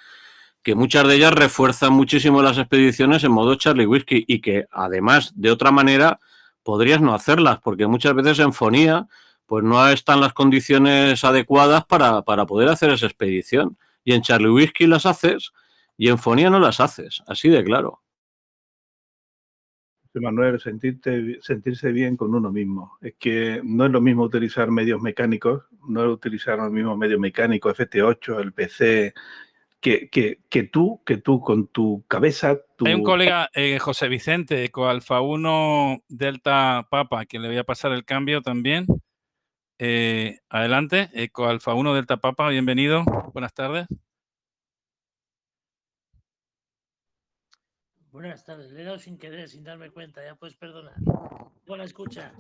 que muchas de ellas refuerzan muchísimo las expediciones en modo Charlie Whiskey y que además de otra manera podrías no hacerlas, porque muchas veces en fonía pues no están las condiciones adecuadas para, para poder hacer esa expedición. Y en Charlie Whiskey las haces y en fonía no las haces, así de claro. Manuel, sentirte, sentirse bien con uno mismo. Es que no es lo mismo utilizar medios mecánicos, no es utilizar los mismos medios mecánicos, FT8, el PC, que, que, que, tú, que tú con tu cabeza. Tu... Hay un colega, eh, José Vicente, Eco Alfa 1 Delta Papa, que le voy a pasar el cambio también. Eh, adelante, Eco Alfa 1 Delta Papa, bienvenido. Buenas tardes. Buenas tardes, le he dado sin querer, sin darme cuenta, ya puedes perdonar. Buena escucha.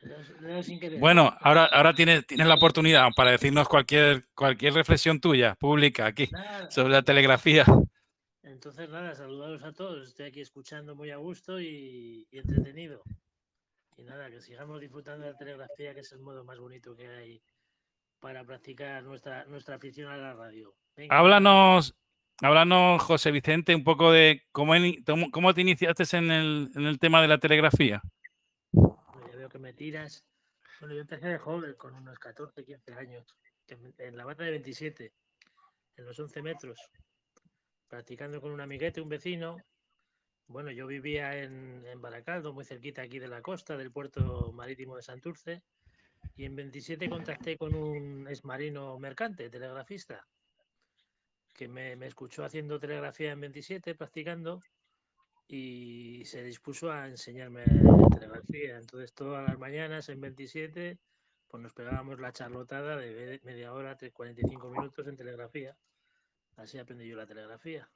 Le he dado sin querer. Bueno, ahora, ahora tienes, tienes la oportunidad para decirnos cualquier, cualquier reflexión tuya, pública, aquí, nada. sobre la telegrafía. Entonces, nada, saludaros a todos. Estoy aquí escuchando muy a gusto y, y entretenido. Y nada, que sigamos disfrutando de la telegrafía, que es el modo más bonito que hay para practicar nuestra, nuestra afición a la radio. Venga, Háblanos, Háblanos, José Vicente, un poco de cómo, te iniciaste en el, tema de la telegrafía. Ya veo que me tiras. Bueno, yo empecé de joven, con unos 14, 15 años, en la bata de 27, en los 11 metros, practicando con un amiguete, un vecino. Bueno, yo vivía en, en Baracaldo, muy cerquita aquí de la costa, del puerto marítimo de Santurce, y en 27 contacté con un exmarino mercante, telegrafista, que me, me, escuchó haciendo telegrafía en 27, practicando, y se dispuso a enseñarme telegrafía. Entonces, todas las mañanas en 27, pues nos pegábamos la charlotada de media hora, 45 minutos en telegrafía. Así aprendí yo la telegrafía.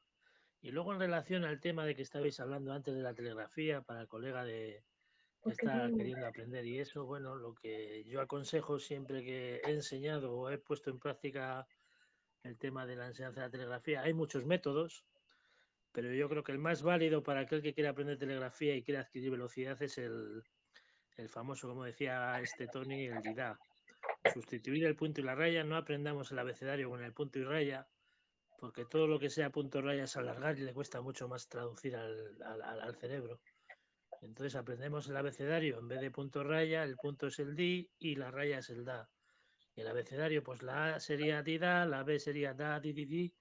Y luego, en relación al tema de que estabais hablando antes de la telegrafía, para el colega de que está queriendo aprender y eso, bueno, lo que yo aconsejo siempre que he enseñado o he puesto en práctica el tema de la enseñanza de la telegrafía. Hay muchos métodos, pero yo creo que el más válido para aquel que quiere aprender telegrafía y quiere adquirir velocidad es el, el famoso, como decía este Tony, el DIDA. Sustituir el punto y la raya, no aprendamos el abecedario con el punto y raya, porque todo lo que sea punto y raya es alargar y le cuesta mucho más traducir al, al, al cerebro. Entonces aprendemos el abecedario en vez de punto raya, el punto es el di y la raya es el da el abecedario, pues la A sería Dida, la B sería Da, Di, Di, Di,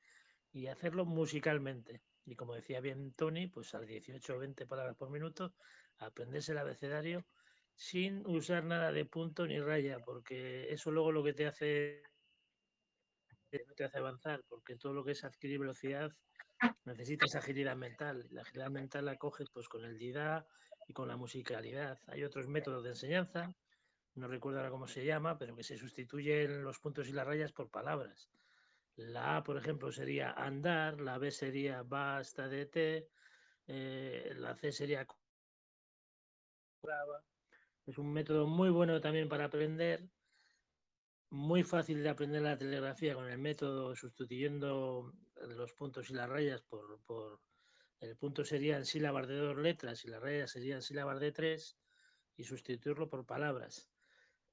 y hacerlo musicalmente. Y como decía bien Tony, pues a 18 o 20 palabras por minuto, aprenderse el abecedario sin usar nada de punto ni raya, porque eso luego lo que te hace te hace avanzar, porque todo lo que es adquirir velocidad necesitas agilidad mental. La agilidad mental la coges pues con el DIDA y con la musicalidad. Hay otros métodos de enseñanza, no recuerdo ahora cómo se llama, pero que se sustituyen los puntos y las rayas por palabras. La A, por ejemplo, sería andar, la B sería basta de té, eh, la C sería es un método muy bueno también para aprender, muy fácil de aprender la telegrafía con el método sustituyendo los puntos y las rayas por, por el punto serían sílabas de dos letras y las rayas serían sílabas de tres y sustituirlo por palabras.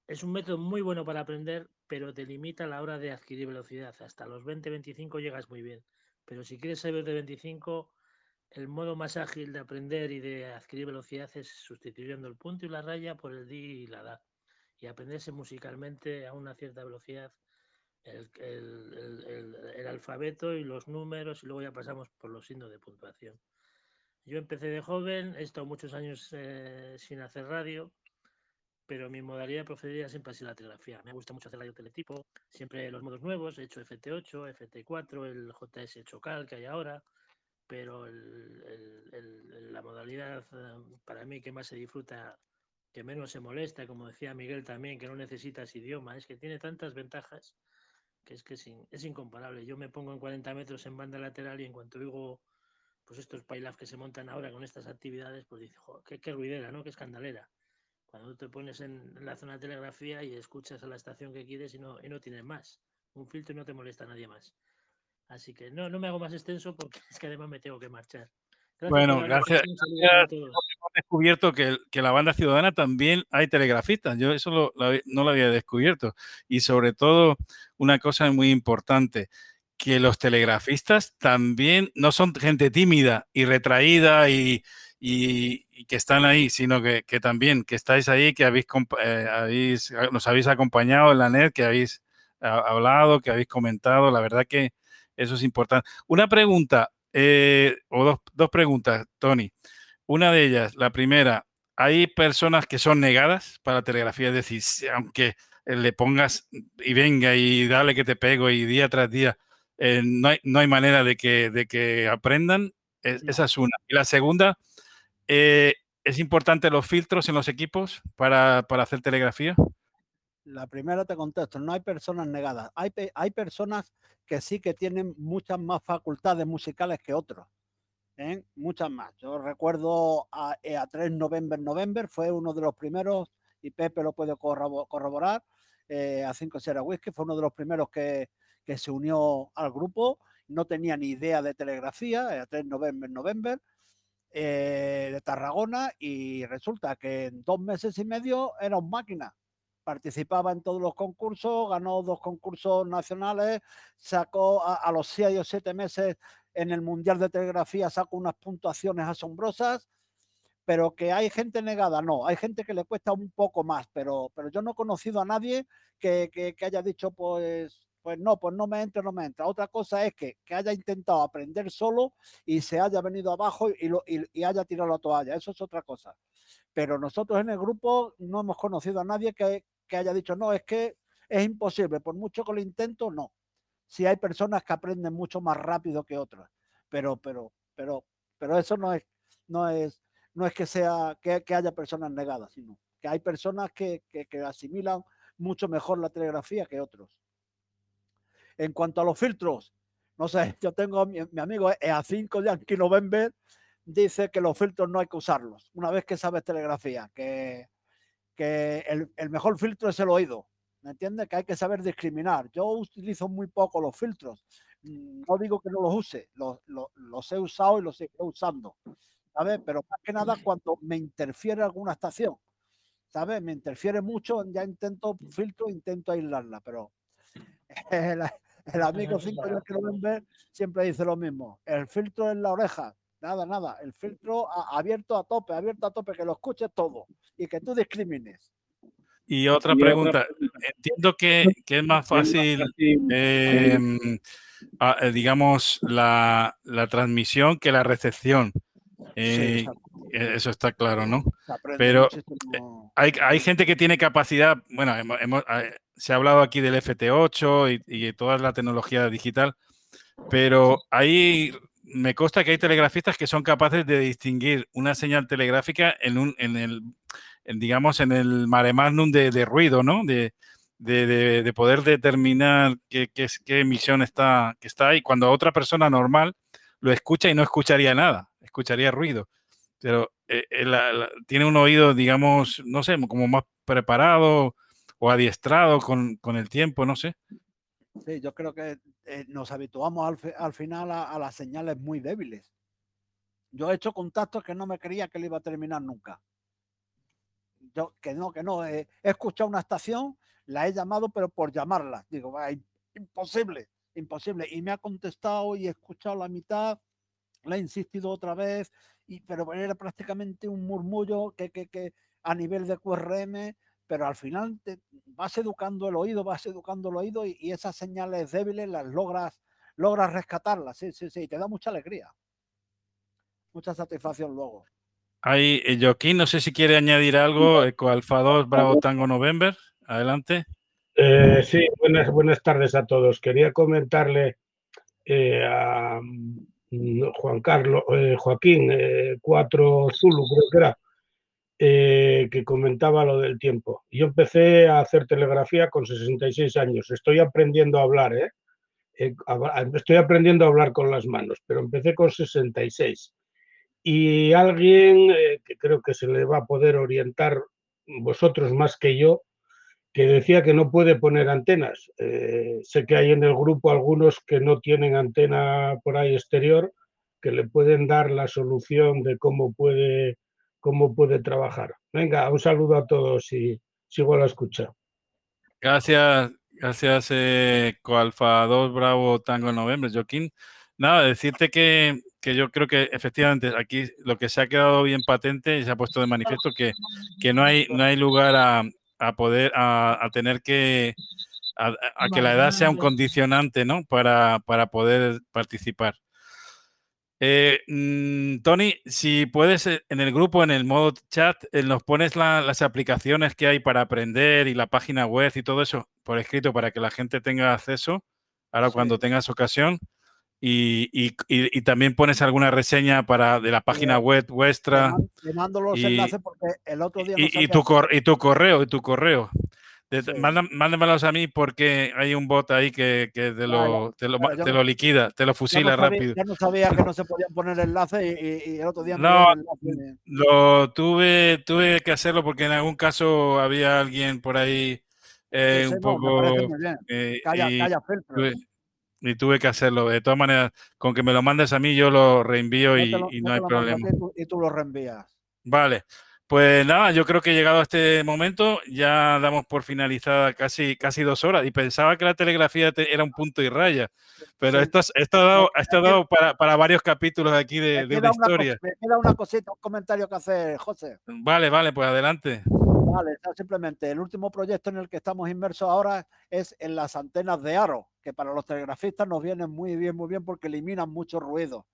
Es un método muy bueno para aprender, pero te limita a la hora de adquirir velocidad. Hasta los 20-25 llegas muy bien. Pero si quieres saber de 25, el modo más ágil de aprender y de adquirir velocidad es sustituyendo el punto y la raya por el di y la da. Y aprenderse musicalmente a una cierta velocidad el, alfabeto y los números y luego ya pasamos por los signos de puntuación. Yo empecé de joven, he estado muchos años eh, sin hacer radio, pero mi modalidad preferida siempre ha sido la telegrafía. Me gusta mucho hacer radio teletipo, siempre los modos nuevos, he hecho FT8, FT4, el JS Chocal que hay ahora, pero la modalidad eh, para mí que más se disfruta, que menos se molesta, como decía Miguel también, que no necesitas idioma, es que tiene tantas ventajas que es que es, incomparable. Yo me pongo en 40 metros en banda lateral y en cuanto oigo pues estos pailaf que se montan ahora con estas actividades, pues dice, qué, ruidera, ¿no? Qué escandalera. Cuando te pones en, la zona de telegrafía y escuchas a la estación que quieres y no, y no tienes más. Un filtro y no te molesta a nadie más. Así que no, no me hago más extenso porque es que además me tengo que marchar. bueno, gracias. Hemos descubierto que, que, la banda ciudadana también hay telegrafistas. Yo eso no lo había descubierto. Y sobre todo, una cosa muy importante, que los telegrafistas también no son gente tímida y retraída y, que están ahí, sino que, también que estáis ahí, que habéis, eh, habéis, nos habéis acompañado en la net, que habéis hablado, que habéis comentado. La verdad que eso es importante. Una pregunta, eh, o dos, dos preguntas, Tony. Una de ellas, la primera, hay personas que son negadas para telegrafía, es decir, aunque le pongas y venga y dale que te pego y día tras día, eh, no, hay, no, hay, manera de que, de que aprendan. Esa es una. Y la segunda, eh, ¿es importante los filtros en los equipos para, para, hacer telegrafía? La primera te contesto, no hay personas negadas. Hay, hay personas que sí que tienen muchas más facultades musicales que otros. ¿eh? Muchas más. Yo recuerdo a, a 3 November November, fue uno de los primeros, y Pepe lo puede corroborar, eh, a 5 Sierra Whisky, fue uno de los primeros que, que, se unió al grupo, no tenía ni idea de telegrafía, a 3 November November, eh, de Tarragona, y resulta que en dos meses y medio era un máquina. Participaba en todos los concursos, ganó dos concursos nacionales, sacó a, los seis o siete meses en el Mundial de Telegrafía, sacó unas puntuaciones asombrosas, pero que hay gente negada, no, hay gente que le cuesta un poco más, pero, pero yo no he conocido a nadie que, que, haya dicho, pues, pues no, pues no me entra, no me entra. Otra cosa es que, que haya intentado aprender solo y se haya venido abajo y, haya tirado la toalla, eso es otra cosa pero nosotros en el grupo no hemos conocido a nadie que, que haya dicho, no, es que es imposible, por mucho que lo intento, no. Si hay personas que aprenden mucho más rápido que otras, pero, pero, pero, pero eso no es, no es, no es que sea, que, haya personas negadas, sino que hay personas que, que, asimilan mucho mejor la telegrafía que otros. En cuanto a los filtros, no sé, yo tengo mi, mi amigo EA5 Yankee November, dice que los filtros no hay que usarlos, una vez que sabes telegrafía, que que el, mejor filtro es el oído. ¿Me entiendes? Que hay que saber discriminar. Yo utilizo muy poco los filtros. Mm, no digo que no los use, los, los, he usado y los sigo usando. ¿Sabes? Pero más que nada cuando me interfiere alguna estación. ¿Sabes? Me interfiere mucho, ya intento filtro, intento aislarla, pero el, el amigo 5 que lo ven ver siempre dice lo mismo. El filtro en la oreja, Nada, nada. El filtro abierto a tope, abierto a tope, que lo escuches todo y que tú discrimines. Y otra pregunta. Entiendo que, es más fácil, em, eh, digamos, la, transmisión que la recepción. Eh, e, eso está claro, ¿no? Pero eh, hay, gente que tiene capacidad, bueno, se ha hablado aquí del FT8 y, y toda la tecnología digital, pero hay me consta que hay telegrafistas que son capaces de distinguir una señal telegráfica en, un, en el, digamos, en el mare magnum de, ruido, ¿no? De, de, poder determinar qué, qué, qué, emisión está, que está ahí. Cuando otra persona normal lo escucha y no escucharía nada, escucharía ruido. Pero eh, eh, tiene un oído, digamos, no sé, como más preparado o adiestrado con, con el tiempo, no sé. Sí, yo creo que eh, nos habituamos al, final a, las señales muy débiles. Yo he hecho contactos que no me creía que le iba a terminar nunca. yo que no, que no, eh, he escuchado una estación, la he llamado, pero por llamarla. Digo, "Va, im- imposible, imposible. Y me ha contestado y he escuchado la mitad, le he insistido otra vez, y, pero era prácticamente un murmullo que, que, que a nivel de QRM, pero al final te vas educando el oído, vas educando el oído y, y esas señales débiles las logras, logras rescatarlas. Sí, sí, sí, y te da mucha alegría, mucha satisfacción luego. Ahí, eh, Joaquín, no sé si quiere añadir algo. Eco Alfa 2, Bravo Tango November. Adelante. Eh, sí, buenas, buenas tardes a todos. Quería comentarle eh, a Juan Carlos, eh, Joaquín, eh, 4 Zulu, creo que era, eh, que comentaba lo del tiempo. Yo empecé a hacer telegrafía con 66 años. Estoy aprendiendo a hablar, Estoy aprendiendo a hablar con las manos, pero empecé con 66. Y alguien que creo que se le va a poder orientar vosotros más que yo, que decía que no puede poner antenas. Eh, sé que hay en el grupo algunos que no tienen antena por ahí exterior, que le pueden dar la solución de cómo puede, cómo puede trabajar. Venga, un saludo a todos y sigo a la escucha. Gracias, gracias, eh, Coalfa 2 Bravo Tango November, Joaquín. Nada, decirte que, que yo creo que efectivamente aquí lo que se ha quedado bien patente y se ha puesto de manifiesto que, que no hay, no hay lugar a, a poder, a, a tener que, a, a que la edad sea un condicionante, ¿no? Para, para poder participar. Eh, mm, Tony, si puedes eh, en el grupo, en el modo chat, eh, nos pones la- las aplicaciones que hay para aprender y la página web y todo eso por escrito para que la gente tenga acceso ahora cuando tengas ocasión. Y, y- y- y también pones alguna reseña para de la página web vuestra man- te mando los y, enlaces porque el otro día no y- tu, cor- y tu correo, y tu correo. De- Sí. mándamelos a mí porque hay un bot ahí que, que te, lo, te, lo, te liquida, te lo no fusila sabía, rápido. yo no sabía que no se podían poner enlaces y, el otro día No, enlace. lo tuve, tuve que hacerlo porque en algún caso había alguien por ahí eh, Sí, un no, poco eh, Calla, tuve, y tuve que hacerlo. De todas maneras, con que me lo mandes a mí, yo lo reenvío y, lo, no hay problema. y tú, y tú lo reenvías. Vale, pues nada, yo creo que llegado a este momento ya damos por finalizada casi, casi dos horas y pensaba que la telegrafía te- era un punto y raya, pero Sí. esto, es- esto ha dado, esto ha dado para, para varios capítulos aquí de, de una historia. me queda una cosita, un comentario que hacer, José. Vale, vale, pues adelante. Vale, simplemente el último proyecto en el que estamos inmersos ahora es en las antenas de aro, que para los telegrafistas nos vienen muy bien, muy bien porque eliminan mucho ruido.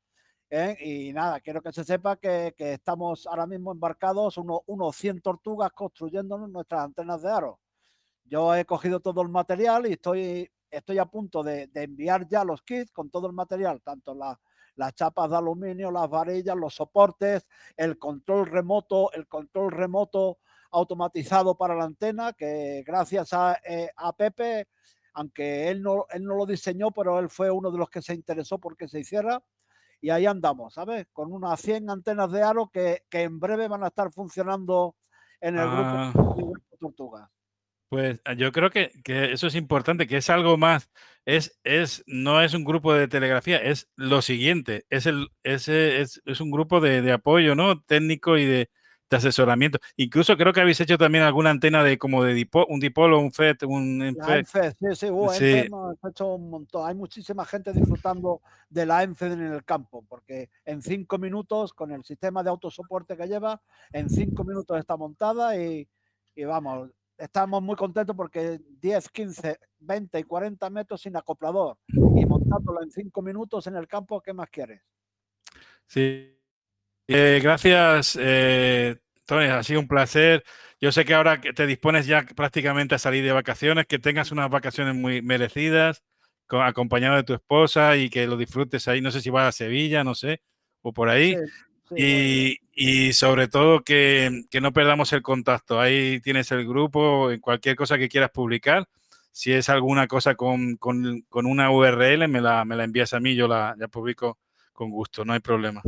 ¿eh? Y nada, quiero que se sepa que, que estamos ahora mismo embarcados unos, unos 100 tortugas construyéndonos nuestras antenas de aro. Yo he cogido todo el material y estoy, estoy a punto de, de enviar ya los kits con todo el material, tanto la- las chapas de aluminio, las varillas, los soportes, el control remoto, el control remoto automatizado para la antena, que gracias a, eh, a Pepe, aunque él no, él no lo diseñó, pero él fue uno de los que se interesó porque se hiciera. Y ahí andamos, ¿sabes? Con unas 100 antenas de aro que, que en breve van a estar funcionando en el Ah. grupo, grupo Tortuga. Pues ah, yo creo que, que eso es importante, que es algo más. Es, es, no es un grupo de telegrafía, es lo siguiente, es, el, ese es, es un grupo de, de apoyo, ¿no? Técnico y de, de asesoramiento. Incluso creo que habéis hecho también alguna antena de como de dipo- un dipolo, un FET, un La ENFET. ENFE, sí, sí, uh, Sí. Hemos hecho un montón. Hay muchísima gente disfrutando de la ENFE en el campo, porque en cinco minutos, con el sistema de autosoporte que lleva, en cinco minutos está montada y, y vamos, estamos muy contentos porque 10, 15, 20 y 40 metros sin acoplador y montándolo en cinco minutos en el campo, ¿qué más quieres? Sí. Eh, gracias, eh, Tony, ha sido un placer. Yo sé que ahora que te dispones ya prácticamente a salir de vacaciones, que tengas unas vacaciones muy merecidas, co- acompañado de tu esposa y que lo disfrutes ahí. No sé si vas a Sevilla, no sé, o por ahí. Sí, sí, voy. Y, y sobre todo que, que no perdamos el contacto. Ahí tienes el grupo, en cualquier cosa que quieras publicar. Si es alguna cosa con, con- con una URL, me la, me la envías a mí, yo la, la publico con gusto, no hay problema.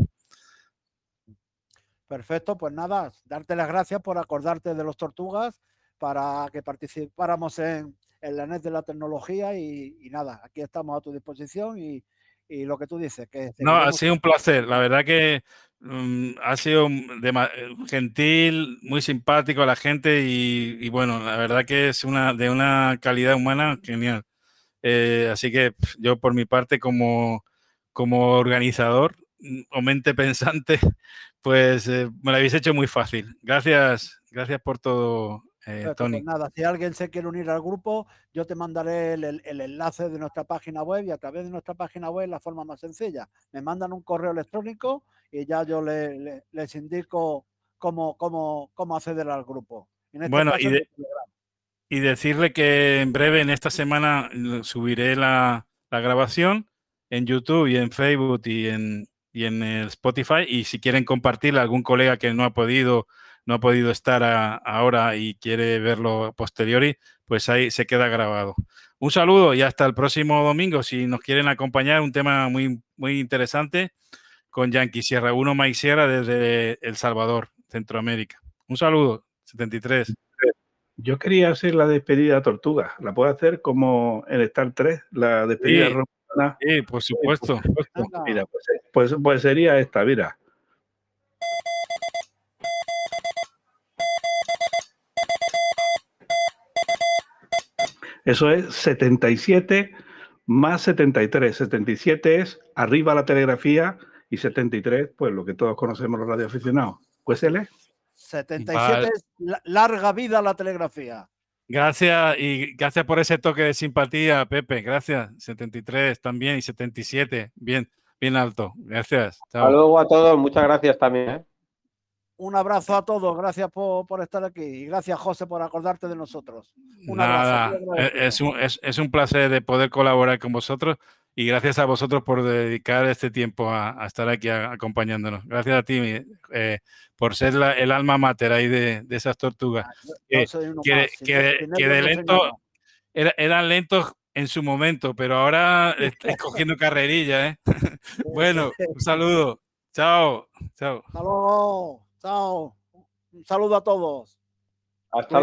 Perfecto, pues nada, darte las gracias por acordarte de los tortugas para que participáramos en, en la NET de la tecnología y, y nada, aquí estamos a tu disposición y, y lo que tú dices, que No, ha sido un placer. La verdad que mm, ha sido gentil, muy simpático la gente y, y bueno, la verdad que es una de una calidad humana genial. Eh, así que yo por mi parte como, como organizador mm, o mente pensante, pues eh, me lo habéis hecho muy fácil. Gracias, gracias por todo, eh, Perfecto, Tony. pues nada, si alguien se quiere unir al grupo, yo te mandaré el, el- el enlace de nuestra página web y a través de nuestra página web la forma más sencilla. Me mandan un correo electrónico y ya yo le- le- les indico cómo, cómo, cómo acceder al grupo. En este Bueno, y de-. Y decirle que en breve, en esta semana, subiré la, la grabación en YouTube y en Facebook y en, y en el Spotify. Y si quieren compartirla a algún colega que no ha podido, no ha podido estar a- ahora y quiere verlo a posteriori, pues ahí se queda grabado. Un saludo y hasta el próximo domingo. Si nos quieren acompañar, un tema muy, muy interesante con Yankee Sierra 1 Mike Sierra desde El Salvador, Centroamérica. Un saludo, 73. Yo quería hacer la despedida tortuga. ¿La puedo hacer como en Star 3? La despedida Sí. Romana. Sí, por supuesto. Mira, pues, pues, pues sería esta, mira. Eso es 77 más 73. 77 es arriba la telegrafía y 73, pues lo que todos conocemos los radioaficionados. Pues él es. 77 Vale. es la- larga vida a la telegrafía. Gracias y gracias por ese toque de simpatía, Pepe. Gracias. 73 también y 77. Bien, bien alto. Gracias. Hasta Chao. luego a todos, muchas gracias también. ¿eh? Un abrazo a todos, gracias por, por estar aquí y gracias José por acordarte de nosotros. Un Nada, abrazo. e- es un, es, es un placer de poder colaborar con vosotros y gracias a vosotros por dedicar este tiempo a, a estar aquí a- acompañándonos. Gracias a ti eh, por ser la- el alma mater ahí de, de esas tortugas. yo que, que- más, de lento era- eran lentos en su momento, pero ahora estáis cogiendo carrerilla, ¿eh? bueno, un saludo. Chao. Chao. Hasta luego. Chao. Un saludo a todos. Hasta